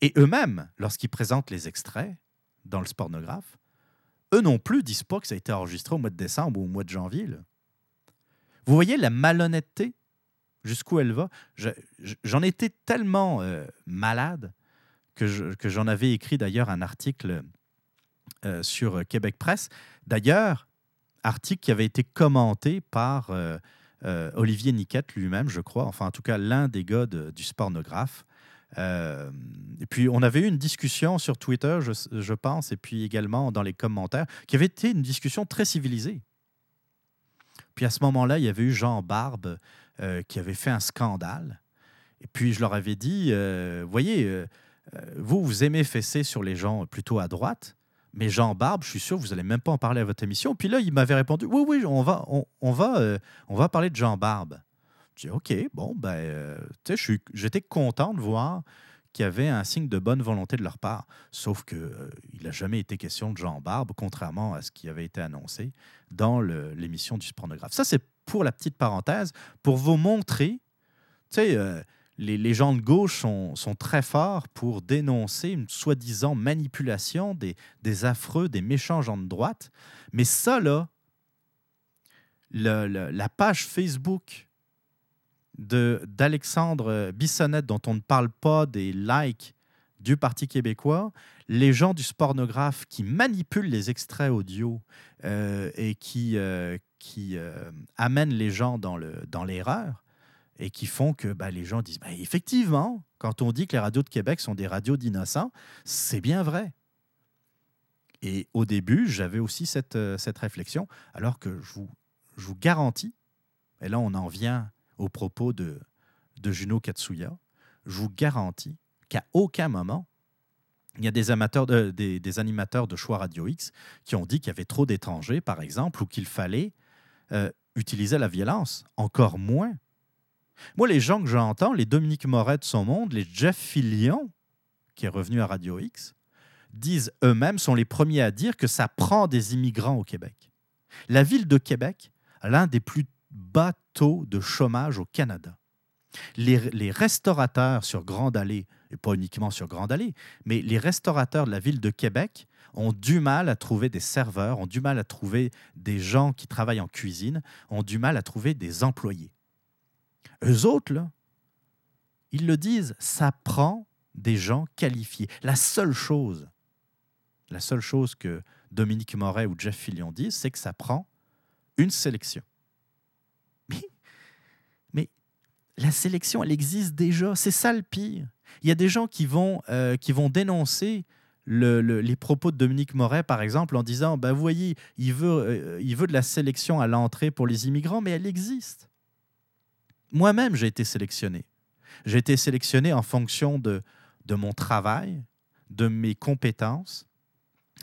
Et eux-mêmes, lorsqu'ils présentent les extraits dans le spornographe, eux non plus disent pas que ça a été enregistré au mois de décembre ou au mois de janvier. Vous voyez la malhonnêteté? Jusqu'où elle va? J'en étais tellement euh, malade que j'en avais écrit d'ailleurs un article euh, sur Québec Presse. D'ailleurs, article qui avait été commenté par euh, euh, Olivier Niquette lui-même, je crois, enfin en tout cas l'un des gars du spornographe. Euh, et puis on avait eu une discussion sur Twitter, je, pense, et puis également dans les commentaires, qui avait été une discussion très civilisée. Puis à ce moment-là, il y avait eu Jean Barbe euh, qui avait fait un scandale. Et puis je leur avais dit, voyez, vous, vous aimez fesser sur les gens plutôt à droite, mais Jean Barbe, je suis sûr, vous n'allez même pas en parler à votre émission. Puis là, il m'avait répondu Oui, oui, on va, on, va, euh, on va parler de Jean Barbe. Je dis OK, bon, ben, euh, j'étais content de voir qu'il y avait un signe de bonne volonté de leur part. Sauf qu'il euh, il n'a jamais été question de Jean Barbe, contrairement à ce qui avait été annoncé dans l'émission du pornographe. Ça, c'est pour la petite parenthèse, pour vous montrer Tu sais, les, gens de gauche sont, très forts pour dénoncer une soi-disant manipulation des, affreux, des méchants gens de droite. Mais ça, là, le, le, la page Facebook d'Alexandre Bissonnette, dont on ne parle pas des likes du Parti québécois, les gens du spornographe qui manipulent les extraits audio euh, et qui, euh, qui euh, amènent les gens dans l'erreur dans et qui font que bah, les gens disent bah, effectivement, quand on dit que les radios de Québec sont des radios d'innocents, c'est bien vrai. Et au début, j'avais aussi cette, cette réflexion, alors que je vous, je vous garantis, et là on en vient au propos de, de Juno Katsuya, je vous garantis qu'à aucun moment, il y a des, amateurs de, des, des, animateurs de choix Radio X qui ont dit qu'il y avait trop d'étrangers, par exemple, ou qu'il fallait euh, utiliser la violence. Encore moins. Moi, les gens que j'entends, les Dominique Moret de son monde, les Jeff Fillion, qui est revenu à Radio X, disent eux-mêmes, sont les premiers à dire que ça prend des immigrants au Québec. La ville de Québec a l'un des plus bas taux de chômage au Canada. Les, les restaurateurs sur Grande Allée et pas uniquement sur Grande Allée, mais les restaurateurs de la ville de Québec ont du mal à trouver des serveurs, ont du mal à trouver des gens qui travaillent en cuisine, ont du mal à trouver des employés. Eux autres, là, ils le disent, ça prend des gens qualifiés. La seule chose, la seule chose que Dominique Moret ou Jeff Fillion disent, c'est que ça prend une sélection. Mais, mais la sélection, elle existe déjà. C'est ça le pire. Il y a des gens qui vont, euh, qui vont dénoncer le, le, les propos de Dominique Moret, par exemple, en disant ben, Vous voyez, il veut, euh, il veut de la sélection à l'entrée pour les immigrants, mais elle existe. Moi-même, j'ai été sélectionné. J'ai été sélectionné en fonction de, mon travail, de mes compétences,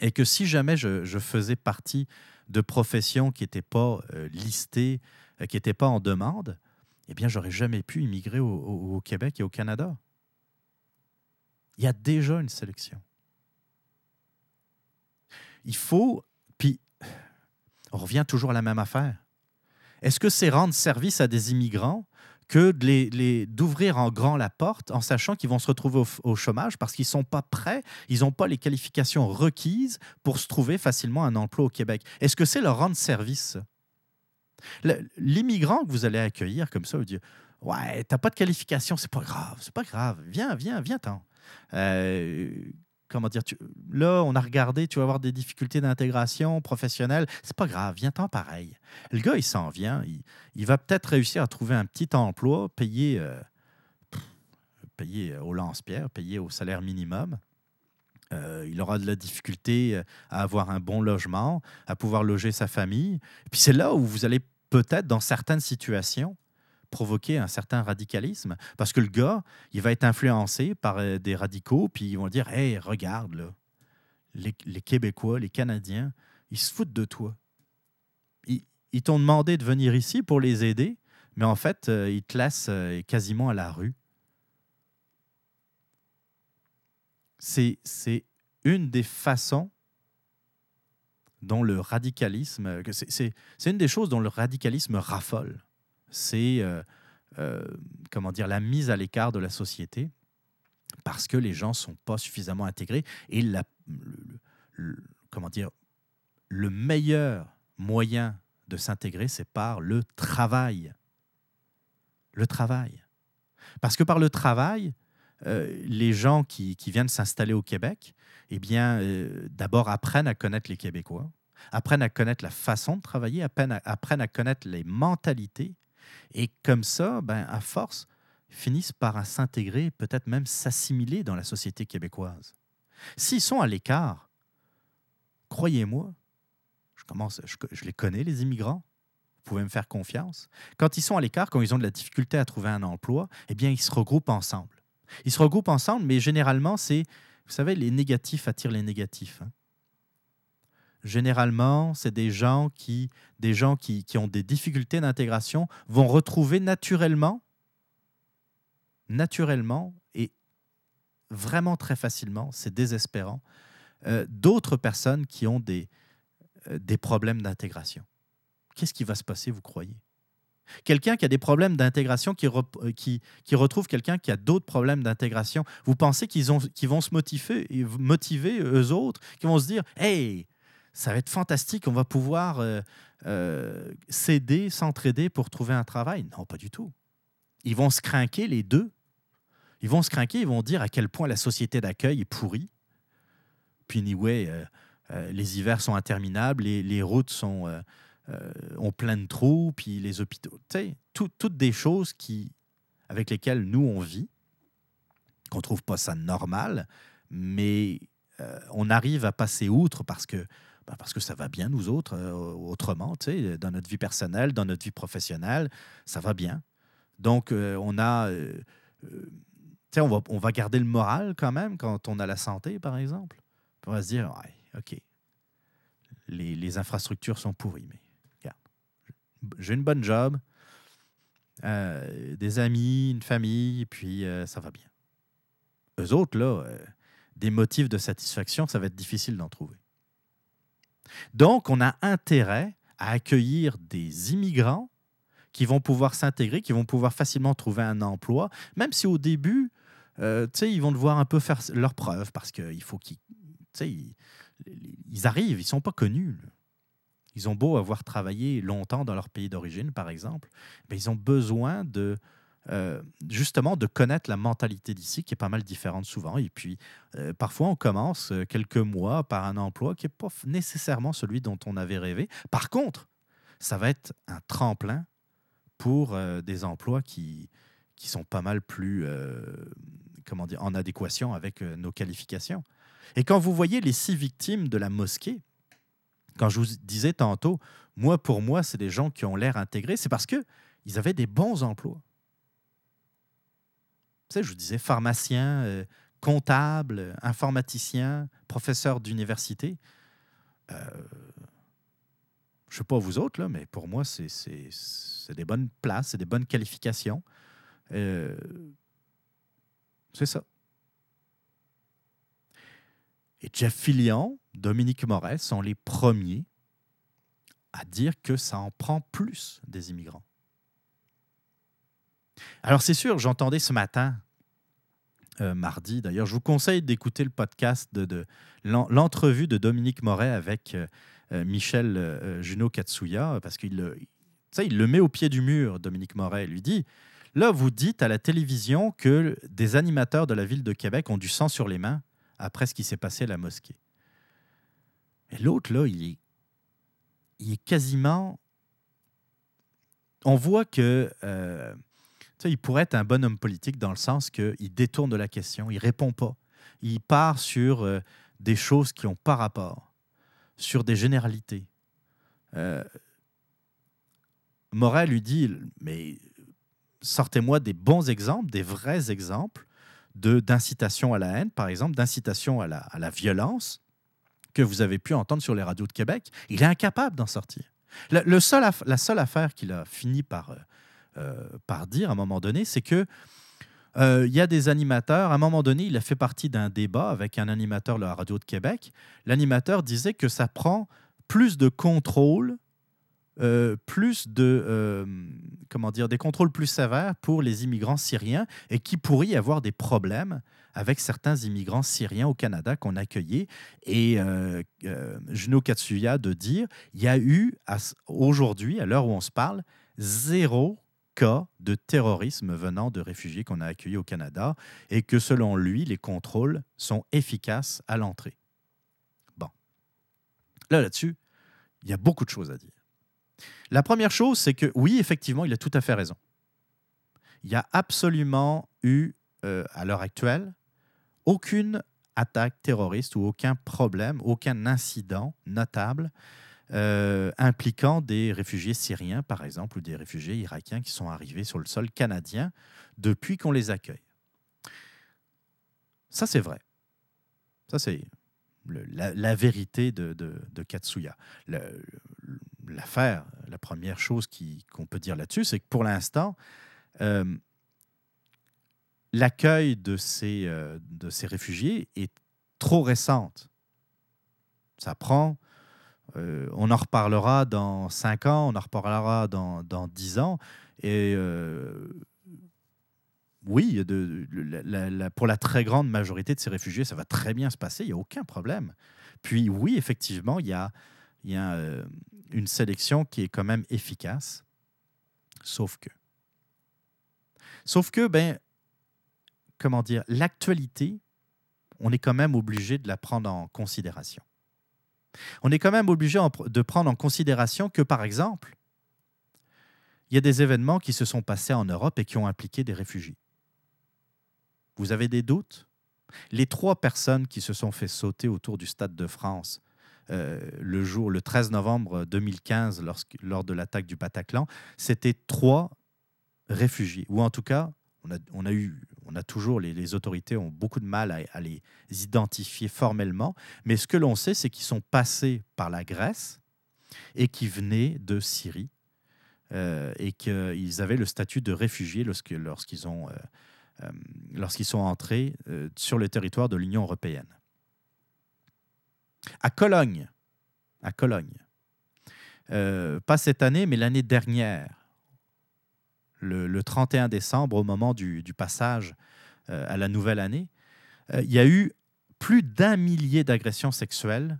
et que si jamais je, faisais partie de professions qui n'étaient pas euh, listées, euh, qui n'étaient pas en demande, eh bien, j'aurais jamais pu immigrer au Québec et au Canada. Il y a déjà une sélection. Il faut, puis on revient toujours à la même affaire. Est-ce que c'est rendre service à des immigrants que d'ouvrir en grand la porte en sachant qu'ils vont se retrouver au, chômage parce qu'ils ne sont pas prêts, ils n'ont pas les qualifications requises pour se trouver facilement un emploi au Québec? Est-ce que c'est leur rendre service? L'immigrant que vous allez accueillir comme ça, vous dire Ouais, t'as pas de qualification, c'est pas grave, c'est pas grave, viens, viens, viens-t'en. Euh, comment dire, tu, là, on a regardé, tu vas avoir des difficultés d'intégration professionnelle. C'est pas grave, viens-t'en pareil. Le gars, il s'en vient. Il, va peut-être réussir à trouver un petit emploi, payé, euh, au lance-pierre, payé au salaire minimum. Euh, il aura de la difficulté à avoir un bon logement, à pouvoir loger sa famille. Puis c'est là où vous allez peut-être, dans certaines situations, provoquer un certain radicalisme. Parce que le gars, il va être influencé par euh, des radicaux, puis ils vont dire Hey, regarde, les, les Québécois, les Canadiens, ils se foutent de toi. Ils, ils t'ont demandé de venir ici pour les aider, mais en fait, euh, ils te laissent euh, quasiment à la rue. C'est une des façons dont le radicalisme, c'est une des choses dont le radicalisme raffole c'est euh, euh, comment dire la mise à l'écart de la société parce que les gens sont pas suffisamment intégrés et la, le, comment dire le meilleur moyen de s'intégrer c'est par le travail. Le travail. Parce que par le travail euh, les gens qui, qui viennent s'installer au Québec eh bien d'abord apprennent à connaître les Québécois apprennent à connaître la façon de travailler apprennent apprennent à connaître les mentalités et comme ça, ben, à force, finissent par s'intégrer, peut-être même s'assimiler dans la société québécoise. S'ils sont à l'écart, croyez-moi, je, commence, je, les connais, les immigrants, vous pouvez me faire confiance. Quand ils sont à l'écart, quand ils ont de la difficulté à trouver un emploi, eh bien, ils se regroupent ensemble. Ils se regroupent ensemble, mais généralement, c'est, vous savez, les négatifs attirent les négatifs. Hein généralement, c'est des gens qui, des gens qui, qui ont des difficultés d'intégration vont retrouver naturellement, naturellement et vraiment très facilement, c'est désespérant, euh, d'autres personnes qui ont des, euh, des problèmes d'intégration. Qu'est-ce qui va se passer, vous croyez? Quelqu'un qui a des problèmes d'intégration, qui, qui, qui, retrouve quelqu'un qui a d'autres problèmes d'intégration. Vous pensez qu'ils vont se motiver, motiver, eux autres, qui vont se dire Hey, ça va être fantastique, on va pouvoir euh, s'aider, s'entraider pour trouver un travail. Non, pas du tout. Ils vont se craquer les deux. Ils vont se craquer, ils vont dire à quel point la société d'accueil est pourrie. Puis, anyway, euh, euh, les hivers sont interminables, les, routes sont, ont plein de trous, puis les hôpitaux. Sais, toutes des choses qui, avec lesquelles nous, on vit, qu'on trouve pas ça normal, mais on arrive à passer outre parce que ben, parce que ça va bien, nous autres, euh, autrement, dans notre vie personnelle, dans notre vie professionnelle, ça va bien. Donc, euh, on a. Euh, on va, on va garder le moral quand même quand on a la santé, par exemple. On va se dire, ouais, OK, les, les, infrastructures sont pourries, mais regarde, j'ai une bonne job, des amis, une famille, et puis ça va bien. Eux autres, là, des motifs de satisfaction, ça va être difficile d'en trouver. Donc, on a intérêt à accueillir des immigrants qui vont pouvoir s'intégrer, qui vont pouvoir facilement trouver un emploi, même si au début, euh, ils vont devoir un peu faire leurs preuves parce qu'il faut qu'ils ils, arrivent, ils sont pas connus. Ils ont beau avoir travaillé longtemps dans leur pays d'origine, par exemple, mais ils ont besoin de euh, justement de connaître la mentalité d'ici, qui est pas mal différente souvent. Et puis, euh, parfois, on commence euh, quelques mois par un emploi qui n'est pas nécessairement celui dont on avait rêvé. Par contre, ça va être un tremplin pour des emplois qui, qui sont pas mal plus comment dire, en adéquation avec nos qualifications. Et quand vous voyez les six victimes de la mosquée, quand je vous disais tantôt, moi, pour moi, c'est des gens qui ont l'air intégrés, c'est parce qu'ils avaient des bons emplois sais, je vous disais pharmacien, euh, comptable, informaticien, professeur d'université. Euh, je ne sais pas vous autres, là, mais pour moi, c'est des bonnes places, c'est des bonnes qualifications. Euh, c'est ça. Et Jeff Fillion, Dominique Moret sont les premiers à dire que ça en prend plus des immigrants. Alors c'est sûr, j'entendais ce matin, euh, mardi d'ailleurs, je vous conseille d'écouter le podcast de, l'entrevue de Dominique Moret avec euh, euh, Michel Juno Katsuya, parce qu'il le, il le met au pied du mur, Dominique Moret, lui dit, là vous dites à la télévision que des animateurs de la ville de Québec ont du sang sur les mains après ce qui s'est passé à la mosquée. Et l'autre, là, il il est quasiment... On voit que il pourrait être un bon homme politique dans le sens qu'il détourne de la question, il répond pas. Il part sur euh, des choses qui n'ont pas rapport, sur des généralités. Euh, Morel lui dit, mais sortez-moi des bons exemples, des vrais exemples d'incitation à la haine, par exemple, d'incitation à la, à la violence que vous avez pu entendre sur les radios de Québec. Il est incapable d'en sortir. Le, seul, la seule affaire qu'il a fini par, euh, par dire à un moment donné, c'est que euh, il y a des animateurs. À un moment donné, il a fait partie d'un débat avec un animateur de la radio de Québec. L'animateur disait que ça prend plus de contrôle, euh, plus de comment dire, des contrôles plus sévères pour les immigrants syriens et qui pourrait y avoir des problèmes avec certains immigrants syriens au Canada qu'on accueillait. Et Juno Katsuya de dire, il y a eu aujourd'hui, à l'heure où on se parle, zéro cas de terrorisme venant de réfugiés qu'on a accueillis au Canada et que selon lui, les contrôles sont efficaces à l'entrée. Bon. Là, là-dessus, il y a beaucoup de choses à dire. La première chose, c'est que oui, effectivement, il a tout à fait raison. Il n'y a absolument eu, euh, à l'heure actuelle, aucune attaque terroriste ou aucun problème, aucun incident notable euh, impliquant des réfugiés syriens, par exemple, ou des réfugiés irakiens qui sont arrivés sur le sol canadien depuis qu'on les accueille. Ça, c'est vrai. Ça, c'est la, vérité de, de, Katsuya. L'affaire, la première chose qu'on peut dire là-dessus, c'est que pour l'instant, euh, l'accueil de ces, euh, de ces réfugiés est trop récente. Ça prend Euh, on en reparlera dans 5 ans, on en reparlera dans, dans 10 ans. Et euh, oui, pour la très grande majorité de ces réfugiés, ça va très bien se passer, il n'y a aucun problème. Puis oui, effectivement, il y a, il y a euh, une sélection qui est quand même efficace, sauf que. Sauf que, ben, comment dire, l'actualité, on est quand même obligé de la prendre en considération. On est quand même obligé de prendre en considération que, par exemple, il y a des événements qui se sont passés en Europe et qui ont impliqué des réfugiés. Vous avez des doutes? Les trois personnes qui se sont fait sauter autour du Stade de France euh, le jour, le 13 novembre 2015, lors de l'attaque du Bataclan, c'était trois réfugiés, ou en tout cas, on a, eu, on a toujours, les, autorités ont beaucoup de mal à, les identifier formellement, mais ce que l'on sait, c'est qu'ils sont passés par la Grèce et qui venaient de Syrie euh, et qu'ils avaient le statut de réfugiés lorsqu'ils ont, euh, euh, sont entrés sur le territoire de l'Union européenne. À Cologne, à Cologne, pas cette année, mais l'année dernière, le, 31 décembre, au moment du, passage à la nouvelle année, il y a eu plus d'un millier d'agressions sexuelles.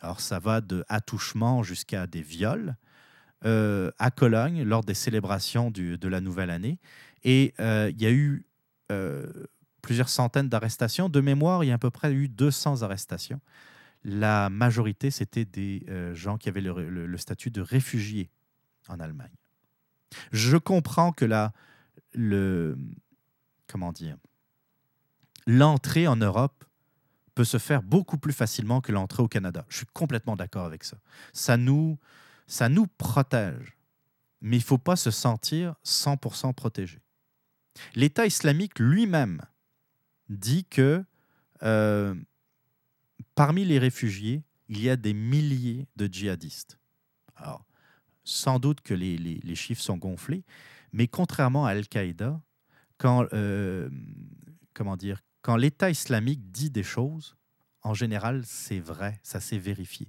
Alors ça va de attouchement jusqu'à des viols. Euh, à Cologne lors des célébrations de la nouvelle année. Et euh, il y a eu euh, plusieurs centaines d'arrestations. De mémoire, il y a à peu près eu 200 arrestations. La majorité, c'était des gens qui avaient le, statut de réfugiés en Allemagne. Je comprends que la, le, comment dire, l'entrée en Europe peut se faire beaucoup plus facilement que l'entrée au Canada. Je suis complètement d'accord avec ça. Ça nous, ça nous protège, mais il ne faut pas se sentir 100% protégé. L'État islamique lui-même dit que euh, parmi les réfugiés, il y a des milliers de djihadistes. Alors, sans doute que les, chiffres sont gonflés, mais contrairement à Al-Qaïda, quand, euh, comment dire, quand l'État islamique dit des choses, en général, c'est vrai, ça s'est vérifié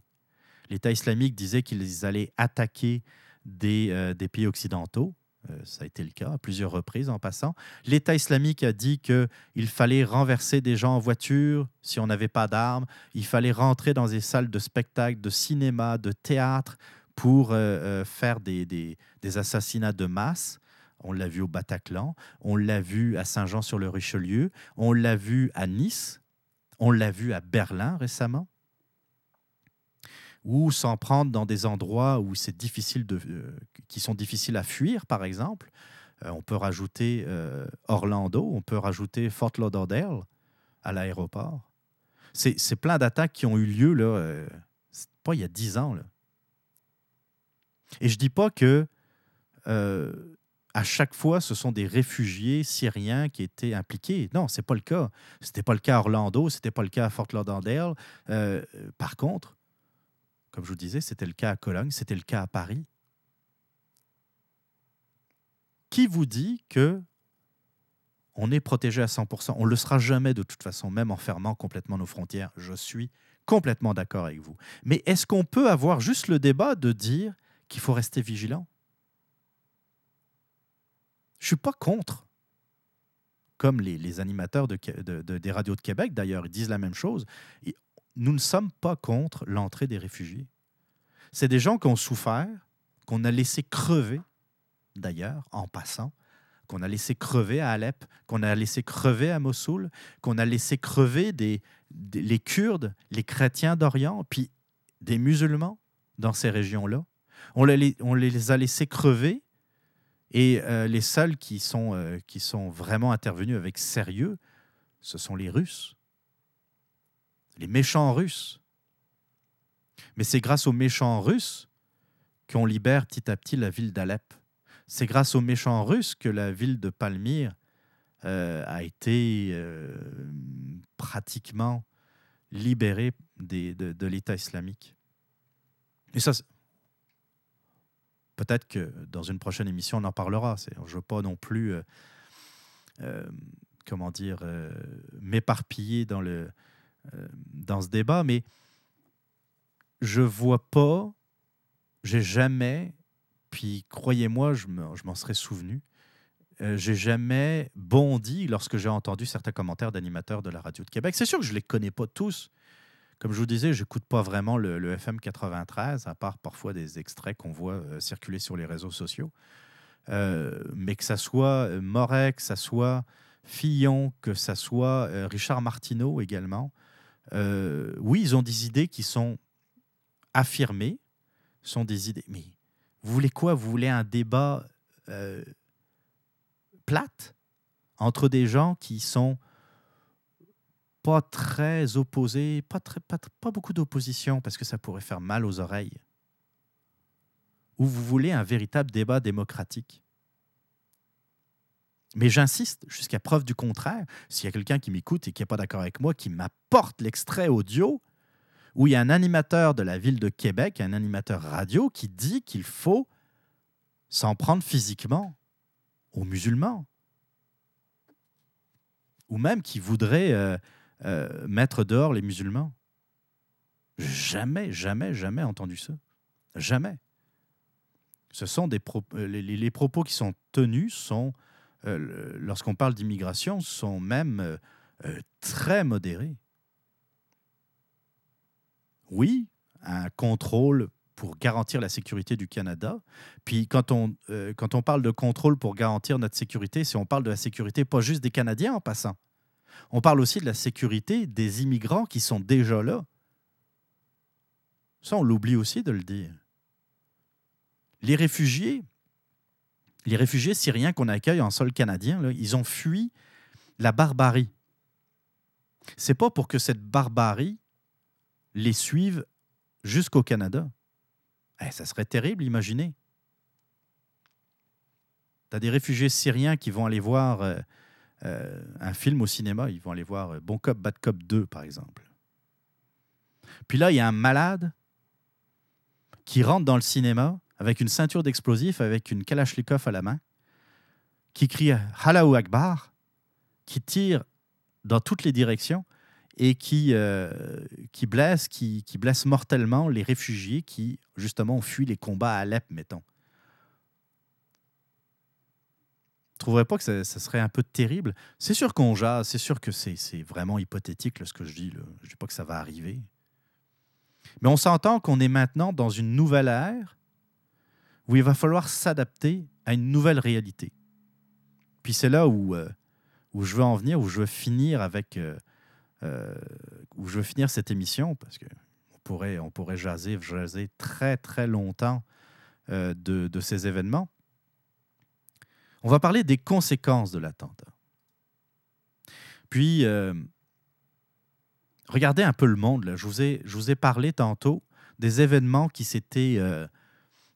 l'État islamique disait qu'ils allaient attaquer des, euh, pays occidentaux. Euh, ça a été le cas à plusieurs reprises en passant. L'État islamique a dit qu'il fallait renverser des gens en voiture si on n'avait pas d'armes. Il fallait rentrer dans des salles de spectacle, de cinéma, de théâtre pour euh, faire des, des, assassinats de masse. On l'a vu au Bataclan, on l'a vu à Saint-Jean-sur-le-Richelieu, on l'a vu à Nice, on l'a vu à Berlin récemment ou s'en prendre dans des endroits où c'est difficile de, euh, qui sont difficiles à fuir, par exemple. Euh, on peut rajouter euh, Orlando, on peut rajouter Fort Lauderdale à l'aéroport. C'est plein d'attaques qui ont eu lieu, là, pas il y a dix ans. Là. Et je dis pas que à chaque fois, ce sont des réfugiés syriens qui étaient impliqués. Non, c'est pas le cas. C'était pas le cas à Orlando, c'était pas le cas à Fort Lauderdale. par contre, comme je vous disais, c'était le cas à Cologne, c'était le cas à Paris. Qui vous dit que on est protégé à 100% On ne le sera jamais de toute façon, même en fermant complètement nos frontières. Je suis complètement d'accord avec vous. Mais est-ce qu'on peut avoir juste le débat de dire qu'il faut rester vigilant Je ne suis pas contre. Comme les, animateurs de, des radios de Québec, d'ailleurs, ils disent la même chose nous ne sommes pas contre l'entrée des réfugiés. C'est des gens qui ont souffert, qu'on a laissé crever, d'ailleurs, en passant, qu'on a laissé crever à Alep, qu'on a laissé crever à Mossoul, qu'on a laissé crever des, les Kurdes, les chrétiens d'Orient, puis des musulmans dans ces régions-là. On, les, a laissés crever et euh, les seuls qui sont, qui sont vraiment intervenus avec sérieux, ce sont les Russes les méchants Russes. Mais c'est grâce aux méchants Russes qu'on libère petit à petit la ville d'Alep. C'est grâce aux méchants Russes que la ville de Palmyre euh, a été euh, pratiquement libérée de, l'État islamique. Et ça, peut-être que dans une prochaine émission, on en parlera. Je ne veux pas non plus, euh, comment dire, m'éparpiller dans euh, dans ce débat, mais je vois pas, j'ai jamais, puis croyez-moi, je m'en serais souvenu, euh, j'ai jamais bondi lorsque j'ai entendu certains commentaires d'animateurs de la radio de Québec. C'est sûr que je les connais pas tous. Comme je vous disais, je n'écoute pas vraiment le, FM 93, à part parfois des extraits qu'on voit euh, circuler sur les réseaux sociaux. Euh, mais que ça soit Morec, que ça soit Fillon, que ça soit Richard Martineau également, oui, ils ont des idées qui sont affirmées, sont des idées. Mais vous voulez quoi? Vous voulez un débat plate entre des gens qui sont pas très opposés, pas, très, pas, beaucoup d'opposition parce que ça pourrait faire mal aux oreilles. Ou vous voulez un véritable débat démocratique. Mais j'insiste, jusqu'à preuve du contraire, s'il y a quelqu'un qui m'écoute et qui n'est pas d'accord avec moi, qui m'apporte l'extrait audio, où il y a un animateur de la ville de Québec, un animateur radio, qui dit qu'il faut s'en prendre physiquement aux musulmans. Ou même qui voudraient euh, euh, mettre dehors les musulmans. Jamais, jamais, jamais entendu ça. Jamais. Ce sont des euh, les, propos qui sont tenus sont, lorsqu'on parle d'immigration, sont même très modérés. Oui, un contrôle pour garantir la sécurité du Canada. Puis quand on, euh, quand on parle de contrôle pour garantir notre sécurité, si on parle de la sécurité pas juste des Canadiens en passant, on parle aussi de la sécurité des immigrants qui sont déjà là. Ça, on l'oublie aussi de le dire. Les réfugiés, les réfugiés syriens qu'on accueille en sol canadien, là, ils ont fui la barbarie. C'est pas pour que cette barbarie les suive jusqu'au Canada. Eh, ça serait terrible, imaginez. Tu as des réfugiés syriens qui vont aller voir euh, euh, un film au cinéma, ils vont aller voir euh, Bon Cop, Bad Cop 2, par exemple. Puis là, il y a un malade qui rentre dans le cinéma avec une ceinture d'explosifs, avec une Kalachnikov à la main, qui crie Halahu Akbar, qui tire dans toutes les directions et qui, euh, qui, blesse, qui, qui blesse mortellement les réfugiés qui, justement, ont fui les combats à Alep, mettons. ne trouverais pas que ça, serait un peu terrible? C'est sûr qu'on jase, c'est sûr que c'est vraiment hypothétique ce que je dis. Là. Je dis pas que ça va arriver. Mais on s'entend qu'on est maintenant dans une nouvelle ère où il va falloir s'adapter à une nouvelle réalité. Puis c'est là où, euh, où je veux en venir, où je veux finir avec euh, euh, où je veux finir cette émission, parce qu'on pourrait, on pourrait jaser, jaser très, très longtemps de, de, ces événements. On va parler des conséquences de l'attentat. Puis, euh, regardez un peu le monde. Je, vous ai, je vous ai parlé tantôt des événements qui s'étaient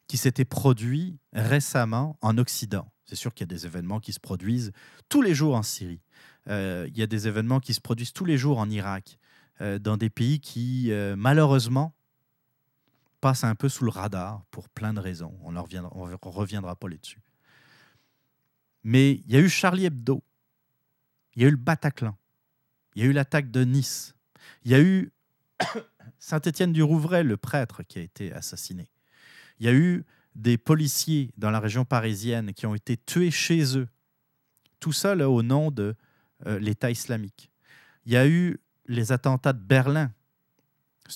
qui s'étaient produits récemment en Occident. C'est sûr qu'il y a des événements qui se produisent tous les jours en Syrie. Euh, il y a des événements qui se produisent tous les jours en Irak, euh, dans des pays qui, euh, malheureusement, passent un peu sous le radar pour plein de raisons. On ne reviendra, reviendra pas là-dessus. Mais il y a eu Charlie Hebdo, il y a eu le Bataclan, il y a eu l'attaque de Nice, il y a eu Saint-Étienne du Rouvray, le prêtre qui a été assassiné. Il y a eu des policiers dans la région parisienne qui ont été tués chez eux. Tout ça au nom de euh, l'État islamique. Il y a eu les attentats de Berlin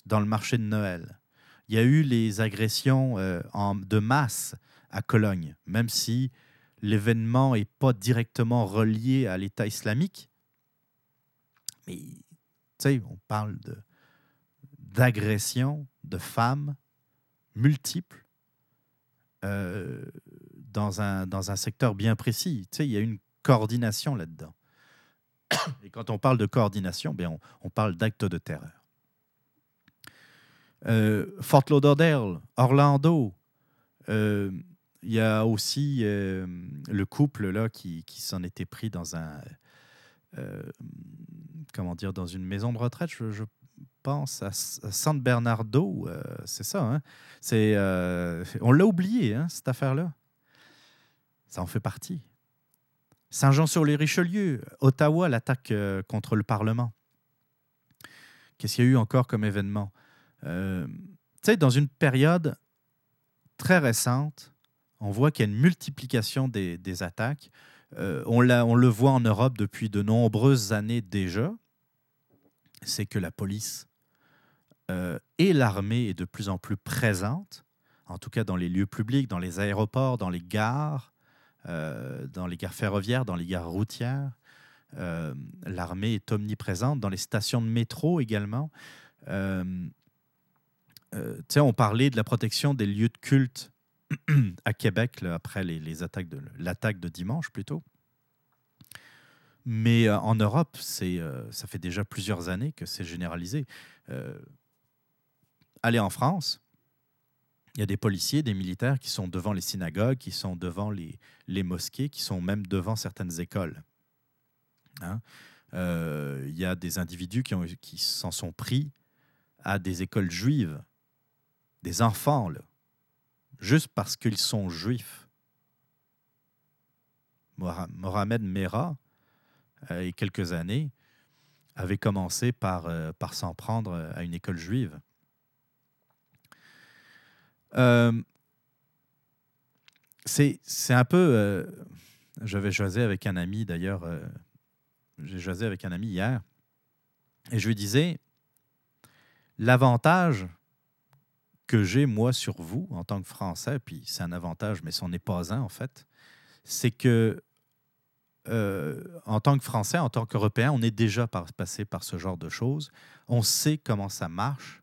dans le marché de Noël. Il y a eu les agressions euh, de masse à Cologne, même si l'événement n'est pas directement relié à l'État islamique. Mais, tu sais, on parle d'agressions de femmes multiples euh, dans, un, dans un secteur bien précis. Tu sais, il y a une coordination là-dedans. Et quand on parle de coordination, bien, on, parle d'actes de terreur. Euh, Fort Lauderdale, Orlando, euh, il y a aussi euh, le couple là qui, s'en était pris dans un comment dire dans une maison de retraite. Je, pense à, San Bernardo, c'est ça. Hein? C'est on l'a oublié hein, cette affaire-là. Ça en fait partie. Saint-Jean-sur-les-Richelieu, Ottawa, l'attaque euh, contre le Parlement. Qu'est-ce qu'il y a eu encore comme événement? Euh, tu sais, dans une période très récente, on voit qu'il y a une multiplication des, attaques. Euh, on, on, le voit en Europe depuis de nombreuses années déjà. C'est que la police euh, et l'armée est de plus en plus présente, en tout cas dans les lieux publics, dans les aéroports, dans les gares, euh, dans les gares ferroviaires, dans les gares routières. l'armée est omniprésente dans les stations de métro également. on parlait de la protection des lieux de culte à Québec après les, attaques de l'attaque de dimanche plutôt. Mais euh, en Europe, c'est euh, ça fait déjà plusieurs années que c'est généralisé. Euh, allez en France, il y a des policiers, des militaires qui sont devant les synagogues, qui sont devant les, les mosquées, qui sont même devant certaines écoles. Hein. il y a des individus qui, qui s'en sont pris à des écoles juives, des enfants, là, juste parce qu'ils sont juifs. Mohamed Merah, euh, il y a quelques années, avait commencé par, euh, s'en prendre à une école juive. Euh, c'est un peu. J'avais choisi avec un ami d'ailleurs. J'ai choisi avec un ami hier. Et je lui disais l'avantage que j'ai, moi, sur vous, en tant que Français, puis c'est un avantage, mais ce n'est pas un, en fait, c'est que, euh, en tant que Français, en tant qu'Européen, on est déjà passé par ce genre de choses. On sait comment ça marche.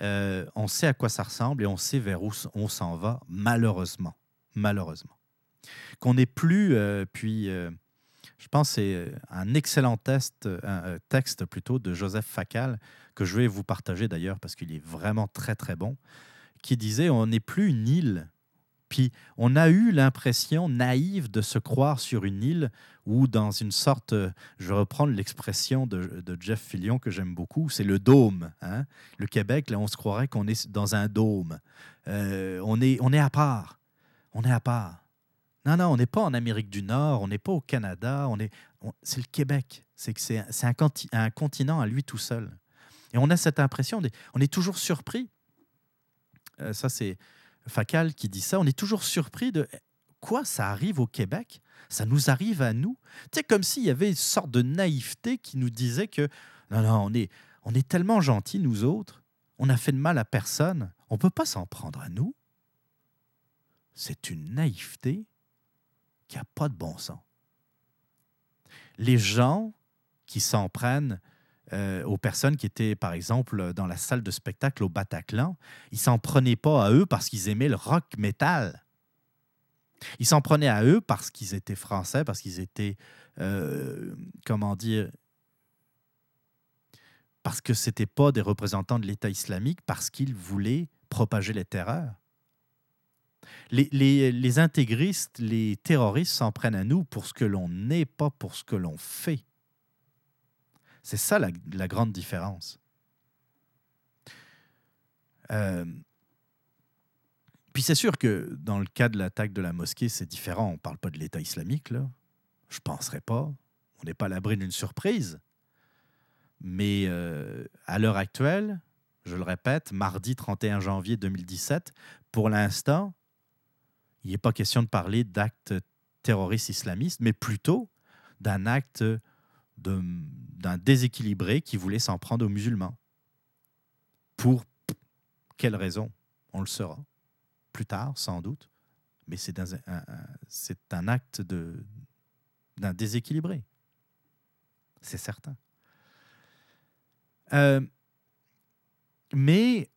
Euh, on sait à quoi ça ressemble et on sait vers où on s'en va, malheureusement. Malheureusement. Qu'on n'est plus, euh, puis je pense que c'est un excellent test, un texte plutôt de Joseph Facal que je vais vous partager d'ailleurs parce qu'il est vraiment très très bon, qui disait on n'est plus une île. Puis on a eu l'impression naïve de se croire sur une île ou dans une sorte, je vais reprendre l'expression de, Jeff Fillion que j'aime beaucoup, c'est le dôme. Hein. Le Québec, là, on se croirait qu'on est dans un dôme. Euh, on, est, on est à part. On est à part. Non, non, on n'est pas en Amérique du Nord, on n'est pas au Canada, on est, c'est le Québec. C'est que c'est un, continent à lui tout seul. Et on a cette impression, on est toujours surpris. Euh, ça, c'est Facal qui dit ça. On est toujours surpris de quoi ça arrive au Québec? Ça nous arrive à nous? C'est comme s'il y avait une sorte de naïveté qui nous disait que non, non, on est, on est tellement gentils, nous autres. On n'a fait de mal à personne. On ne peut pas s'en prendre à nous? C'est une naïveté qui n'a pas de bon sens. Les gens qui s'en prennent euh, aux personnes qui étaient, par exemple, dans la salle de spectacle au Bataclan, ils s'en prenaient pas à eux parce qu'ils aimaient le rock metal. Ils s'en prenaient à eux parce qu'ils étaient français, parce qu'ils étaient, euh, comment dire, parce que ce n'étaient pas des représentants de l'État islamique, parce qu'ils voulaient propager les terreurs. Les, intégristes, les terroristes s'en prennent à nous pour ce que l'on n'est, pas pour ce que l'on fait. C'est ça la, grande différence. Euh, puis c'est sûr que dans le cas de l'attaque de la mosquée, c'est différent. On ne parle pas de l'État islamique, là. Je ne penserais pas. On n'est pas à l'abri d'une surprise. Mais euh, à l'heure actuelle, je le répète, mardi 31 janvier 2017, pour l'instant, il n'est pas question de parler d'actes terroristes islamistes, mais plutôt d'un acte d'un déséquilibré qui voulait s'en prendre aux musulmans. Pour quelle raison? On le saura plus tard, sans doute. Mais c'est un, acte d'un déséquilibré. C'est certain. Euh, mais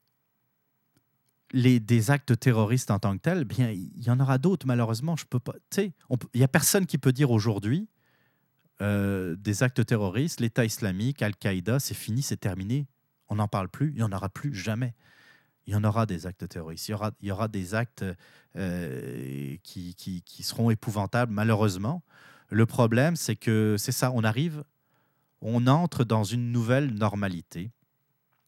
les, des actes terroristes en tant que tels, bien, il y en aura d'autres, malheureusement. Je peux pas. Il n'y a personne qui peut dire aujourd'hui euh, des actes terroristes, l'État islamique, Al-Qaïda, c'est fini, c'est terminé. On n'en parle plus, il n'y en aura plus jamais. Il y en aura des actes terroristes, il y aura, des actes euh, qui, qui, seront épouvantables, malheureusement. Le problème, c'est que c'est ça, on arrive, on entre dans une nouvelle normalité.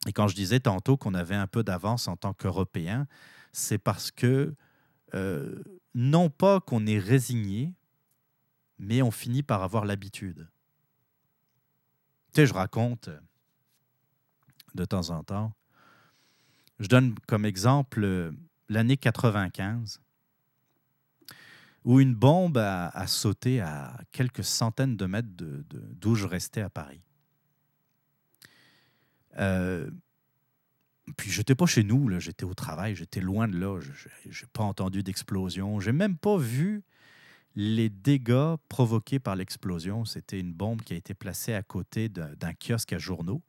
Et quand je disais tantôt qu'on avait un peu d'avance en tant qu'Européens, c'est parce que, euh, non pas qu'on est résigné, mais on finit par avoir l'habitude. Tu sais, je raconte de temps en temps, Je donne comme exemple euh, l'année 95, où une bombe a, sauté à quelques centaines de mètres d'où je restais à Paris. Euh, puis j'étais pas chez nous, j'étais au travail, j'étais loin de là, je n'ai pas entendu d'explosion, j'ai même pas vu les dégâts provoqués par l'explosion. C'était une bombe qui a été placée à côté d'un kiosque à journaux.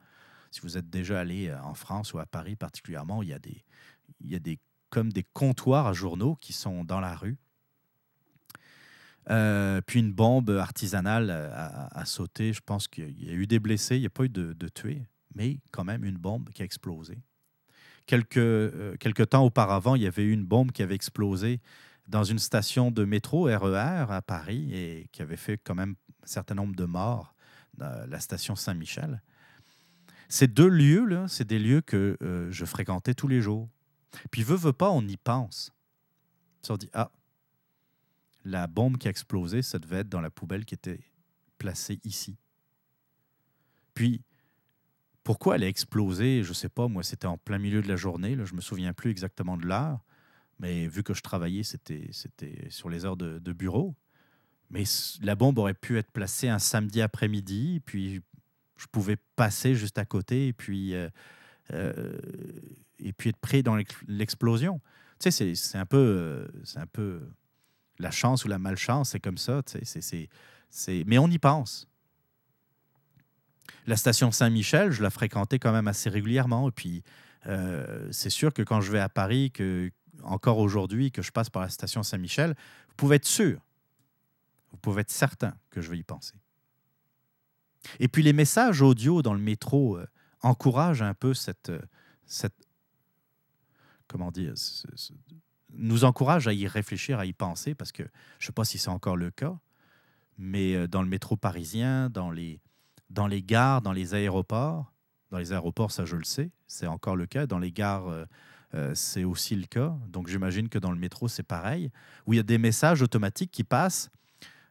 Si vous êtes déjà allé euh, en France ou à Paris particulièrement, il y a des, il y a des comme des comptoirs à journaux qui sont dans la rue. Euh, puis une bombe artisanale a, sauté. Je pense qu'il y a eu des blessés, il n'y a pas eu de tués, mais quand même une bombe qui a explosé. Quelques, euh, quelques temps auparavant, il y avait eu une bombe qui avait explosé dans une station de métro RER e à Paris et qui avait fait quand même un certain nombre de morts, la station Saint-Michel. Ces deux lieux-là, c'est des lieux que euh, je fréquentais tous les jours. Puis, veut, veut pas, on y pense. On dit, ah, la bombe qui a explosé, ça devait être dans la poubelle qui était placée ici. Puis, pourquoi elle a explosé, je ne sais pas, moi, c'était en plein milieu de la journée, je ne me souviens plus exactement de l'heure, mais vu que je travaillais, c'était, sur les heures de, bureau. Mais la bombe aurait pu être placée un samedi après-midi, puis je pouvais passer juste à côté, et puis, euh, euh, et puis être prêt dans l'explosion. Tu sais, c'est, un peu, c'est un peu la chance ou la malchance, c'est comme ça. Tu sais, mais on y pense. La station Saint-Michel, je la fréquentais quand même assez régulièrement. Et puis, euh, c'est sûr que quand je vais à Paris, que, encore aujourd'hui, que je passe par la station Saint-Michel, vous pouvez être sûr, vous pouvez être certain que je vais y penser. Et puis les messages audio dans le métro euh, encouragent un peu cette, euh, cette comment dire, nous encouragent à y réfléchir, à y penser, parce que je ne sais pas si c'est encore le cas, mais dans le métro parisien, dans les, dans les gares, dans les aéroports, dans les aéroports, ça je le sais, c'est encore le cas. Dans les gares, euh, euh, c'est aussi le cas. Donc j'imagine que dans le métro, c'est pareil, où il y a des messages automatiques qui passent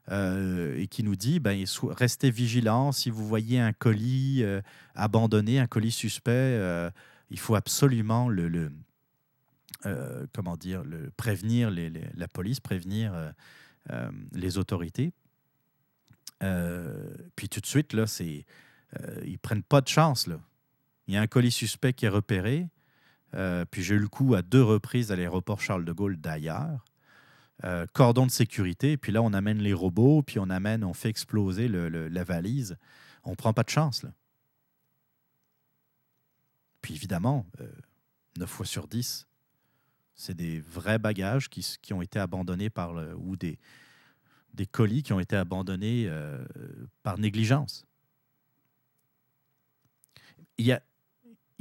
euh, et qui nous dit ben, restez vigilants si vous voyez un colis abandonné, un colis suspect, il faut absolument le, comment dire, prévenir la police, prévenir les autorités euh, puis tout de suite, là, c'est, euh, ils prennent pas de chance. Là. Il y a un colis suspect qui est repéré. Euh, puis j'ai eu le coup à deux reprises à l'aéroport Charles de Gaulle d'ailleurs. cordon de sécurité, puis là, on amène les robots, puis on amène, on fait exploser la valise. On prend pas de chance. Là. Puis évidemment, 9 fois sur 10, c'est des vrais bagages qui, ont été abandonnés par le, ou des, des colis qui ont été abandonnés euh, par négligence. Il y,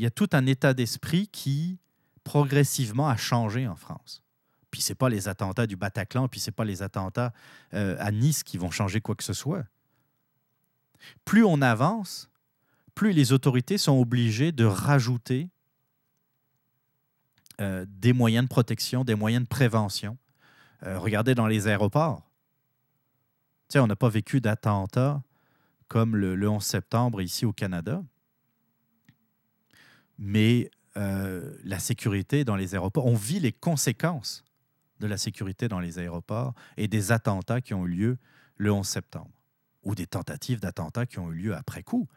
a, tout un état d'esprit qui progressivement a changé en France. Puis c'est pas les attentats du Bataclan, puis c'est pas les attentats euh, à Nice qui vont changer quoi que ce soit. Plus on avance, plus les autorités sont obligées de rajouter euh, des moyens de protection, des moyens de prévention. regardez dans les aéroports on n'a pas vécu d'attentat comme le, 11 septembre ici au Canada, mais euh, la sécurité dans les aéroports, on vit les conséquences de la sécurité dans les aéroports et des attentats qui ont eu lieu le 11 septembre, ou des tentatives d'attentats qui ont eu lieu après coup.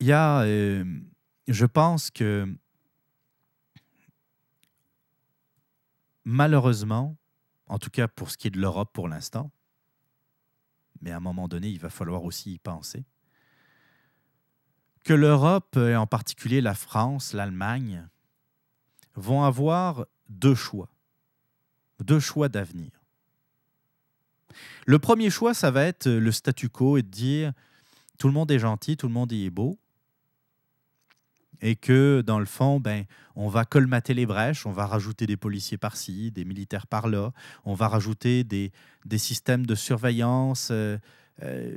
Il y a, euh, je pense que malheureusement, en tout cas pour ce qui est de l'Europe pour l'instant, mais à un moment donné, il va falloir aussi y penser, que l'Europe, et en particulier la France, l'Allemagne, vont avoir deux choix, deux choix d'avenir. Le premier choix, ça va être le statu quo et de dire tout le monde est gentil, tout le monde est beau, et que dans le fond, ben, on va colmater les brèches, on va rajouter des policiers par-ci, des militaires par-là, on va rajouter des, des systèmes de surveillance, euh, euh,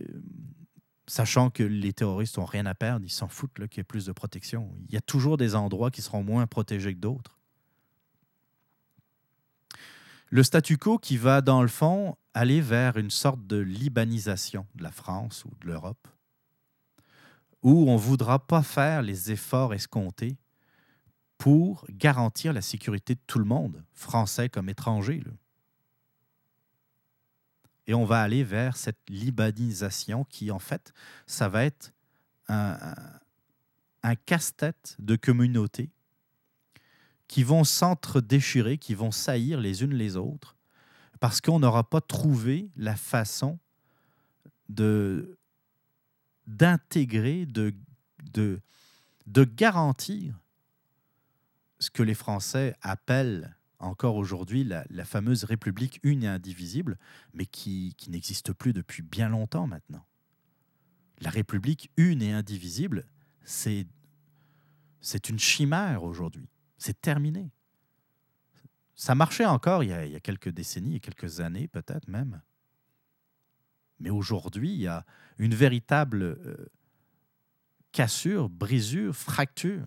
sachant que les terroristes n'ont rien à perdre, ils s'en foutent qu'il y ait plus de protection. Il y a toujours des endroits qui seront moins protégés que d'autres. Le statu quo qui va, dans le fond, aller vers une sorte de libanisation de la France ou de l'Europe où on ne voudra pas faire les efforts escomptés pour garantir la sécurité de tout le monde, français comme étrangers. Et on va aller vers cette libanisation qui, en fait, ça va être un, casse-tête de communautés qui vont s'entre-déchirer, qui vont saillir les unes les autres, parce qu'on n'aura pas trouvé la façon de d'intégrer, de, de, de garantir ce que les Français appellent encore aujourd'hui la, fameuse République une et indivisible, mais qui, qui n'existe plus depuis bien longtemps maintenant. La République une et indivisible, c'est, c'est une chimère aujourd'hui. C'est terminé. Ça marchait encore il y, a, il y a quelques décennies et quelques années peut-être même. Mais aujourd'hui, il y a une véritable euh, cassure, brisure, fracture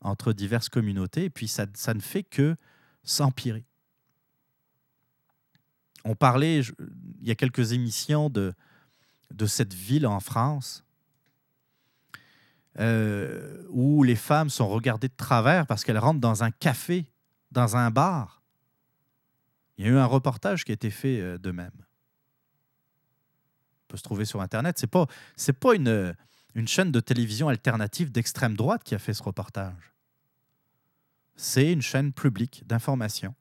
entre diverses communautés, et puis ça, ne fait que s'empirer. On parlait, il y a quelques émissions, de, de cette ville en France euh, où les femmes sont regardées de travers parce qu'elles rentrent dans un café, dans un bar. Il y a eu un reportage qui a été fait euh, de même. Peut se trouver sur Internet. Ce n'est pas, pas une, une chaîne de télévision alternative d'extrême droite qui a fait ce reportage. C'est une chaîne publique d'information,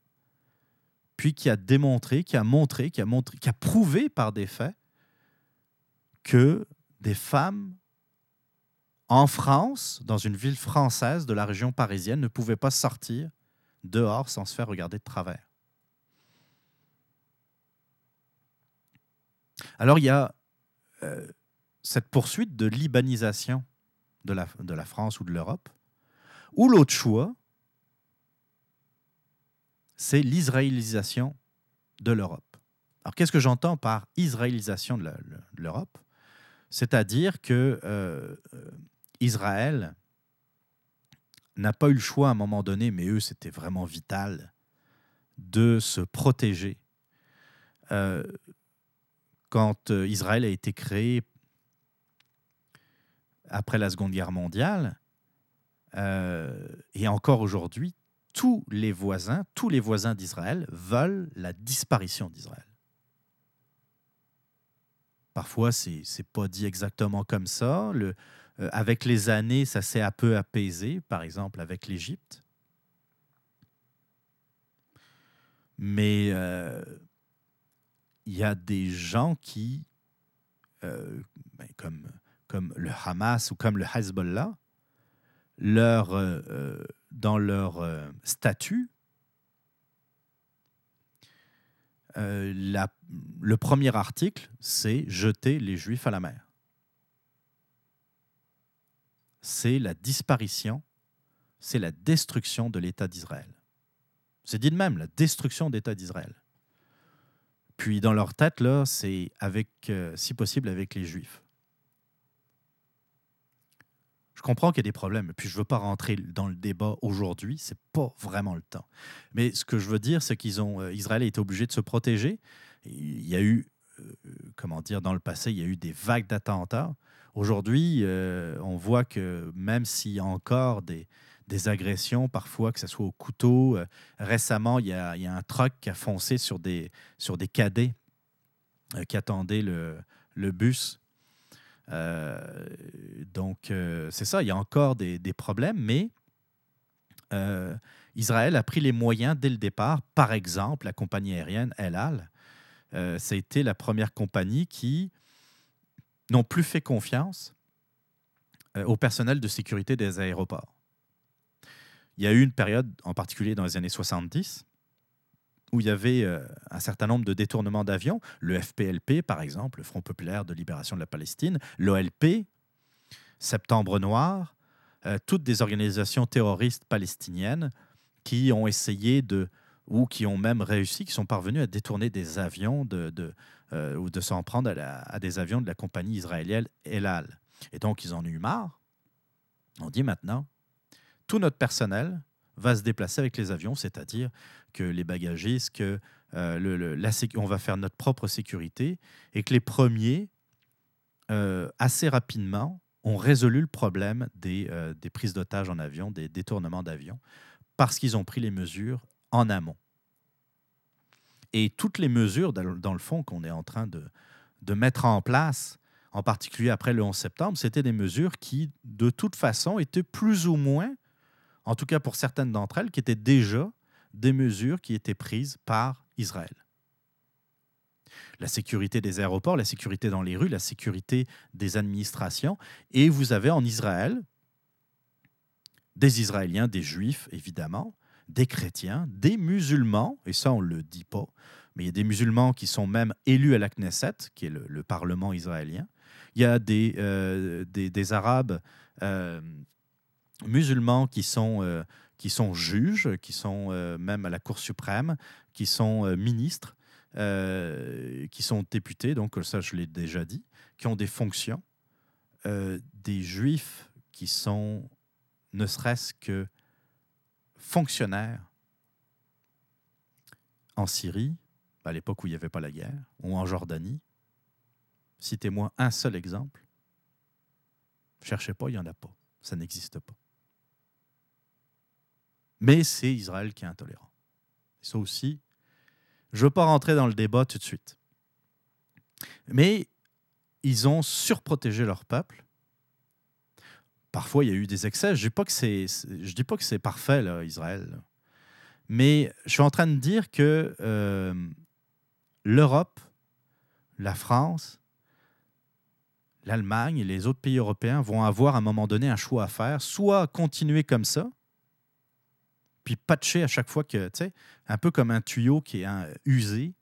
puis qui a démontré, qui a montré, qui a montré, qui a prouvé par des faits que des femmes en France, dans une ville française de la région parisienne, ne pouvaient pas sortir dehors sans se faire regarder de travers. Alors il y a euh, cette poursuite de libanisation de la, France ou de l'Europe, ou l'autre choix, c'est l'israélisation de l'Europe. Alors qu'est-ce que j'entends par israélisation de l'Europe? C'est-à-dire que euh, Israël n'a pas eu le choix à un moment donné, mais eux, c'était vraiment vital, de se protéger. Euh, quand euh, Israël a été créé après la Seconde Guerre mondiale, euh, et encore aujourd'hui, tous les voisins, tous les voisins d'Israël veulent la disparition d'Israël. Parfois, c'est n'est pas dit exactement comme ça. Euh, avec les années, ça s'est un peu apaisé, par exemple avec l'Égypte. Mais il y a des gens qui, euh, ben, comme, le Hamas ou comme le Hezbollah, leur, dans leur statut, le premier article, c'est jeter les Juifs à la mer c'est la disparition, c'est la destruction de l'État d'Israël. C'est dit de même, la destruction de l'État d'Israël. Puis dans leur tête, là, c'est avec, euh, si possible, avec les Juifs. Je comprends qu'il y a des problèmes, puis je ne veux pas rentrer dans le débat aujourd'hui, c'est pas vraiment le temps. Mais ce que je veux dire, c'est qu'ils euh, a été obligé de se protéger. Il y a eu, euh, comment dire, dans le passé, il y a eu des vagues d'attentats. Aujourd'hui, on voit que même s'il y a encore des, agressions, parfois, que ce soit au couteau, euh, récemment, il y, a, un truck qui a foncé sur des, sur des cadets euh, qui attendaient le, bus. donc, c'est ça, il y a encore des, des problèmes, mais Israël a pris les moyens dès le départ. Par exemple, la compagnie aérienne El Al, ça a été la première compagnie qui n'ont plus fait confiance euh, au personnel de sécurité des aéroports. Il y a eu une période, en particulier dans les années 70, où il y avait euh, un certain nombre de détournements d'avions, le FPLP par exemple, le Front populaire de libération de la Palestine, l'OLP, Septembre Noir, euh, toutes des organisations terroristes palestiniennes qui ont essayé de, ou qui ont même réussi, qui sont parvenus à détourner des avions de, euh, ou de s'en prendre à, des avions de la compagnie israélienne El Al. Et donc, ils en ont eu marre. On dit maintenant, tout notre personnel va se déplacer avec les avions, c'est-à-dire que les bagagistes, que euh, on va faire notre propre sécurité et que les premiers, euh, assez rapidement, ont résolu le problème des, euh, des prises d'otages en avion, des détournements d'avions, parce qu'ils ont pris les mesures en amont. Et toutes les mesures, dans dans le fond, qu'on est en train de, de mettre en place, en particulier après le 11 septembre, c'était des mesures qui, de toute façon, étaient plus ou moins, en tout cas pour certaines d'entre elles, qui étaient déjà des mesures qui étaient prises par Israël. La sécurité des aéroports, la sécurité dans les rues, la sécurité des administrations. Et vous avez en Israël des Israéliens, des Juifs, évidemment, des chrétiens, des musulmans, et ça on ne le dit pas, mais il y a des musulmans qui sont même élus à la Knesset, qui est le, Parlement israélien. Il y a des, euh, des, Arabes euh, musulmans qui sont, euh, qui sont juges, qui sont même à la Cour suprême, qui sont ministres, qui sont députés, donc ça je l'ai déjà dit, qui ont des fonctions. des juifs qui sont ne serait-ce que fonctionnaires en Syrie, à l'époque où il n'y avait pas la guerre, ou en Jordanie. Citez-moi un seul exemple. Cherchez pas, il n'y en a pas. Ça n'existe pas. Mais c'est Israël qui est intolérant. Ça aussi, je ne veux pas rentrer dans le débat tout de suite. Mais ils ont surprotégé leur peuple parfois il y a eu des excès. Je ne dis pas que c'est parfait, là, Israël. Mais je suis en train de dire que euh, l'Europe, la France, l'Allemagne et les autres pays européens vont avoir à un moment donné un choix à faire, soit continuer comme ça, puis patcher à chaque fois que, tu sais, un peu comme un tuyau qui est usé,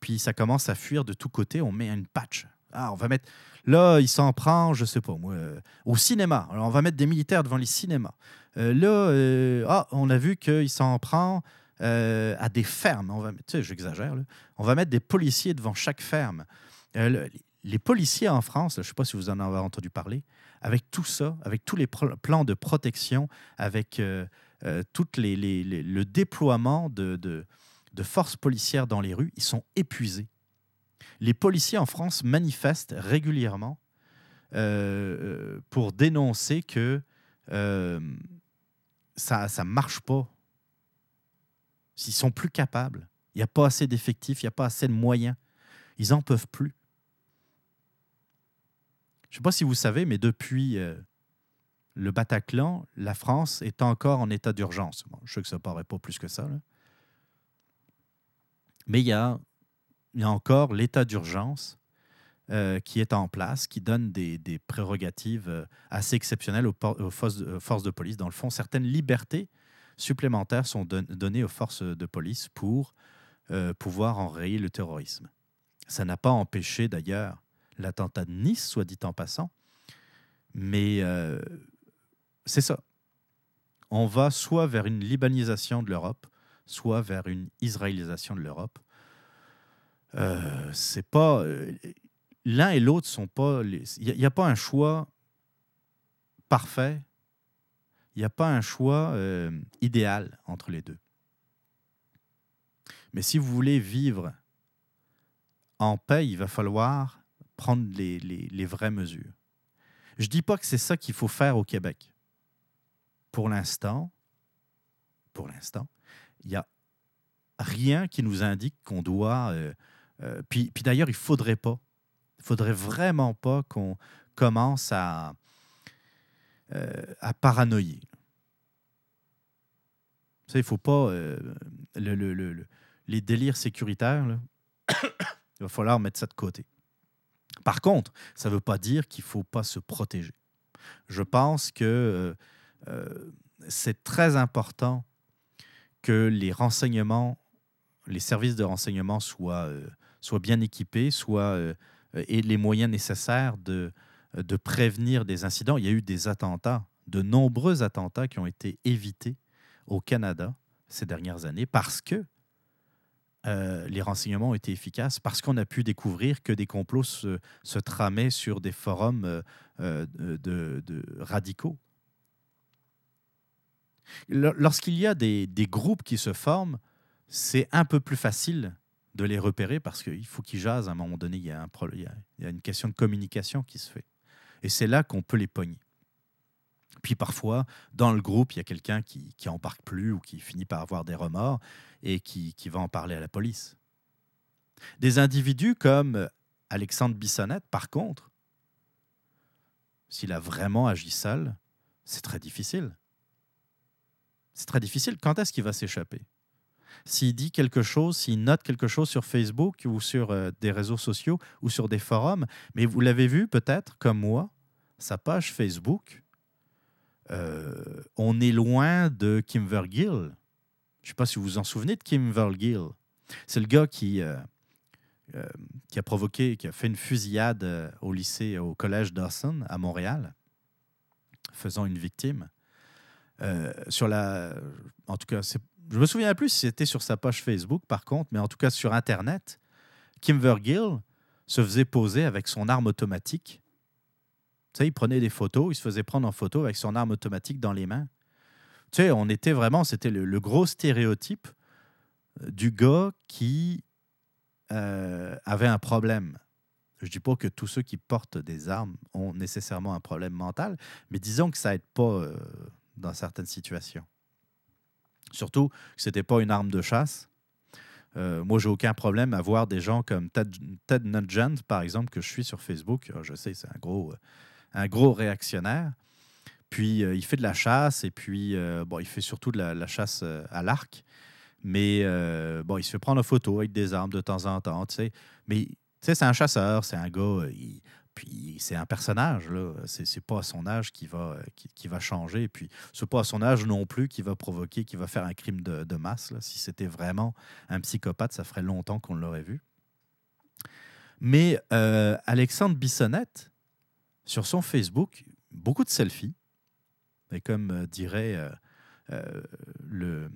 puis ça commence à fuir de tous côtés, on met une patch. Ah, on va mettre Là, il s'en prend, je sais pas moi, euh, au cinéma. Alors, on va mettre des militaires devant les cinémas. Euh, là, euh, ah, on a vu qu'il s'en prend à des fermes. On va, tu sais, j'exagère. On va mettre des policiers devant chaque ferme. les policiers en France, je ne sais pas si vous en avez entendu parler, avec tout ça, avec tous les plans de protection, avec tout les, le déploiement de, de forces policières dans les rues, ils sont épuisés les policiers en France manifestent régulièrement euh, euh, pour dénoncer que euh, ça ne marche pas. S'ils sont plus capables, il n'y a pas assez d'effectifs, il n'y a pas assez de moyens. Ils n'en peuvent plus. Je ne sais pas si vous savez, mais depuis le Bataclan, la France est encore en état d'urgence. je sais que ça paraît pas plus que ça. Mais il y a il y a encore l'état d'urgence euh, qui est en place, qui donne des, prérogatives euh, assez exceptionnelles aux, forces, de, police. Dans le fond, certaines libertés supplémentaires sont données aux forces de police pour euh, pouvoir enrayer le terrorisme. Ça n'a pas empêché d'ailleurs l'attentat de Nice, soit dit en passant, mais c'est ça. On va soit vers une libanisation de l'Europe, soit vers une israélisation de l'Europe. Euh, c'est pas. Euh, l'un et l'autre sont pas. Il n'y a, pas un choix parfait. Il n'y a pas un choix euh, idéal entre les deux. Mais si vous voulez vivre en paix, il va falloir prendre les, les, les vraies mesures. Je ne dis pas que c'est ça qu'il faut faire au Québec. Pour l'instant, pour l'instant, il n'y a rien qui nous indique qu'on doit euh, puis, puis d'ailleurs, il ne faudrait pas. Il ne faudrait vraiment pas qu'on commence à, euh, à paranoïer. Ça, il ne faut pas. Euh, le, le, le, les délires sécuritaires, il va falloir mettre ça de côté. Par contre, ça ne veut pas dire qu'il ne faut pas se protéger. Je pense que c'est très important que les renseignements, les services de renseignement soient soient bien équipés, soient, euh, aient les moyens nécessaires de, de prévenir des incidents. Il y a eu des attentats, de nombreux attentats qui ont été évités au Canada ces dernières années parce que euh, les renseignements ont été efficaces, parce qu'on a pu découvrir que des complots se, se tramaient sur des forums euh, de, de, radicaux. Lorsqu'il y a des, des, groupes qui se forment, c'est un peu plus facile de les repérer parce qu'il faut qu'ils jasent à un moment donné. Il y, a un, il, y a, une question de communication qui se fait. Et c'est là qu'on peut les pogner. Puis parfois, dans le groupe, il y a quelqu'un qui, qui embarque plus ou qui finit par avoir des remords et qui, qui va en parler à la police. Des individus comme Alexandre Bissonnette, par contre, s'il a vraiment agi seul, c'est très difficile. C'est très difficile. Quand est-ce qu'il va s'échapper? S'il dit quelque chose, s'il note quelque chose sur Facebook ou sur euh, des réseaux sociaux ou sur des forums, mais vous l'avez vu peut-être, comme moi, sa page Facebook, euh, on est loin de Kim Vergil. Je ne sais pas si vous vous en souvenez de Kim Vergil. C'est le gars qui, euh, qui a provoqué, qui a fait une fusillade au lycée, au collège Dawson à Montréal, faisant une victime. Euh, sur la, en tout cas, je me souviens plus si c'était sur sa page Facebook, par contre, mais en tout cas sur Internet, Kim Vergil se faisait poser avec son arme automatique. Tu sais, il prenait des photos, il se faisait prendre en photo avec son arme automatique dans les mains. Tu sais, on était vraiment, c'était le, gros stéréotype euh, du gars qui euh, avait un problème. Je ne dis pas que tous ceux qui portent des armes ont nécessairement un problème mental, mais disons que ça n'aide pas dans certaines situations. Surtout que ce n'était pas une arme de chasse. Euh, moi, j'ai aucun problème à voir des gens comme Ted, Ted Nugent, par exemple, que je suis sur Facebook. Ah, je sais, c'est un gros, euh, un gros réactionnaire. Puis, euh, il fait de la chasse et puis, bon, il fait surtout de la, chasse à l'arc. Mais, bon, il se fait prendre en photo avec des armes de temps en temps, tu sais. Mais, tu sais, c'est un chasseur, c'est un gars, puis c'est un personnage, là. C'est, pas à son âge qui va, qui, va changer. Puis c'est pas à son âge non plus qui va provoquer, qui va faire un crime de, masse. Si c'était vraiment un psychopathe, ça ferait longtemps qu'on l'aurait vu. Mais euh, Alexandre Bissonnette, sur son Facebook, beaucoup de selfies. Et comme euh, dirait euh, le,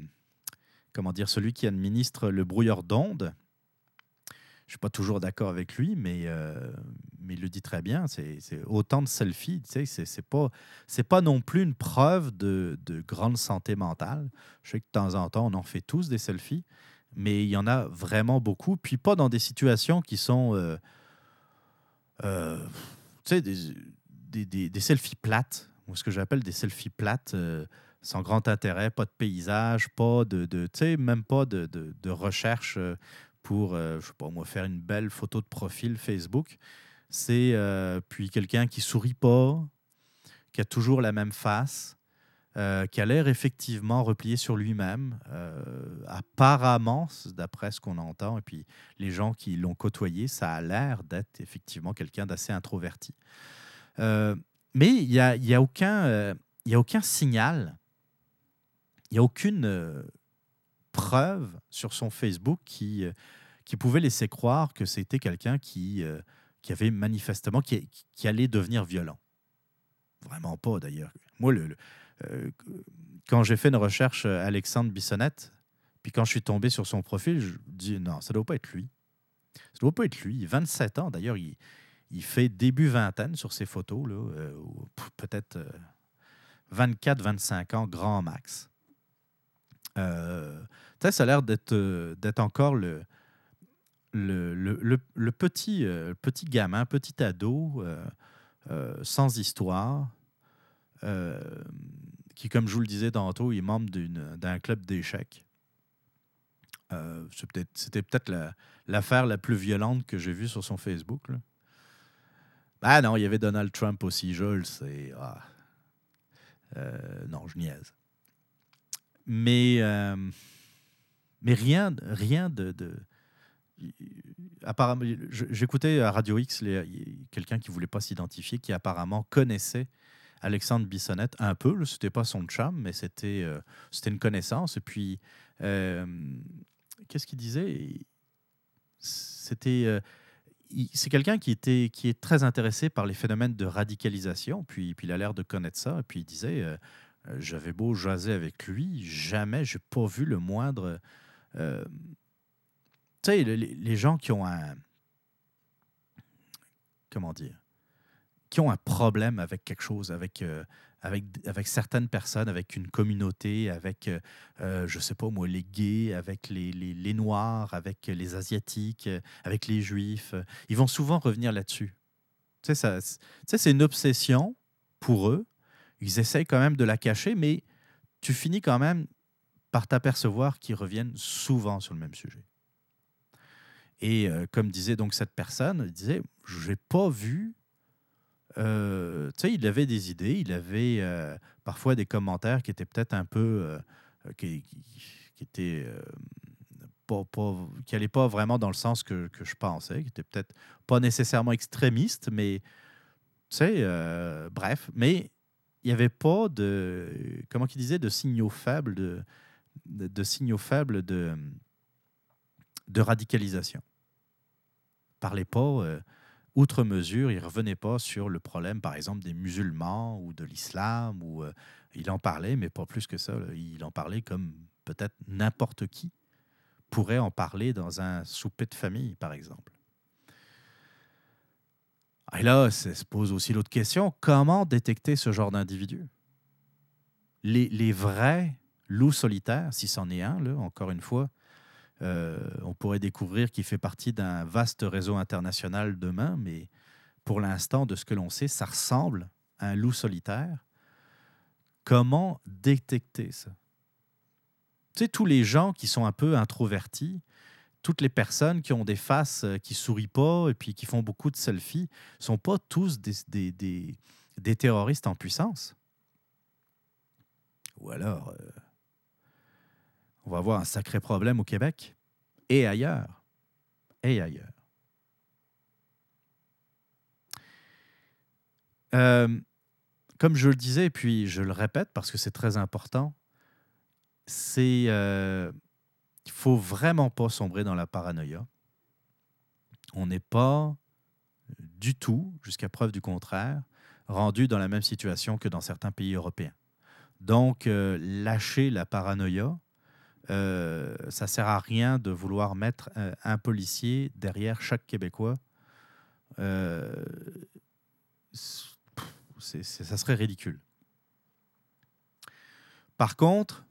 comment dire, celui qui administre le brouilleur d'ondes, je suis pas toujours d'accord avec lui, mais, euh, il le dit très bien. C'est autant de selfies, tu sais, c'est pas, pas non plus une preuve de, de, grande santé mentale. Je sais que de temps en temps, on en fait tous des selfies, mais il y en a vraiment beaucoup, puis pas dans des situations qui sont, euh, euh, tu sais, des, des, selfies plates, ou ce que j'appelle des selfies plates sans grand intérêt, pas de paysage, pas de, même pas de, de recherche pour, euh, je sais pas moi, faire une belle photo de profil Facebook. C'est euh, puis quelqu'un qui sourit pas, qui a toujours la même face, euh, qui a l'air effectivement replié sur lui-même. apparemment, d'après ce qu'on entend, et puis les gens qui l'ont côtoyé, ça a l'air d'être effectivement quelqu'un d'assez introverti. mais il n'y a, y a, aucun, a aucun signal, il n'y a aucune preuve sur son Facebook qui, euh, qui pouvait laisser croire que c'était quelqu'un qui, euh, qui avait manifestement, qui, qui, allait devenir violent. Vraiment pas d'ailleurs. Moi, le, euh, quand j'ai fait une recherche Alexandre Bissonnette, puis quand je suis tombé sur son profil, je dis non, ça ne doit pas être lui. Ça doit pas être lui. 27 ans, d'ailleurs, il, il, fait début vingtaine sur ses photos, peut-être 24-25 ans, grand max. Euh, ça a l'air d'être, euh, d'être encore le, le, le, petit, euh, petit gamin, petit ado, sans histoire, qui, comme je vous le disais tantôt, est membre d'un club d'échecs. c'était peut-être l'affaire la, plus violente que j'ai vue sur son Facebook. Là. Ah non, il y avait Donald Trump aussi, je le sais. Ah. non, je niaise. Mais, euh, mais rien, rien de. apparemment, j'écoutais à Radio X quelqu'un qui voulait pas s'identifier, qui apparemment connaissait Alexandre Bissonnette un peu. Ce n'était pas son chum, mais c'était euh, c'était une connaissance. Et puis, euh, qu'est-ce qu'il disait? C'était c'est quelqu'un qui, était, qui est très intéressé par les phénomènes de radicalisation, puis, puis il a l'air de connaître ça. Et puis il disait, euh, j'avais beau jaser avec lui, jamais j'ai pas vu le moindre. Euh, tu sais, les, gens qui ont un. Comment dire Qui ont un problème avec quelque chose, avec. Euh, avec, avec certaines personnes, avec une communauté, avec, je sais pas moi, les gays, avec les, les, les, Noirs, avec les Asiatiques, avec les Juifs. Ils vont souvent revenir là-dessus. Tu sais, c'est une obsession pour eux. Ils essayent quand même de la cacher, mais tu finis quand même par t'apercevoir qu'ils reviennent souvent sur le même sujet. Et euh, comme disait donc cette personne, il disait, je n'ai pas vu euh, tu sais, il avait des idées, il avait euh, parfois des commentaires qui étaient peut-être un peu. qui, étaient. pas, qui n'allaient pas vraiment dans le sens que, que je pensais, qui étaient peut-être pas nécessairement extrémistes, mais. Tu sais, bref. Mais n'y avait pas de. Comment il disait De signaux faibles, de, faibles de, radicalisation. Parlait pas outre mesure, il revenait pas sur le problème, par exemple, des musulmans ou de l'islam. Ou, euh, il en parlait, mais pas plus que ça. Il en parlait comme peut-être n'importe qui pourrait en parler dans un souper de famille, par exemple. Et là, ça se pose aussi l'autre question, comment détecter ce genre d'individus les, les, vrais loups solitaires, si c'en est un, là, encore une fois, euh, on pourrait découvrir qu'il fait partie d'un vaste réseau international demain, mais pour l'instant, de ce que l'on sait, ça ressemble à un loup solitaire. Comment détecter ça? Tu sais, tous les gens qui sont un peu introvertis, toutes les personnes qui ont des faces euh, qui sourient pas et qui font beaucoup de selfies, sont pas tous des, terroristes en puissance. Ou alors, euh, on va avoir un sacré problème au Québec et ailleurs. Et ailleurs. Euh, comme je le disais, et puis je le répète parce que c'est très important, c'est il faut vraiment pas sombrer dans la paranoïa. On n'est pas du tout, jusqu'à preuve du contraire, rendu dans la même situation que dans certains pays européens. Donc, euh, lâcher la paranoïa, euh, ça sert à rien de vouloir mettre un, policier derrière chaque Québécois. Euh, ça serait ridicule. Par contre,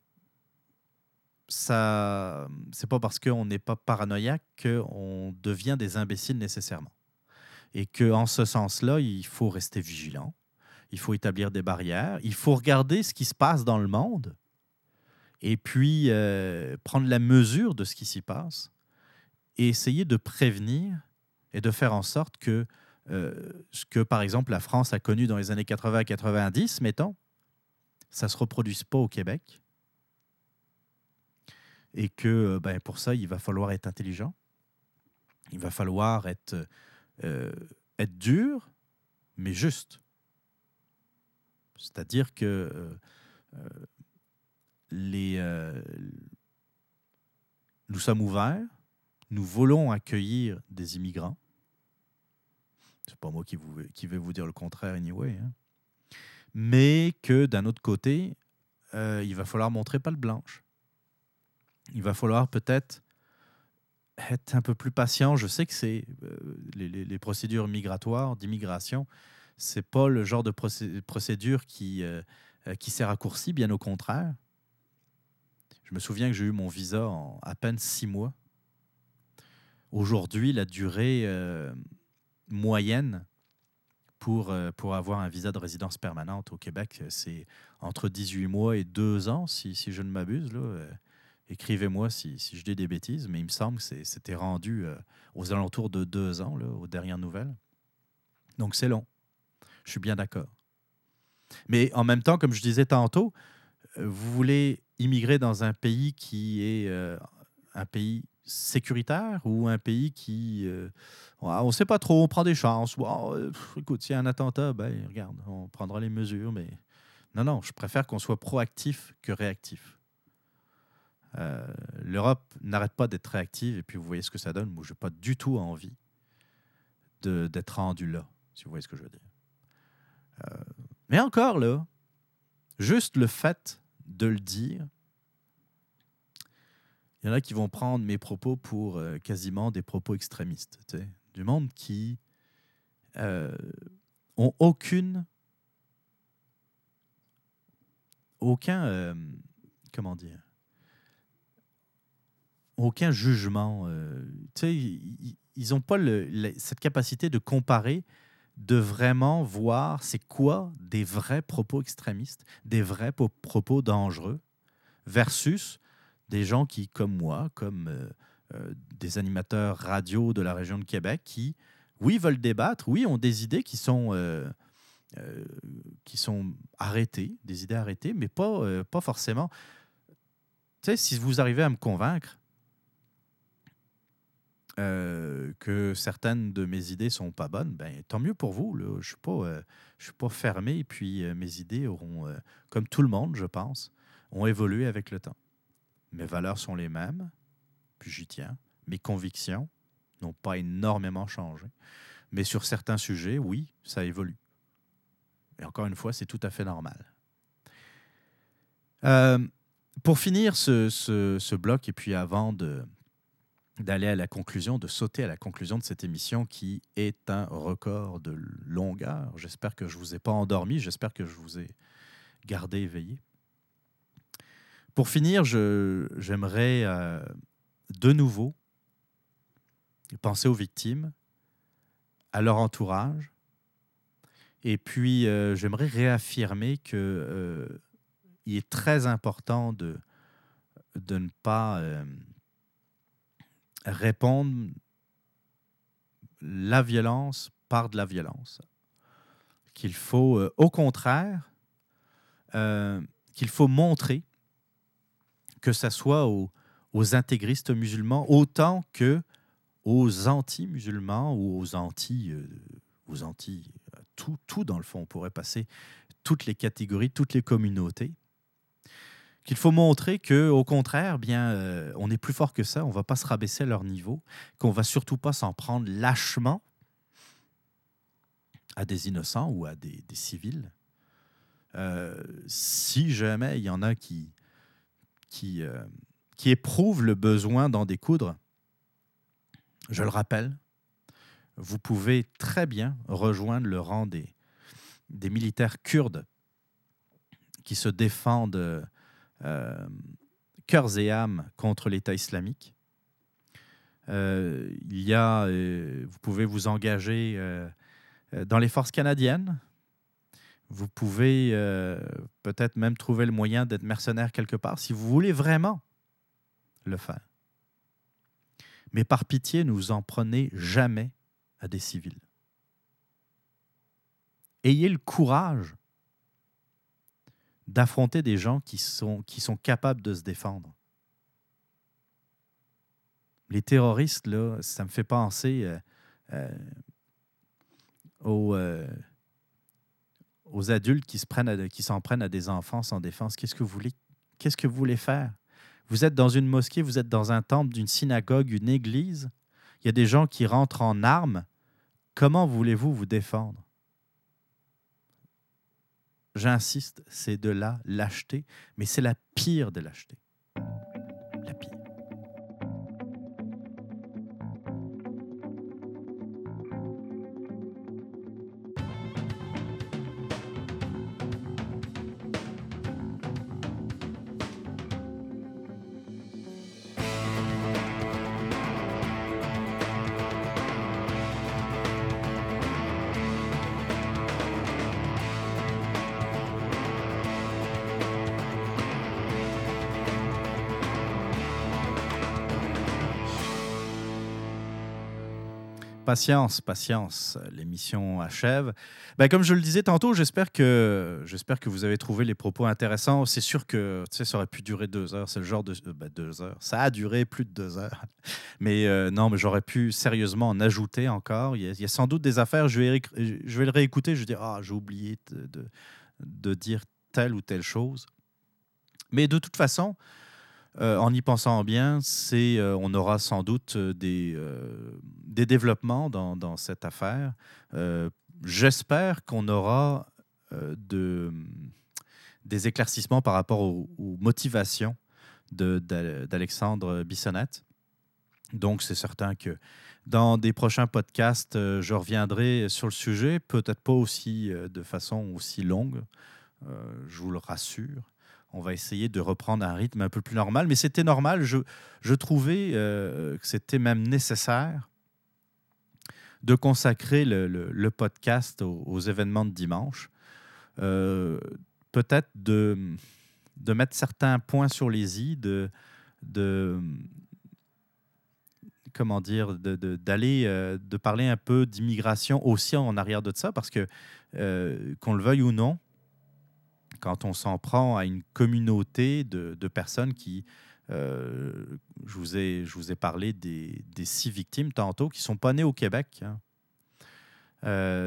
ça, c'est pas parce qu'on n'est pas paranoïaque qu'on devient des imbéciles nécessairement. Et qu'en ce sens-là, il faut rester vigilant, il faut établir des barrières, il faut regarder ce qui se passe dans le monde et puis euh, prendre la mesure de ce qui s'y passe et essayer de prévenir et de faire en sorte que euh, ce que, par exemple, la France a connu dans les années 80-90, mettons, ça ne se reproduise pas au Québec. Et que euh, ben, pour ça, il va falloir être intelligent. Il va falloir être, être dur, mais juste. C'est-à-dire que euh, nous sommes ouverts, nous voulons accueillir des immigrants. C'est pas moi qui, vais vous dire le contraire anyway. Hein. Mais que d'un autre côté, euh, il va falloir montrer pas le blanche. Il va falloir peut-être être un peu plus patient. Je sais que c'est euh, les, procédures migratoires, d'immigration, c'est pas le genre de procédure qui, qui s'est raccourci, bien au contraire. Je me souviens que j'ai eu mon visa en à peine six mois. Aujourd'hui, la durée euh, moyenne pour, euh, pour avoir un visa de résidence permanente au Québec, c'est entre 18 mois et 2 ans, si, si je ne m'abuse. Euh, Écrivez-moi si, si, je dis des bêtises, mais il me semble que c'était rendu aux alentours de 2 ans, là, aux dernières nouvelles. Donc c'est long. Je suis bien d'accord. Mais en même temps, comme je disais tantôt, vous voulez immigrer dans un pays qui est euh, un pays sécuritaire ou un pays qui... Euh, on ne sait pas trop, on prend des chances. Euh, écoute, s'il y a un attentat, ben, regarde, on prendra les mesures, mais... Non, non, je préfère qu'on soit proactif que réactif. L'Europe n'arrête pas d'être réactive et puis vous voyez ce que ça donne. Moi, je n'ai pas du tout envie d'être rendu là, si vous voyez ce que je veux dire. mais encore là, juste le fait de le dire. Il y en a qui vont prendre mes propos pour euh, quasiment des propos extrémistes. Du monde qui euh, ont aucune. Aucun. Euh, comment dire Aucun jugement. Euh, ils n'ont pas cette capacité de comparer de vraiment voir c'est quoi des vrais propos extrémistes, des vrais propos dangereux, versus des gens qui, comme moi, comme euh, euh, des animateurs radio de la région de Québec, qui, oui, veulent débattre, oui, ont des idées qui sont, qui sont arrêtées, des idées arrêtées, mais pas, pas forcément. Tu sais, si vous arrivez à me convaincre euh, que certaines de mes idées sont pas bonnes, ben tant mieux pour vous. Là. Je suis pas, euh, je suis pas fermé. Puis euh, mes idées auront, comme tout le monde, je pense, ont évolué avec le temps. Mes valeurs sont les mêmes, puis j'y tiens. Mes convictions n'ont pas énormément changé, mais sur certains sujets, oui, ça évolue. Et encore une fois, c'est tout à fait normal. pour finir ce, ce bloc, et puis avant de d'aller à la conclusion, de sauter à la conclusion de cette émission qui est un record de longueur. J'espère que je ne vous ai pas endormi, j'espère que je vous ai gardé éveillé. Pour finir, j'aimerais euh, de nouveau penser aux victimes, à leur entourage, et puis euh, j'aimerais réaffirmer qu'il euh, est très important de, de ne pas répondre la violence par de la violence. Qu'il faut, euh, au contraire, euh, qu'il faut montrer que ce soit aux, intégristes musulmans autant que aux anti-musulmans ou aux anti, euh, aux anti tout, tout dans le fond. On pourrait passer toutes les catégories, toutes les communautés qu'il faut montrer que, au contraire, bien, euh, on est plus fort que ça. On va pas se rabaisser leur niveau, qu'on va surtout pas s'en prendre lâchement à des innocents ou à des, civils. Euh, si jamais il y en a euh, qui éprouvent le besoin d'en découdre, je le rappelle, vous pouvez très bien rejoindre le rang des militaires kurdes qui se défendent euh, cœurs et âmes contre l'État islamique. Euh, il y a, euh, vous pouvez vous engager dans les forces canadiennes. Vous pouvez peut-être même trouver le moyen d'être mercenaire quelque part si vous voulez vraiment le faire. Mais par pitié, ne vous en prenez jamais à des civils. Ayez le courage d'affronter des gens qui sont, capables de se défendre. Les terroristes, ça me fait penser euh, euh, aux, euh, aux, adultes qui s'en prennent à des enfants sans défense. Qu'est-ce que vous voulez, qu'est-ce que vous voulez faire? Vous êtes dans une mosquée, vous êtes dans un temple, d'une synagogue, une église. Il y a des gens qui rentrent en armes. Comment voulez-vous vous défendre? J'insiste, c'est de la lâcheté, mais c'est la pire de lâcheté. Patience, patience, l'émission achève. Ben, comme je le disais tantôt, j'espère que, que vous avez trouvé les propos intéressants. C'est sûr que ça aurait pu durer deux heures. C'est le genre de. Euh, ben, deux heures. Ça a duré plus de deux heures. Mais euh, non, mais j'aurais pu sérieusement en ajouter encore. Il y, a, sans doute des affaires. Je vais, je vais le réécouter. Je vais dire Ah, j'ai oublié de, dire telle ou telle chose. Mais de toute façon, euh, en y pensant bien, c'est, on aura sans doute des, des développements dans, cette affaire. Euh, j'espère qu'on aura euh, de, des éclaircissements par rapport aux, motivations d'Alexandre Bissonnette. Donc, c'est certain que dans des prochains podcasts, euh, je reviendrai sur le sujet, peut-être pas aussi de façon aussi longue, je vous le rassure. On va essayer de reprendre un rythme un peu plus normal, mais c'était normal. Je, je trouvais que c'était même nécessaire de consacrer le, podcast aux, événements de dimanche. Euh, peut-être de, de mettre certains points sur les i, de, de comment dire, d'aller, de, euh, de, parler un peu d'immigration aussi en arrière de ça, parce que euh, qu'on le veuille ou non, quand on s'en prend à une communauté de, personnes qui, euh, je, vous ai, je vous ai parlé des, six victimes tantôt, qui ne sont pas nées au Québec. Hein.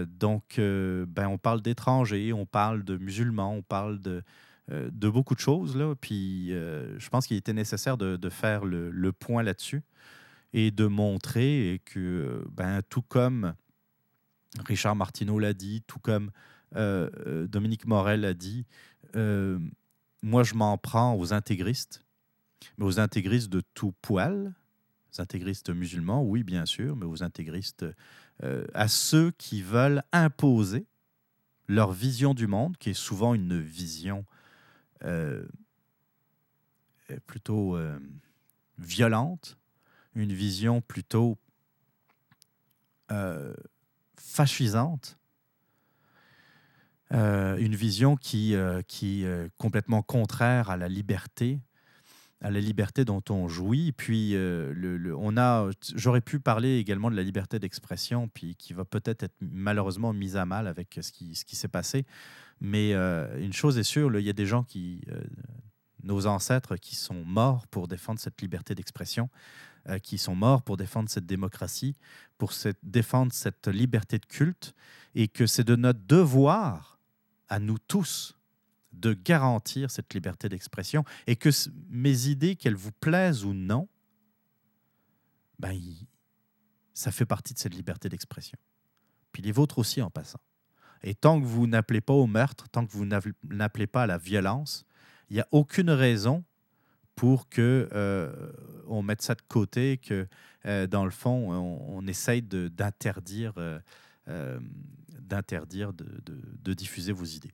donc, ben, on parle d'étrangers, on parle de musulmans, on parle de, beaucoup de choses. Là. Puis, je pense qu'il était nécessaire de, de faire le, le point là-dessus et de montrer que, ben, tout comme Richard Martineau l'a dit, tout comme euh, euh, Dominique Morel l'a dit, euh, moi je m'en prends aux intégristes, mais aux intégristes de tout poil, aux intégristes musulmans, oui bien sûr, mais aux intégristes, à ceux qui veulent imposer leur vision du monde, qui est souvent une vision plutôt violente, une vision plutôt fascisante, une vision qui, euh, qui est complètement contraire à la liberté, à la liberté dont on jouit. Puis le, on a, j'aurais pu parler également de la liberté d'expression, puis qui va peut-être être malheureusement mise à mal avec ce qui, ce qui s'est passé. Mais une chose est sûre, il y a des gens qui, nos ancêtres, qui sont morts pour défendre cette liberté d'expression. Euh, qui sont morts pour défendre cette démocratie, pour défendre cette liberté de culte, et que c'est de notre devoir à nous tous de garantir cette liberté d'expression, et que mes idées, qu'elles vous plaisent ou non, ben, ça fait partie de cette liberté d'expression. Puis les vôtres aussi en passant. Et tant que vous n'appelez pas au meurtre, tant que vous n'appelez pas à la violence, il n'y a aucune raison pour que euh, on mette ça de côté, que euh, dans le fond, on, essaye d'interdire euh, d'interdire de, diffuser vos idées.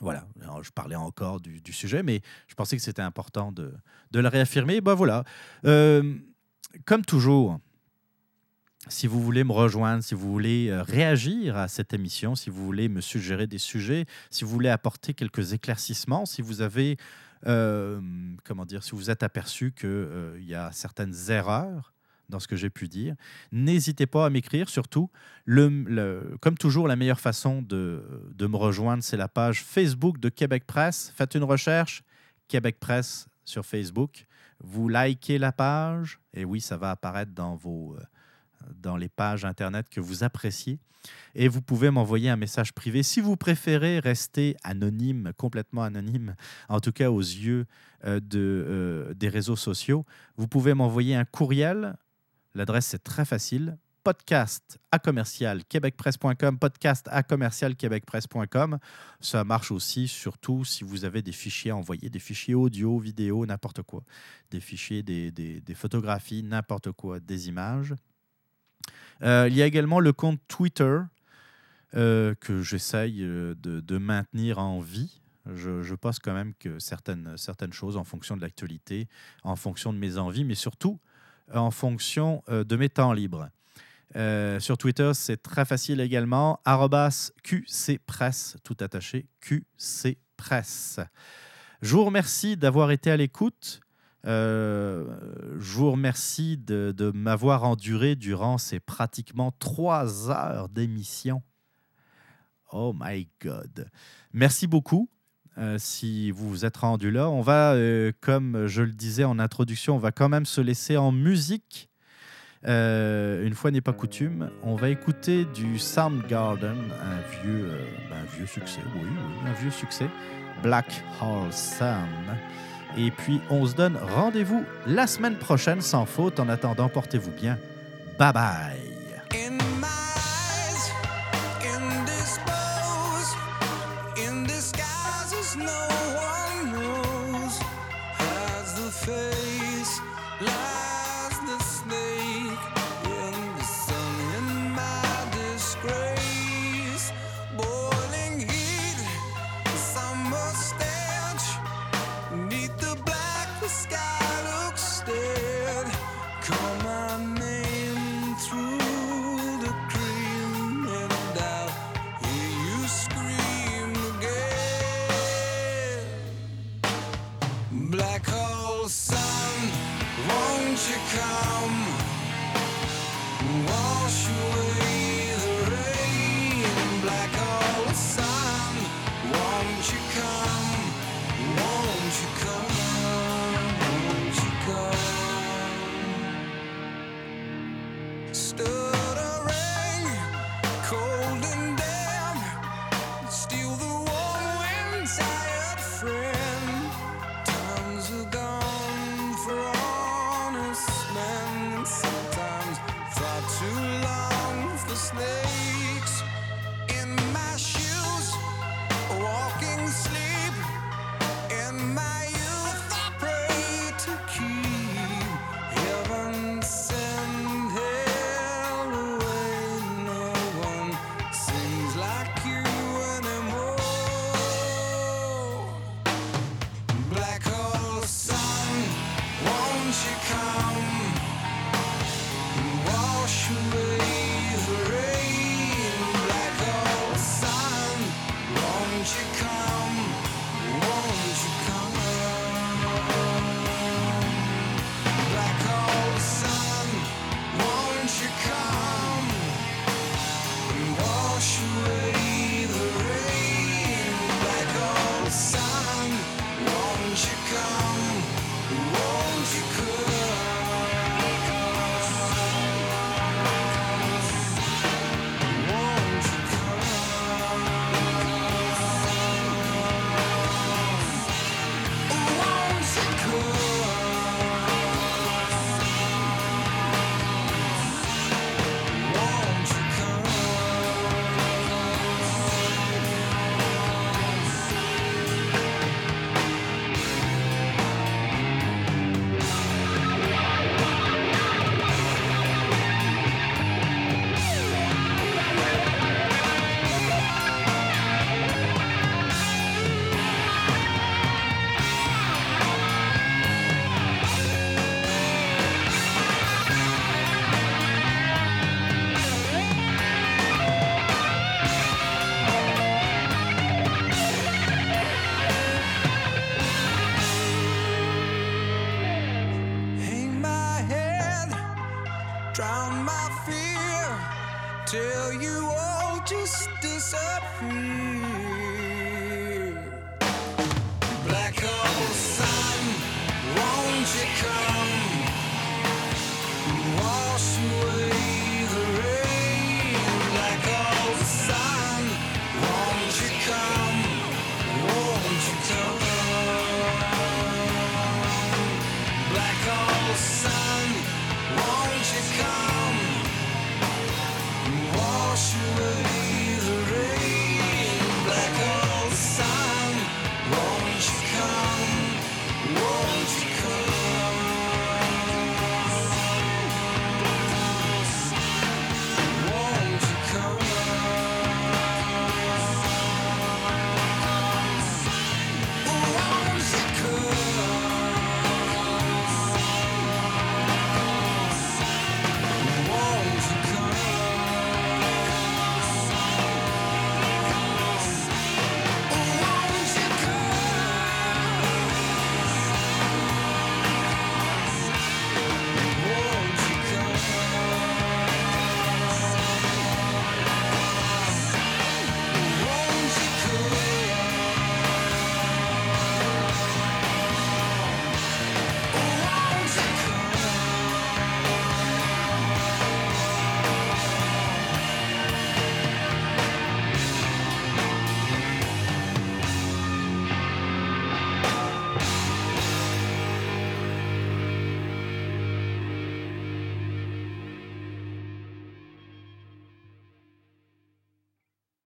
Voilà, je parlais encore du, sujet, mais je pensais que c'était important de, de, le réaffirmer. Ben voilà, comme toujours, si vous voulez me rejoindre, si vous voulez réagir à cette émission, si vous voulez me suggérer des sujets, si vous voulez apporter quelques éclaircissements, si vous avez euh, comment dire, si vous êtes aperçu qu'il euh, y a certaines erreurs dans ce que j'ai pu dire, n'hésitez pas à m'écrire. Surtout, comme toujours, la meilleure façon de, de me rejoindre, c'est la page Facebook de Québec Presse. Faites une recherche, Québec Presse sur Facebook. Vous likez la page, et oui, ça va apparaître dans, vos, euh, dans les pages Internet que vous appréciez et vous pouvez m'envoyer un message privé si vous préférez rester anonyme, complètement anonyme, en tout cas aux yeux euh, de, euh, des réseaux sociaux. Vous pouvez m'envoyer un courriel. L'adresse est très facile podcast à commercial québecpresse.com, podcast à commercial québecpresse.com. Ça marche aussi, surtout si vous avez des fichiers à envoyer, des fichiers audio, vidéo, n'importe quoi, des fichiers, des, photographies, n'importe quoi, des images. Euh, il y a également le compte Twitter euh, que j'essaye euh, de, maintenir en vie. Je, je, poste quand même que certaines choses en fonction de l'actualité, en fonction de mes envies, mais surtout en fonction de mes temps libres. sur Twitter, c'est très facile également. QCPresse, tout attaché, QCPresse. Je vous remercie d'avoir été à l'écoute. Euh, je vous remercie de, m'avoir enduré durant ces pratiquement trois heures d'émission. Oh my God. Merci beaucoup. Euh, si vous vous êtes rendu là, on va, euh, comme je le disais en introduction, on va quand même se laisser en musique. une fois n'est pas coutume, on va écouter du Soundgarden, un vieux, ben, un vieux succès, oui, un vieux succès, Black Hole Sun. Et puis, on se donne rendez-vous la semaine prochaine sans faute. En attendant, portez-vous bien. Bye bye.